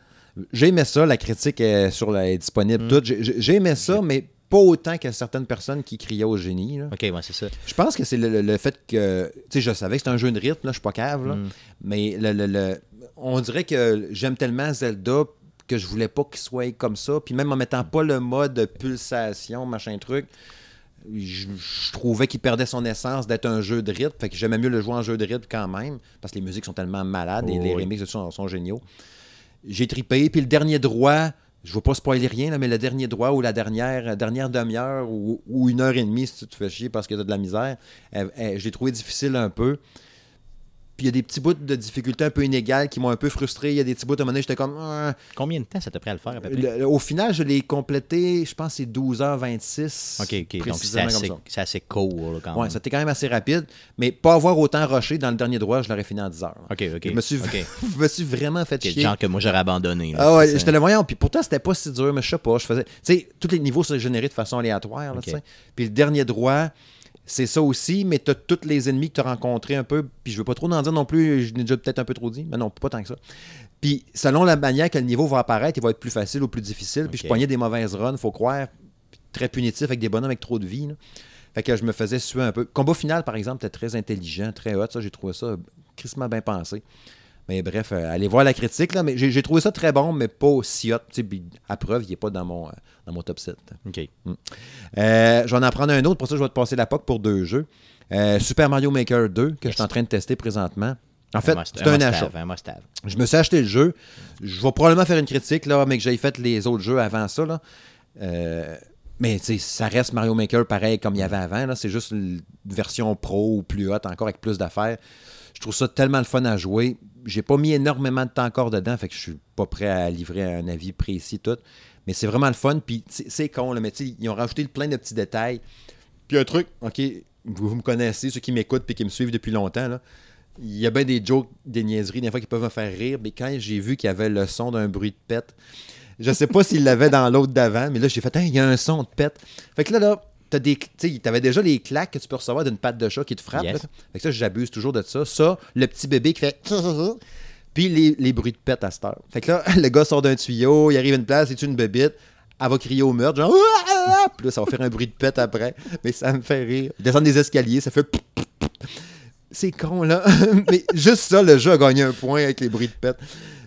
J'ai aimé ça, la critique est, sur la, est disponible Mm. toute. J'ai- aimé ça, mais pas autant que certaines personnes qui criaient au génie. là. Ok, ouais, c'est ça. Je pense que c'est le, le- le fait que. Tu sais, je savais que c'était un jeu de rythme, là, je suis pas cave, là, Mm. mais le- le- on dirait que j'aime tellement Zelda que je voulais pas qu'il soit comme ça. Puis même en mettant pas le mode pulsation, machin truc, je, je trouvais qu'il perdait son essence d'être un jeu de rythme. Fait que j'aimais mieux le jouer en jeu de rythme quand même, parce que les musiques sont tellement malades et les oui. remixes sont, sont géniaux. J'ai tripé. Puis le dernier droit, je ne veux pas spoiler rien, là, mais le dernier droit ou la dernière, dernière demi-heure ou, ou une heure et demie, si tu te fais chier parce que tu as de la misère, elle- elle- je l'ai trouvé difficile un peu. Puis il y a des petits bouts de difficulté un peu inégales qui m'ont un peu frustré. Il y a des petits bouts, à un moment donné, j'étais comme. Combien de temps ça t'a pris à le faire à peu près? Le- au final, je l'ai complété, je pense c'est 12h26. ok, ok. Donc c'est assez, assez court là, quand Ouais, même. c'était quand même assez rapide, mais pas avoir autant rushé dans le dernier droit, je l'aurais fini en 10 heures. là. Ok, ok. Je me suis, ok. je me suis vraiment fait Ok, chier. Genre que moi j'aurais abandonné. là, Ah ouais, j'étais le voyant. Puis pourtant, c'était pas si dur, mais je sais pas. Je faisais. Tu sais, tous les niveaux sont générés de façon aléatoire. là. Puis le dernier droit, c'est ça aussi, mais tu as tous les ennemis que tu as rencontrés un peu. Puis je veux pas trop en dire non plus, je n'ai déjà peut-être un peu trop dit, mais non, pas tant que ça. Puis selon la manière que le niveau va apparaître, il va être plus facile ou plus difficile. Puis je pognais des mauvaises runs, faut croire. Très punitif avec des bonhommes avec trop de vie. là. Fait que je me faisais suer un peu. Combat final, par exemple, était très intelligent, très hot. Ça, j'ai trouvé ça crissement bien pensé. Mais bref, euh, allez voir la critique, là. Mais j'ai j'ai trouvé ça très bon, mais pas aussi hot. À preuve, il n'est pas dans mon, euh, dans mon top 7. Ok. Euh, je vais en prendre un autre. Pour ça, je vais te passer la POC pour deux jeux. Super Mario Maker 2, que je suis en train de tester présentement. En fait, c'est un achat. Un. Je me suis acheté le jeu. Je vais probablement faire une critique, là, mais que j'aille fait les autres jeux avant ça. Là. Mais ça reste Mario Maker pareil comme il y avait avant. là. C'est juste une version pro ou plus haute, encore avec plus d'affaires. Je trouve ça tellement le fun à jouer. J'ai pas mis énormément de temps encore dedans, fait que je suis pas prêt à livrer un avis précis tout. Mais c'est vraiment le fun. Puis c'est con, là, mais ils ont rajouté plein de petits détails. Puis un truc, OK, vous, me connaissez, ceux qui m'écoutent et qui me suivent depuis longtemps, là. Il y a bien des jokes, des niaiseries, des fois qui peuvent me faire rire, mais quand j'ai vu qu'il y avait le son d'un bruit de pète, je sais pas s'il l'avait dans l'autre d'avant, mais là, j'ai fait, il y a un son de pète. Fait que là, là, t'as des, t'avais déjà les claques que tu peux recevoir d'une patte de chat qui te frappe. Yes. Fait que ça, j'abuse toujours de ça. Ça, le petit bébé qui fait. Puis les, les bruits de pète à cette heure. Fait que là, le gars sort d'un tuyau, il arrive à une place, il tue une bébite. Elle va crier au meurtre, genre. Puis là, ça va faire un bruit de pète après. Mais ça me fait rire. Il descend des escaliers, ça fait. C'est con, là. mais juste ça, le jeu a gagné un point avec les bruits de pète.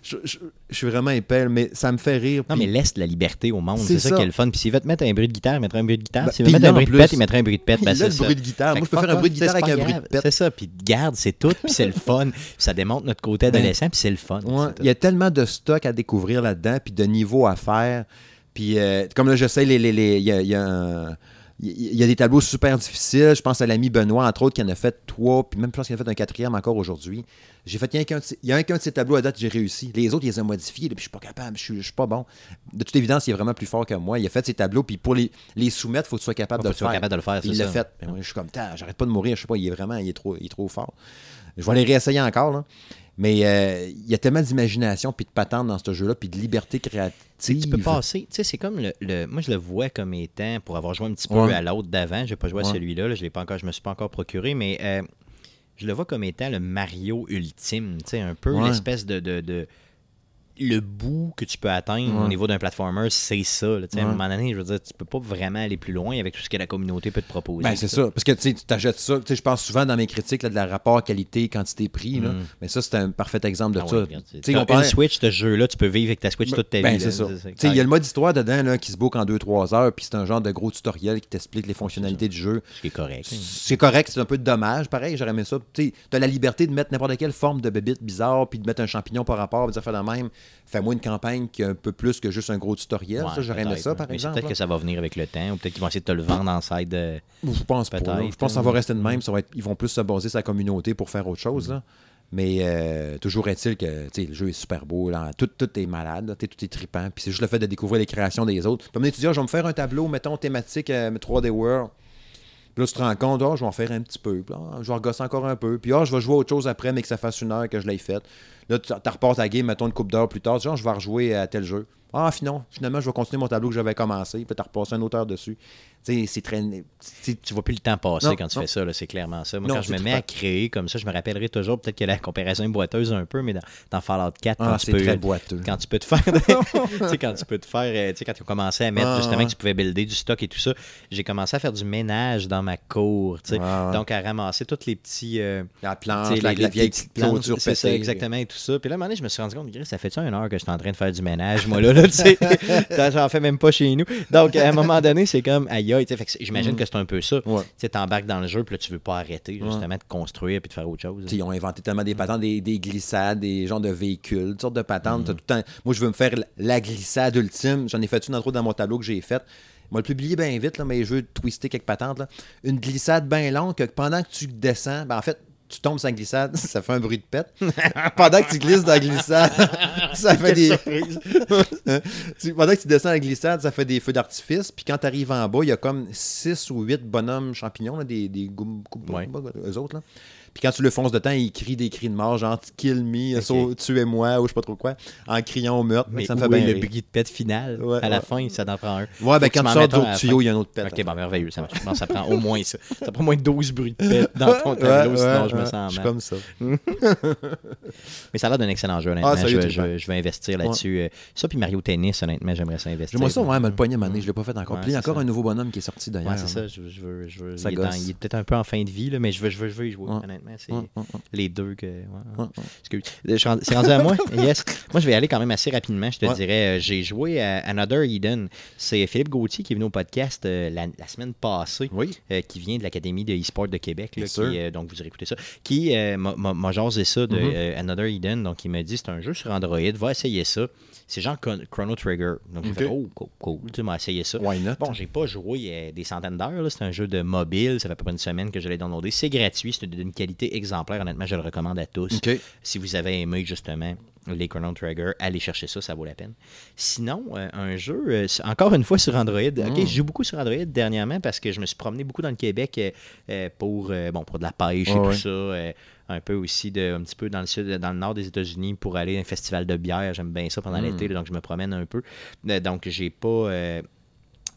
Je, je- je suis vraiment épais, mais ça me fait rire. Non, mais laisse la liberté au monde. C'est ça, ça. qui est le fun. Puis s'il veut te mettre un bruit de guitare, il mettra un bruit de guitare. Ben, s'il veut mettre un bruit de pète, il mettra un bruit de pète. il Ben, a c'est le bruit de guitare. Moi, je peux faire un bruit de guitare avec un bruit de pète. C'est ça. Puis garde, c'est tout. Puis c'est le fun. Puis ça démontre notre côté adolescent. Puis c'est le fun. Il y a tellement de stock à découvrir là-dedans, puis de niveaux à faire. Puis, euh, comme là, je sais, les, les- les- il y a, il y a un- il y a des tableaux super difficiles. Je pense à l'ami Benoît, entre autres, qui en a fait trois, puis même je pense qu'il en a fait un quatrième encore aujourd'hui. J'ai fait, il y a un qu'un de ces tableaux à date, j'ai réussi. Les autres, il les a modifiés, puis je suis pas capable, je suis, je suis pas bon. De toute évidence, il est vraiment plus fort que moi. Il a fait ses tableaux, puis pour les, les soumettre, il faut que tu sois capable de le faire. capable de le faire, Puis c'est Il l'a fait. Mais moi, je suis comme, j'arrête pas de mourir, je sais pas, il est vraiment, il est trop, il est trop fort. Je vais aller réessayer encore, là. Mais euh, il y a tellement d'imagination, puis de patente dans ce jeu-là, puis de liberté créative. Tu peux passer, tu sais, c'est comme le, le- Moi, je le vois comme étant, pour avoir joué un petit peu Ouais. à l'autre d'avant, je n'ai pas joué à celui-là, là, je l'ai pas encore, je me suis pas encore procuré, mais euh, je le vois comme étant le Mario ultime, tu sais, un peu Ouais. l'espèce de, de, de- Le bout que tu peux atteindre au Ouais. niveau d'un platformer, c'est ça. là, tu sais, À un Ouais. moment donné, je veux dire, tu peux pas vraiment aller plus loin avec tout ce que la communauté peut te proposer. Ben, c'est ça. Parce que tu t'achètes ça. Je pense souvent dans mes critiques là, de la rapport qualité-quantité-prix. Mm. Mais ça, c'est un parfait exemple de Ah ça. ouais, Tu on parlait- Switch, ce jeu-là, tu peux vivre avec ta Switch toute ta Ben, vie. c'est c'est- Il y a le mode histoire dedans là, qui se book en 2-3 heures, puis c'est un genre de gros tutoriel qui t'explique les fonctionnalités du jeu. Ce qui est correct. hein. C'est correct, c'est un peu de dommage. Pareil, j'aurais aimé ça. Tu as la liberté de mettre n'importe quelle forme de bébite bizarre, puis de mettre un champignon par rapport, de faire de même. Fais-moi une campagne qui est un peu plus que juste un gros tutoriel. Ouais, ça, j'aurais aimé ça, par Mais exemple. Peut-être que ça va venir avec le temps, ou peut-être qu'ils vont essayer de te le vendre en side. de- Je pense pas. là. Je pense que ça va rester de même. Ça va être, ils vont plus se baser sur la communauté pour faire autre chose. là. Mais euh, toujours est-il que le jeu est super beau. Là. Tout, tout est malade. là. Tout est trippant. Puis c'est juste le fait de découvrir les créations des autres. Dis, Ah, je vais me faire un tableau, mettons, thématique euh, 3D World. Là, tu te rends compte, Ah, je vais en faire un petit peu. Puis ah, je vais regosser encore un peu. Puis ah, je vais jouer autre chose après, mais que ça fasse une heure que je l'ai faite. Là, tu repars ta game, mettons une coupe d'heure plus tard. Ah, je vais rejouer à tel jeu. Ah, finalement, finalement, je vais continuer mon tableau que j'avais commencé. Puis tu repasses une autre heure dessus. Tu c'est très. Tu vois plus le temps passer Non, quand tu non. fais ça, c'est clairement ça. Moi, Non, quand je me mets à créer comme ça, je me rappellerai toujours, peut-être que la comparaison est boiteuse un peu, mais dans, dans Fallout 4, quand, Ah, tu c'est peux, très boiteux. quand tu peux te faire. tu quand tu peux te faire. euh, Tu sais, quand tu as commencé à mettre Ah, justement que tu pouvais builder du stock et tout ça, j'ai commencé à faire du ménage dans ma cour. tu ouais. Donc, à ramasser tous les petits. euh, La tu planche, les- la les vieille petites petite clôture planches, C'est ça, exactement, et tout ça. Puis là, à un moment donné, je me suis rendu compte, Gris, ça fait-tu une heure que je suis en train de faire du ménage, moi, là, là tu sais? J'en fais même pas chez nous. Donc, à un moment donné, c'est comme, aïe, aïe. que c'est- J'imagine Mhm. que c'est un peu ça. Ouais. Tu t'embarques dans le jeu, puis là, tu veux pas arrêter, Ouais. justement, de construire puis de faire autre chose. Ils ont inventé tellement des patentes, des, des glissades, des genres de véhicules, toutes sortes de patentes. T'as tout le temps- Moi, je veux me faire la glissade ultime. J'en ai fait une entre autres dans mon tableau que j'ai fait. Moi, le publier bien vite, là, mais je veux twister quelques patentes. Là. Une glissade bien longue que pendant que tu descends, ben, en fait, tu tombes sur la glissade, ça fait un bruit de pète. pendant que tu glisses dans la glissade, ça fait des. Pendant que tu descends la glissade, ça fait des feux d'artifice. Puis quand tu arrives en bas, il y a comme 6 ou 8 bonhommes champignons, là, des, des goum- goum- Ouais. eux autres. Là. Puis quand tu le fonces de temps, ils crient des cris de mort, genre kill me, sau- tuez-moi, ou je sais pas trop quoi, en criant au meurtre. Mais ça me fait bien le rire. bruit de pète final? Ouais, à la ouais. fin, ça t'en prend un. Ouais, ben quand tu sors d'autres tuyaux, il y a un autre pète. Ok, bon, merveilleux, ça marche. Bon, ça prend au moins ça. Ça prend au moins 12 bruits de pète dans ton tableau, sinon je me sens Je suis mal. comme ça. Mais ça a l'air d'un excellent jeu, honnêtement. Ah, je, vais investir là-dessus. Euh, Ça, puis Mario Tennis, honnêtement, j'aimerais ça investir. J'aimerais ça, ouais, mais le poignet, mané, je l'ai pas fait encore. Puis il y a encore un nouveau bonhomme qui est sorti d'ailleurs. Ouais, c'est ça. Je, veux, je veux- Ça il, est il peut-être un peu en fin de vie, là, mais je veux, je veux, je veux y jouer, Ouais. honnêtement. C'est Ouais, ouais, ouais. les deux que. ouais. Excuse. C'est rendu à moi? Yes. Moi, je vais aller quand même assez rapidement, je te Ouais. dirais. Euh, J'ai joué à Another Eden. C'est Philippe Gauthier qui est venu au podcast euh, la, la semaine passée. Oui. euh, qui vient de l'Académie de e-sport de Québec. là, qui, euh, donc, vous aurez écouté ça. Qui m'a- jasé ça de Mhm. euh, Another Eden. Donc, il m'a dit c'est un jeu sur Android, va essayer ça. C'est genre Chron- Chrono Trigger. Donc, j'ai Ok. fait oh, cool, cool. Tu m'as essayé ça. Why not? Bon, j'ai pas joué euh, des centaines d'heures. là. C'est un jeu de mobile. Ça fait à peu près une semaine que je l'ai downloadé. C'est gratuit. C'est d'une qualité exemplaire. Honnêtement, je le recommande à tous. Si vous avez aimé justement les Chrono Trigger, allez chercher ça, ça vaut la peine. Sinon, euh, un jeu, euh, encore une fois sur Android. Ok, Mm. je joue beaucoup sur Android dernièrement parce que je me suis promené beaucoup dans le Québec euh, pour, bon, pour de la pêche et tout ouais. ça. Euh, un peu aussi de, un petit peu dans le sud, dans le nord des États-Unis pour aller à un festival de bière. J'aime bien ça pendant Mm. l'été, donc je me promène un peu. Euh, donc j'ai pas euh,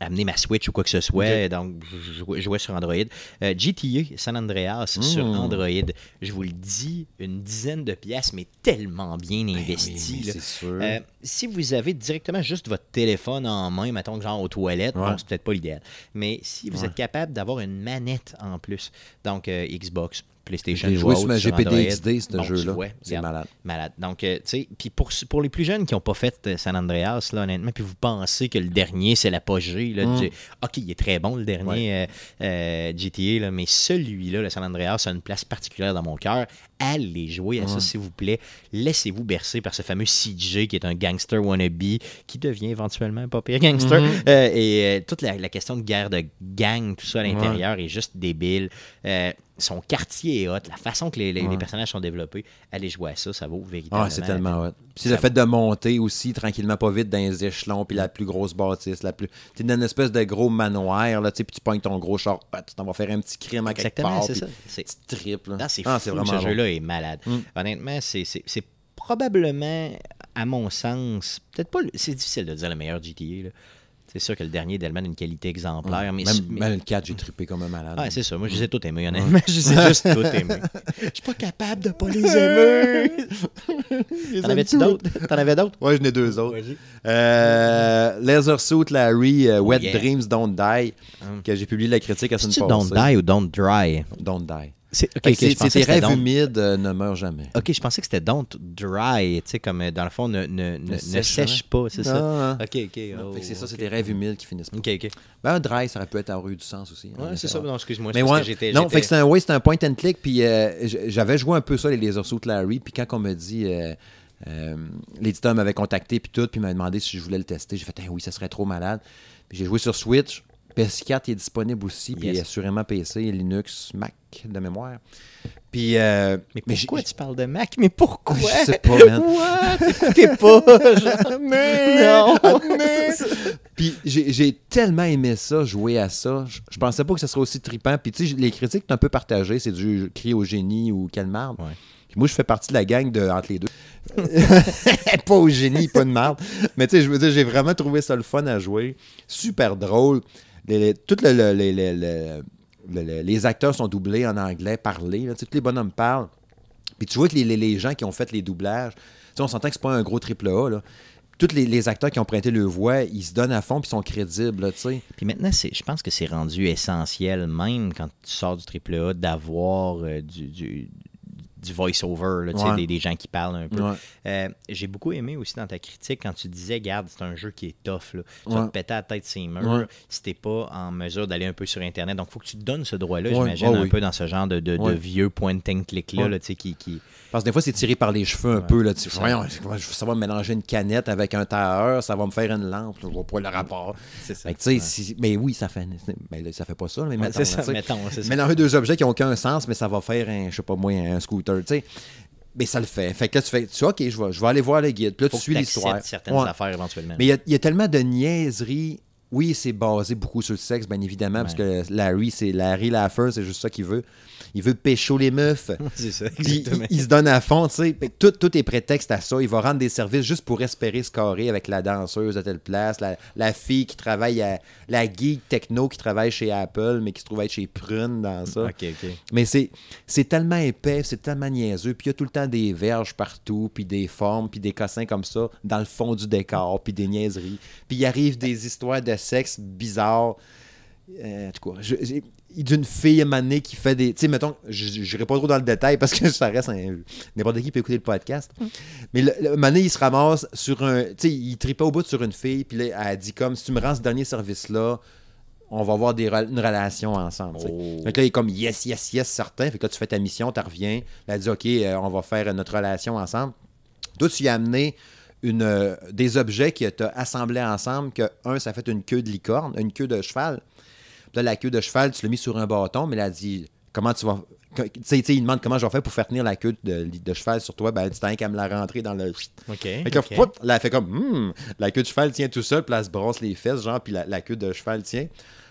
amené ma Switch ou quoi que ce soit. Ok. Donc, je jouais, sur Android. Euh, GTA San Andreas sur Mm. Android. Je vous le dis, une dizaine de pièces, mais tellement bien Ben investi. oui. Euh, si vous avez directement juste votre téléphone en main, mettons genre aux toilettes, Ouais. bon, c'est peut-être pas l'idéal. Mais si vous Ouais. êtes capable d'avoir une manette en plus, donc euh, Xbox, PlayStation, J'ai ou joué sur ma GPD-XD, ce Bon, jeu-là. C'est malade. Malade. Donc, euh, tu sais, puis pour, pour les plus jeunes qui n'ont pas fait euh, San Andreas, là, honnêtement, puis vous pensez que le dernier, c'est l'apogée, là, Mm. du- OK, il est très bon, le dernier euh, euh, GTA, là, mais celui-là, le San Andreas, a une place particulière dans mon cœur. Allez jouer à ça, s'il vous plaît. Laissez-vous bercer par ce fameux CJ qui est un gangster wannabe qui devient éventuellement un pas pire gangster. Mhm. Euh, et euh, toute la, la question de guerre de gang, tout ça à l'intérieur est juste débile. Euh, son quartier est hot, la façon que les, les- les Ouais. personnages sont développés, allez jouer à ça, ça vaut véritablement. Ah, c'est tellement hot. Puis Ça- le fait de monter aussi tranquillement, pas vite, dans les échelons, puis la plus grosse bâtisse, la plus. T'es dans une espèce de gros manoir, là, tu sais, puis tu pognes ton gros char, tu t'en vas faire un petit crime à quelque Exactement, part. c'est ça. C'est là. Ah, c'est Ah, fou, vraiment ce bon. Est malade. Mm. Honnêtement, c'est- probablement, à mon sens, peut-être pas. C'est difficile de dire le meilleur GTA. là. C'est sûr que le dernier Delman a une qualité exemplaire. mais, même, mais- même le 4, j'ai trippé comme un malade. Ouais, c'est ça. Moi, je les ai tous aimés, honnêtement. Je les ai juste tous aimés. Je suis pas capable de pas les aimer. T'en avais-tu d'autres? T'en avais d'autres? Ouais, j'en ai deux autres. Euh, Laser Suit Larry, euh, Oh, Wet yeah. Dreams Don't Die, Hum. que j'ai publié la critique à semaine passée. Don't Die ou Don't Dry? Don't Die. C'est ok, Fait ok, que c'est- je pensais c'est tes rêves humides euh, ne meurent jamais. Ok, je pensais que c'était Don't Dry, tu sais, comme euh, dans le fond, ne, ne, ne, ne sèche pas, c'est ça? Ah, ah. Ok, ok. oh, c'est ça, ok. c'est tes rêves humides qui finissent pas. Ok, ok. Ben, un dry, ça aurait pu être en rue du sens aussi. hein, Ouais, c'est ça. Non, excuse-moi. Mais ouais, que non, fait que c'est un, ouais, c'est un point and click, puis euh, j'avais joué un peu ça, les Laser Suit Larry, puis quand on me dit, euh, l'éditeur m'avait contacté, puis tout, puis il m'a demandé si je voulais le tester, j'ai fait, Ah oui, ça serait trop malade. Puis j'ai joué sur Switch, PS4 est disponible aussi, puis Yes. assurément PC, Linux, Mac de mémoire. Puis, euh, Mais mais pourquoi tu parles de Mac? Mais pourquoi? Je sais pas, man. Pas! Jamais! Non! Puis j'ai tellement aimé ça, jouer à ça. Je, je pensais pas que ce serait aussi trippant. Puis tu sais, les critiques sont un peu partagées. C'est du cri au génie ou quelle marde. Ouais. Puis moi, je fais partie de la gang de entre les deux. pas au génie, pas de marde. Mais tu sais, je veux dire, j'ai vraiment trouvé ça le fun à jouer. Super drôle. Les, les- tout le- le- les- les- le- le- le- les acteurs sont doublés en anglais, parlés. tous les bonhommes parlent. Puis tu vois que les, gens qui ont fait les doublages, on s'entend que c'est pas un gros triple A. Là. Tous les, acteurs qui ont prêté le voix, ils se donnent à fond puis sont crédibles. tu. Puis maintenant, je pense que c'est rendu essentiel, même quand tu sors du AAA, d'avoir euh, du- du voice-over, là, tu sais, Ouais. des, des gens qui parlent un peu. Ouais. Euh, J'ai beaucoup aimé aussi dans ta critique quand tu disais, garde, c'est un jeu qui est tough. Là. Tu vas te péter la tête ses murs si t'es pas en mesure d'aller un peu sur Internet. Donc, il faut que tu te donnes ce droit-là, j'imagine, Oh, un oui. peu dans ce genre de, de, de Ouais. vieux point-and-click-là, Ouais. là, tu sais, qui, qui... Parce que des fois, c'est tiré par les cheveux un peu. Là. Tu ça. va mélanger une canette avec un tailleur, ça va me faire une lampe. là, Je vois pas le rapport. C'est ça. Que, si- mais oui, ça fait. Mais là, ça fait pas ça, mais mettons, c'est ça, là, tu sais. mettons, c'est ça. Mélanger deux objets qui n'ont aucun sens, mais ça va faire un, je sais pas moi, un scooter, tu sais. Mais ça le fait. Fait que là, tu fais, tu OK, je vais, je vais aller voir le guide. Puis là, Faut tu suis l'histoire. certaines Ouais. affaires éventuellement. Mais il y y, a tellement de niaiseries. Oui, c'est basé beaucoup sur le sexe, bien évidemment, parce que Larry, c'est Larry Laffer, c'est juste ça qu'il veut. Il veut pécho les meufs. c'est ça, il, exactement. il se donne à fond, tu sais. Tout, tout est prétexte à ça. Il va rendre des services juste pour espérer se carrer avec la danseuse de telle place, la, la fille qui travaille à. la geek techno qui travaille chez Apple, mais qui se trouve être chez Prune dans ça. OK, OK. Mais c'est, c'est tellement épais, c'est tellement niaiseux. Puis il y a tout le temps des verges partout, puis des formes, puis des cossins comme ça, dans le fond du décor, puis des niaiseries. Puis il arrive des histoires de sexe bizarres. Euh, en tout cas, d'une fille donné qui fait des. Tu sais, mettons, je n'irai pas trop dans le détail parce que ça reste un. N'importe qui peut écouter le podcast. Mais le, donné, il se ramasse sur un. Tu sais, il tripait au bout sur une fille, puis là, elle dit comme si tu me rends ce dernier service-là, on va avoir des, une relation ensemble. Oh. Fait que là, il est comme yes, yes, yes, certain. Fait que là, tu fais ta mission, tu reviens. Là, elle dit OK, euh, on va faire notre relation ensemble. Toi, tu y as amené une, euh, des objets que tu as assemblés ensemble, que un, ça fait une queue de licorne, une queue de cheval. Puis là, la queue de cheval, tu l'as mis sur un bâton, mais elle a dit comment tu vas. Tu sais, tu il demande comment je vais faire pour faire tenir la queue de, de cheval sur toi. Ben, elle dit t'as qu'à me la rentrer dans le. OK. Fait que là, ok. poup, là, elle fait comme, Hmm, la queue de cheval tient tout seul, puis là, elle se brosse les fesses, genre, puis la, la queue de cheval tient.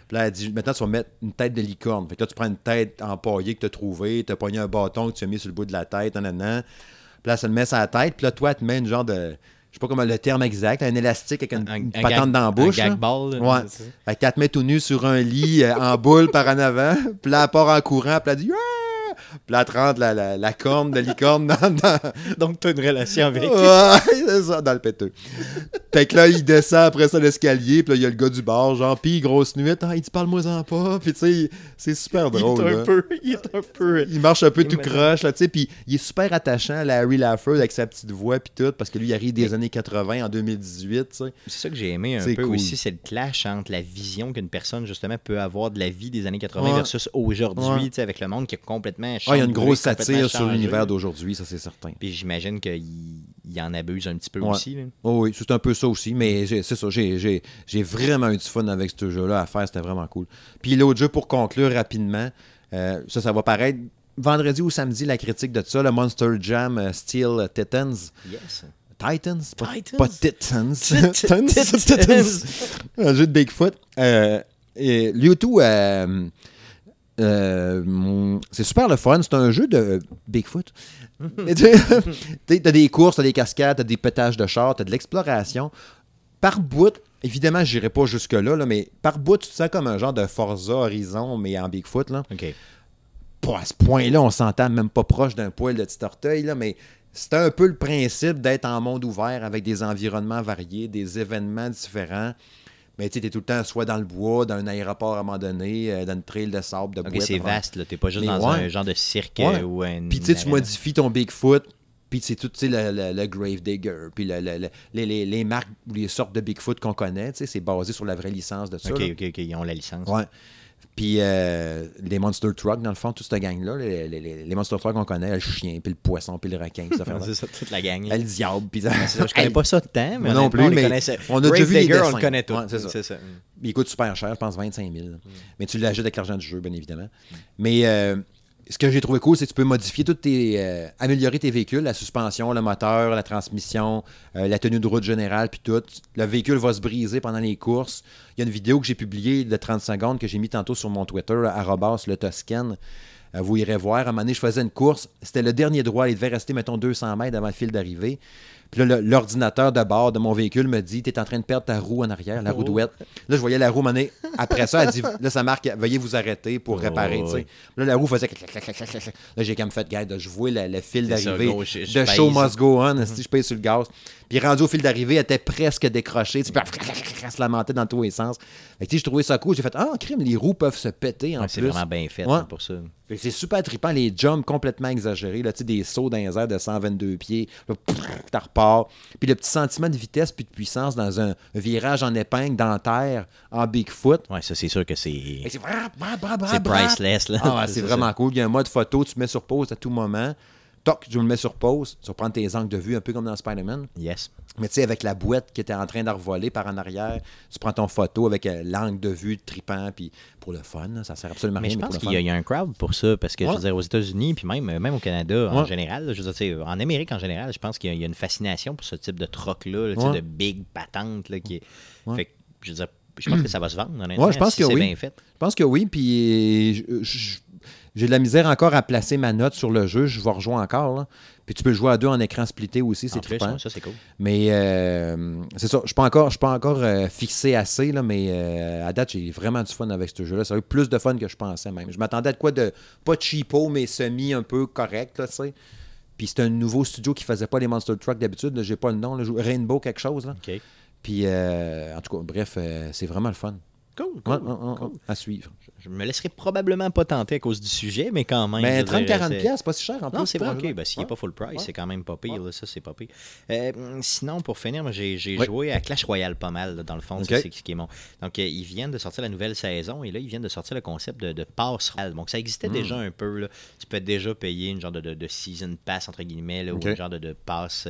Puis là, elle dit, maintenant, tu vas mettre une tête de licorne. Fait que là, tu prends une tête empaillée que tu as trouvée, tu as pogné un bâton que tu as mis sur le bout de la tête, nanana. Puis là, ça le met sur la tête, puis là, toi, tu mets une genre de, sais pas comment le terme exact, un élastique avec une, Un- une un patente dans la bouche. un gag ball, là, Ouais. Fait que tu te tout nu sur un lit euh, en boule par en avant, puis là, elle part en courant, puis elle dit, Ah! Puis là, elle te rentre la, la, la corne de licorne dans, dans, Donc, tu as une relation avec. Ouais, c'est ça, dans le péteux. fait que là, il descend après ça l'escalier, puis là, il y a le gars du bar, genre, pis grosse nuit, ah, il dit parle-moi-en pas, puis tu sais, c'est super Il drôle. est un là. peu. Il est un peu. Il marche un peu Il tout croche, là, tu sais, puis il est super attachant, Larry Laffer, avec sa petite voix, puis tout, parce que lui, il arrive des années 80 en 2018, tu sais. C'est ça que j'ai aimé un C'est peu cool. aussi, c'est le clash entre la vision qu'une personne justement peut avoir de la vie des années 80 Ouais. versus aujourd'hui, Ouais. tu sais, avec le monde qui a complètement Ah, il y a une grosse satire sur l'univers d'aujourd'hui, ça, c'est certain. Puis j'imagine qu'il il en abuse un petit peu Ouais. aussi. là. Oh oui, c'est un peu ça aussi, mais c'est ça, j'ai- vraiment eu du fun avec ce jeu-là à faire, c'était vraiment cool. Puis l'autre jeu, pour conclure rapidement, euh, ça, ça va paraître vendredi ou samedi, la critique de ça, le Monster Jam euh, Steel Titans. Yes. Titans? Pas, Titans? pas Titans. Titans. Titans. Un jeu de Bigfoot. Euh, et euh, euh, c'est super le fun. C'est un jeu de Bigfoot. Et tu sais, t'as des courses, t'as des cascades, t'as des pétages de chars, t'as de l'exploration. Par bout, évidemment, j'irai pas jusque-là, là, mais par bout, tu te sens comme un genre de Forza Horizon, mais en Bigfoot. Là. À ce point-là, on s'entend même pas proche d'un poil de petit orteil, là, mais c'est un peu le principe d'être en monde ouvert avec des environnements variés, des événements différents. Mais tu es tout le temps soit dans le bois, dans un aéroport à un moment donné, euh, dans une trail de sable, de OK, bois. c'est vaste, là. T'es pas juste Mais dans ouais. un genre de cirque Ouais. ou un. Puis tu sais, tu modifies ton Bigfoot, puis c'est tout, tu sais, le, le, le Grave Digger, puis le- le- le- les, les- les marques ou les sortes de Bigfoot qu'on connaît, tu sais, c'est basé sur la vraie licence de ça. OK, là. OK, OK. Ils ont la licence. Ouais. Puis euh, les Monster Truck, dans le fond, toute cette gang-là, les, les- les- Monster Truck qu'on connaît, le chien, puis le poisson, puis le requin, puis ça fait ça, toute la gang. le diable, puis ça. Ça, Je connais pas ça de temps, mais non plus, on mais connaissait. on a déjà vu les Digger, on dessins. le connaît tout. Ouais, c'est ça. Ça. Il coûte super cher, je pense 25 000. Mais tu l'achètes avec l'argent du jeu, bien évidemment. Mais euh, ce que j'ai trouvé cool, c'est que tu peux modifier toutes tes. euh, améliorer tes véhicules, la suspension, le moteur, la transmission, euh, la tenue de route générale, puis tout. Le véhicule va se briser pendant les courses. Il y a une vidéo que j'ai publiée de 30 secondes que j'ai mis tantôt sur mon Twitter, arrobas le Toscan. Euh, vous irez voir. À un moment donné, je faisais une course. C'était le dernier droit. Il devait rester, mettons, 200 mètres avant le fil d'arrivée. Puis là, l'ordinateur de bord de mon véhicule me dit T'es en train de perdre ta roue en arrière, la roue Oh. douette. Là, je voyais la roue mener. Après ça, elle dit Là, ça marque Veuillez vous arrêter pour Oh, réparer. Là, la roue faisait. Là, j'ai comme fait Guide, je vois le, fil d'arrivée. The show must go on. Si je paye sur le gaz. Puis rendu au fil d'arrivée, elle était presque décrochée. Tu peux elle se lamentait dans tous les sens. Fait que, je trouvais ça cool. J'ai fait Ah, crime, les roues peuvent se péter en Ouais, c'est plus. vraiment bien fait Ouais. pour ça. C'est super trippant, les jumps complètement exagérés, là, des sauts dans les airs de 122 pieds, là, t'en repars. Puis le petit sentiment de vitesse puis de puissance dans un virage en épingle, dans la terre, en Bigfoot. Ouais, ça, c'est sûr que c'est. C'est priceless, là. Ah, c'est C'est vraiment cool. Il y a un mode photo, tu mets sur pause à tout moment. Toc, je me le mets sur pause. Tu vas prendre tes angles de vue, un peu comme dans Spider-Man. Yes. Mais tu sais, avec la boîte qui était en train d'envoler par en arrière, tu prends ton photo avec euh, l'angle de vue tripant, puis pour le fun, là, ça sert absolument à Mais rien. je mais pense pour qu'il y, a- y un crowd pour ça, parce que je veux dire, aux États-Unis, puis même, même au Canada en Ouais. général, je veux dire, en Amérique en général, je pense qu'il y, a- il y a une fascination pour ce type de troc-là, Ouais. de big patente. Là, qui est... Fait que, je veux dire, je pense que ça va se vendre, honnêtement. Ouais, je pense si que oui. bien fait. Je pense que oui, puis je- je- j'ai de la misère encore à placer ma note sur le jeu. Je vais rejouer encore. Là. Puis tu peux le jouer à deux en écran splitté aussi, c'est plus, trippant. ouais, ça, c'est cool. Mais euh, c'est ça, je ne suis pas encore, je suis pas encore euh, fixé assez, là, mais euh, à date, j'ai vraiment du fun avec ce jeu-là. Ça a eu plus de fun que je pensais même. Je m'attendais à de quoi de pas cheapo, mais semi un peu correct, là, tu sais. Puis c'est un nouveau studio qui faisait pas les Monster Truck d'habitude. J'ai pas le nom. là, Rainbow quelque chose. Là. Puis en tout cas, bref, c'est vraiment le fun. Cool, ouais, à suivre. Je me laisserai probablement pas tenter à cause du sujet, mais quand même. Mais je veux dire, 30-40$, c'est- pas si cher en plus. Non, c'est vrai, ok. Ben, s'il n'est Ouais. pas full price, Ouais. c'est quand même pas pire. là, ça, c'est pas pire. Euh, sinon, pour finir, j'ai joué à Clash Royale pas mal, là, dans le fond. Ok. ça, C'est ce qui est mon. Donc, euh, ils viennent de sortir la nouvelle saison et là, ils viennent de sortir le concept de, de pass royale. Donc, ça Hmm. existait déjà un peu. Là. Tu peux déjà payer une genre de, de, de season pass, entre guillemets, là, ou une genre de, de pass.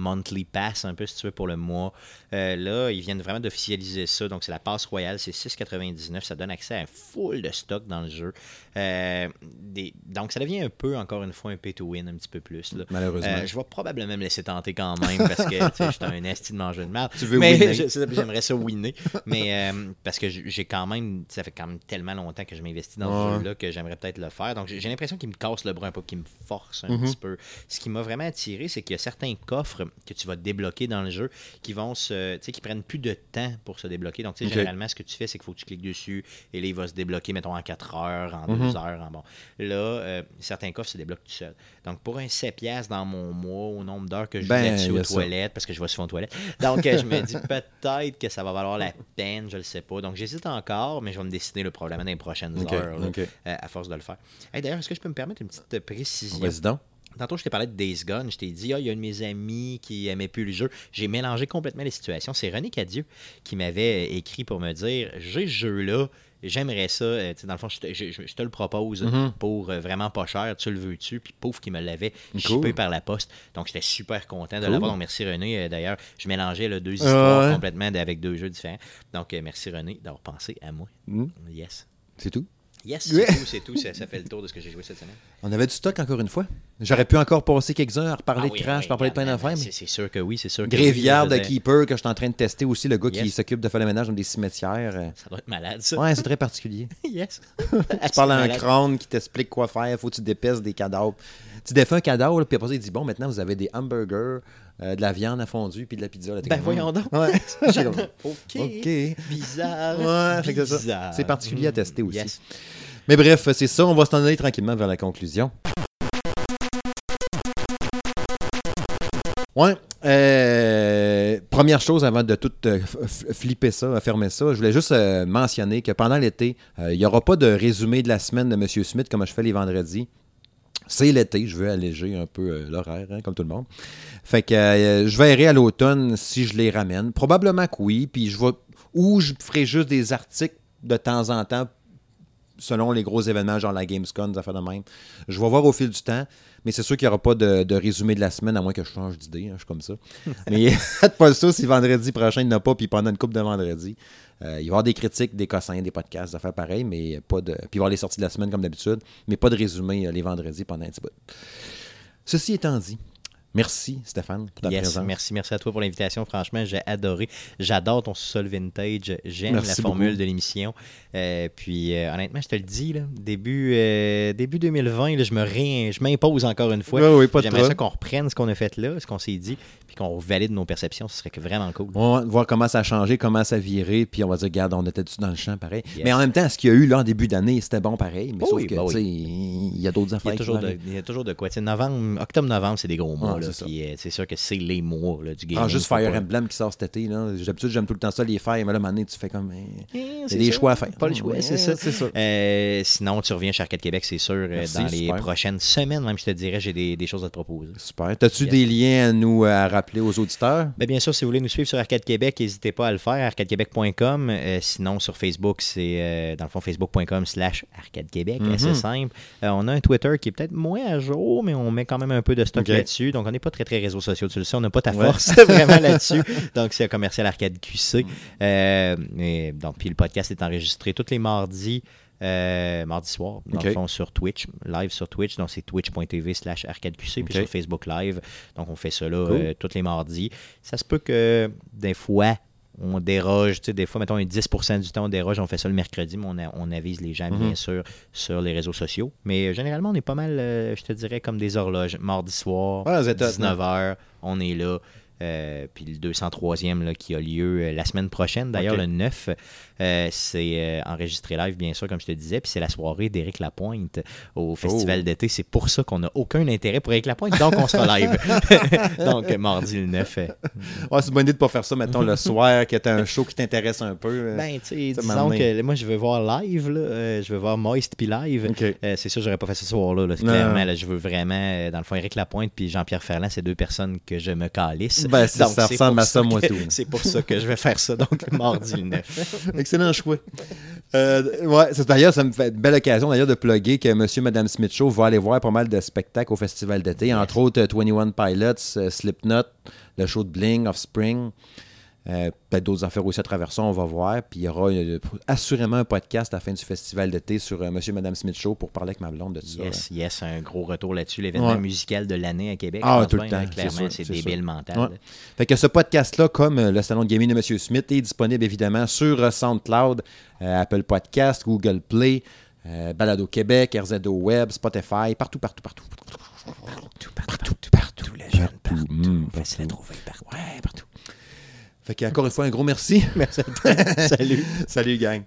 Monthly pass, un peu si tu veux, pour le mois. Euh, là, ils viennent vraiment d'officialiser ça. Donc, c'est la passe royale, c'est 6,99. Ça donne accès à un full de stock dans le jeu. Euh, des- donc, ça devient un peu, encore une fois, un pay-to-win un petit peu plus. là. Malheureusement. Euh, je vais probablement me laisser tenter quand même parce que je suis un esti de mangeur de merde. Tu veux mais j'aimerais ça winner. Mais parce que j'ai quand même, ça fait quand même tellement longtemps que je m'investis dans Ouais. ce jeu-là que j'aimerais peut-être le faire. Donc j'ai l'impression qu'il me casse le bras un peu, qu'il me force un Mhm. petit peu. Ce qui m'a vraiment attiré, c'est qu'il y a certains coffres que tu vas débloquer dans le jeu qui vont se, tu sais, qui prennent plus de temps pour se débloquer. Donc tu sais, Ok. généralement, ce que tu fais, c'est qu'il faut que tu cliques dessus et là, il va se débloquer, mettons, en 4 heures, en 2 Mhm. heures. En bon. Là, euh, certains coffres se débloquent tout seul. Donc pour un 7 piastres dans mon mois, au nombre d'heures que je Ben, vais aux toilettes, parce que je vais souvent aux toilettes. Donc euh, je me dis peut-être que ça va valoir la peine, je le sais pas. Donc j'hésite encore, mais je vais me décider le probablement dans les prochaines heures, là, euh, à force de le faire. Hey, D'ailleurs, est-ce que je peux me permettre une petite précision? Donc. Tantôt, je t'ai parlé de Days Gone. Je t'ai dit, ah, il y a un de mes amis qui aimait plus le jeu. J'ai mélangé complètement les situations. C'est René Cadieux qui m'avait écrit pour me dire j'ai ce jeu-là. J'aimerais ça, euh, dans le fond, je te, je- je- je te le propose Mhm. pour euh, vraiment pas cher, tu le veux-tu? Puis pouf, qui me l'avait Cool. par la poste. Donc j'étais super content de Cool. l'avoir. Donc merci René. Euh, D'ailleurs, je mélangeais là, deux Ah histoires complètement avec deux jeux différents. Donc merci René d'avoir pensé à moi. Hmm, Yes. C'est tout. Yes, c'est tout, c'est tout. Ça, ça fait le tour de ce que j'ai joué cette semaine. On avait du stock encore une fois. J'aurais pu encore passer quelques-uns à reparler Ah de oui, Crash, oui, à reparler de plein d'affaires. C'est mais- c'est sûr que oui, c'est sûr Gréviard de Keeper que je suis en train de tester aussi, le gars qui s'occupe de faire le ménage dans des cimetières. euh. Ça doit être malade, ça. Ouais, c'est très particulier. yes. Tu parles à un crâne qui t'explique quoi faire, faut que tu dépèces des cadavres. Tu défais un cadavre, puis après ça, il dit Bon, maintenant, vous avez des hamburgers, euh, de la viande à fondue, puis de la pizza. Là, Ben comme, voyons donc. Ouais. OK. Bizarre. Ouais. Bizarre. C'est particulier à tester aussi. yes. Mais bref, c'est ça. On va s'en aller tranquillement vers la conclusion. Ouais. euh, première chose avant de tout euh, flipper ça, fermer ça, je voulais juste euh, mentionner que pendant l'été, il n'y aura pas de résumé de la semaine de M. Smith comme je fais les vendredis. C'est l'été, je veux alléger un peu euh, l'horaire, hein, comme tout le monde. Fait que euh, je verrai à l'automne si je les ramène. Probablement que oui. Puis je vais. Ou je ferai juste des articles de temps en temps selon les gros événements, genre la Gamescom, des affaires de même. Je vais voir au fil du temps, mais c'est sûr qu'il n'y aura pas de, de résumé de la semaine, à moins que je change d'idée, hein, je suis comme ça. mais pas ça si vendredi prochain il n'y en a pas, puis pendant une coupe de vendredi. Euh, il va y avoir des critiques, des cossins, des podcasts, des affaires pareilles, mais pas de. Puis il va y avoir les sorties de la semaine comme d'habitude, mais pas de résumé euh, les vendredis pendant un petit bout. Ceci étant dit, Merci, Stéphane, pour ta Yes, présence. merci, merci à toi pour l'invitation. Franchement, j'ai adoré. J'adore ton sol vintage. J'aime la formule beaucoup. de l'émission. Euh, puis euh, honnêtement, je te le dis, là, début, euh, début 2020, là, je me ré- je m'impose encore une fois. Pas de J'aimerais ça qu'on reprenne ce qu'on a fait là, ce qu'on s'est dit, puis qu'on valide nos perceptions. Ce serait vraiment cool. On va voir comment ça a changé, comment ça a viré, puis on va dire, regarde, on était dessus dans le champ pareil. Yes. Mais en même temps, ce qu'il y a eu là en début d'année, c'était bon pareil. Mais Oh sauf oui, que, bah oui. tu sais, il y a d'autres Il y, affaires. a toujours de, il y a toujours de quoi. Tu sais, novembre, octobre-novembre, c'est des gros mois. C'est euh, c'est sûr que c'est les mois là, du gaming. Ah, juste Fire Emblem qui sort cet été. D'habitude, j'aime tout le temps ça, les faire, mais là, maintenant, tu fais comme. eh, Eh, c'est des choix à faire. Pas le choix, c'est Ouais, ça. C'est ça. Euh, sinon, tu reviens chez Arcade Québec, c'est sûr. euh, Merci, dans les super. prochaines semaines, même, je te dirais, j'ai des, des choses à te proposer. Super. T'as-tu des liens à nous à rappeler aux auditeurs? Ben, bien sûr, si vous voulez nous suivre sur Arcade Québec, n'hésitez pas à le faire, arcadequebec.com. Euh, sinon, sur Facebook, c'est euh, dans le fond facebook.com slash arcade québec, Mhm. assez simple. Euh, on a un Twitter qui est peut-être moins à jour, mais on met quand même un peu de stock là-dessus. Donc, on n'est pas très, très réseaux sociaux, tu le sais, on n'a pas ta Ouais. force vraiment là-dessus. Donc, c'est un commercial Arcade QC. Euh, et, donc, puis le podcast est enregistré tous les mardis. Euh, mardi soir, dans le fond, sur Twitch, live sur Twitch, donc c'est twitch.tv slash arcadeqc, puis sur Facebook Live, donc on fait ça là Cool. euh, tous les mardis. Ça se peut que des fois, on déroge, tu sais, des fois, mettons, un 10% du temps, on déroge, on fait ça le mercredi, mais on, a- on avise les gens, Mhm. bien sûr, sur les réseaux sociaux. Mais euh, généralement, on est pas mal, euh, je te dirais, comme des horloges. Mardi soir, Ouais, vous êtes hot, 19h, on est là. Euh, puis le 203e là, qui a lieu euh, la semaine prochaine, d'ailleurs le 9, euh, c'est euh, enregistré live, bien sûr, comme je te disais. Puis c'est la soirée d'Éric Lapointe au Festival Oh. d'été. C'est pour ça qu'on n'a aucun intérêt pour Éric Lapointe, donc on sera live. donc mardi le 9. euh, Ouais, c'est une bonne idée de pas faire ça, mettons, le soir, que t'as un show qui t'intéresse un peu. Ben, tu sais, disons que moi, je veux voir live, là, je veux voir Moist puis live. Euh, c'est sûr, j'aurais pas fait ce soir-là. là. Clairement, là, je veux vraiment, dans le fond, Éric Lapointe puis Jean-Pierre Ferland, c'est deux personnes que je me calisse. Ben, Donc, ça c'est ressemble pour à ça, moi, que- tout. C'est pour ça que je vais faire ça, donc mardi le 9. Excellent choix. Euh, d'ailleurs, ça me fait une belle occasion d'ailleurs de plugger que Monsieur Madame Smith Show va aller voir pas mal de spectacles au festival d'été, entre autres euh, 21 Pilots, euh, Slipknot, le show de Bling, Offspring. Euh, Peut-être d'autres affaires aussi à travers ça, on va voir. Puis il y aura euh, assurément un podcast à la fin du festival d'été sur euh, Monsieur et Madame Smith Show pour parler avec ma blonde de ça. Yes, yes, un gros retour là-dessus. L'événement Ouais. musical de l'année à Québec. Ah, tout le bien, là, temps, Clairement, c'est débile mental. Ouais. Fait que ce podcast-là, comme le salon de gaming de M. Smith, est disponible évidemment sur SoundCloud, Apple Podcast, Google Play, Balado Québec, RZO Web, Spotify, partout, partout, partout. Partout, partout, partout, les jeunes, Partout, partout. mm, Facile à trouver partout. Ouais, partout. Fait que, encore une fois, un gros merci. Merci à toi. Salut. Salut, gang.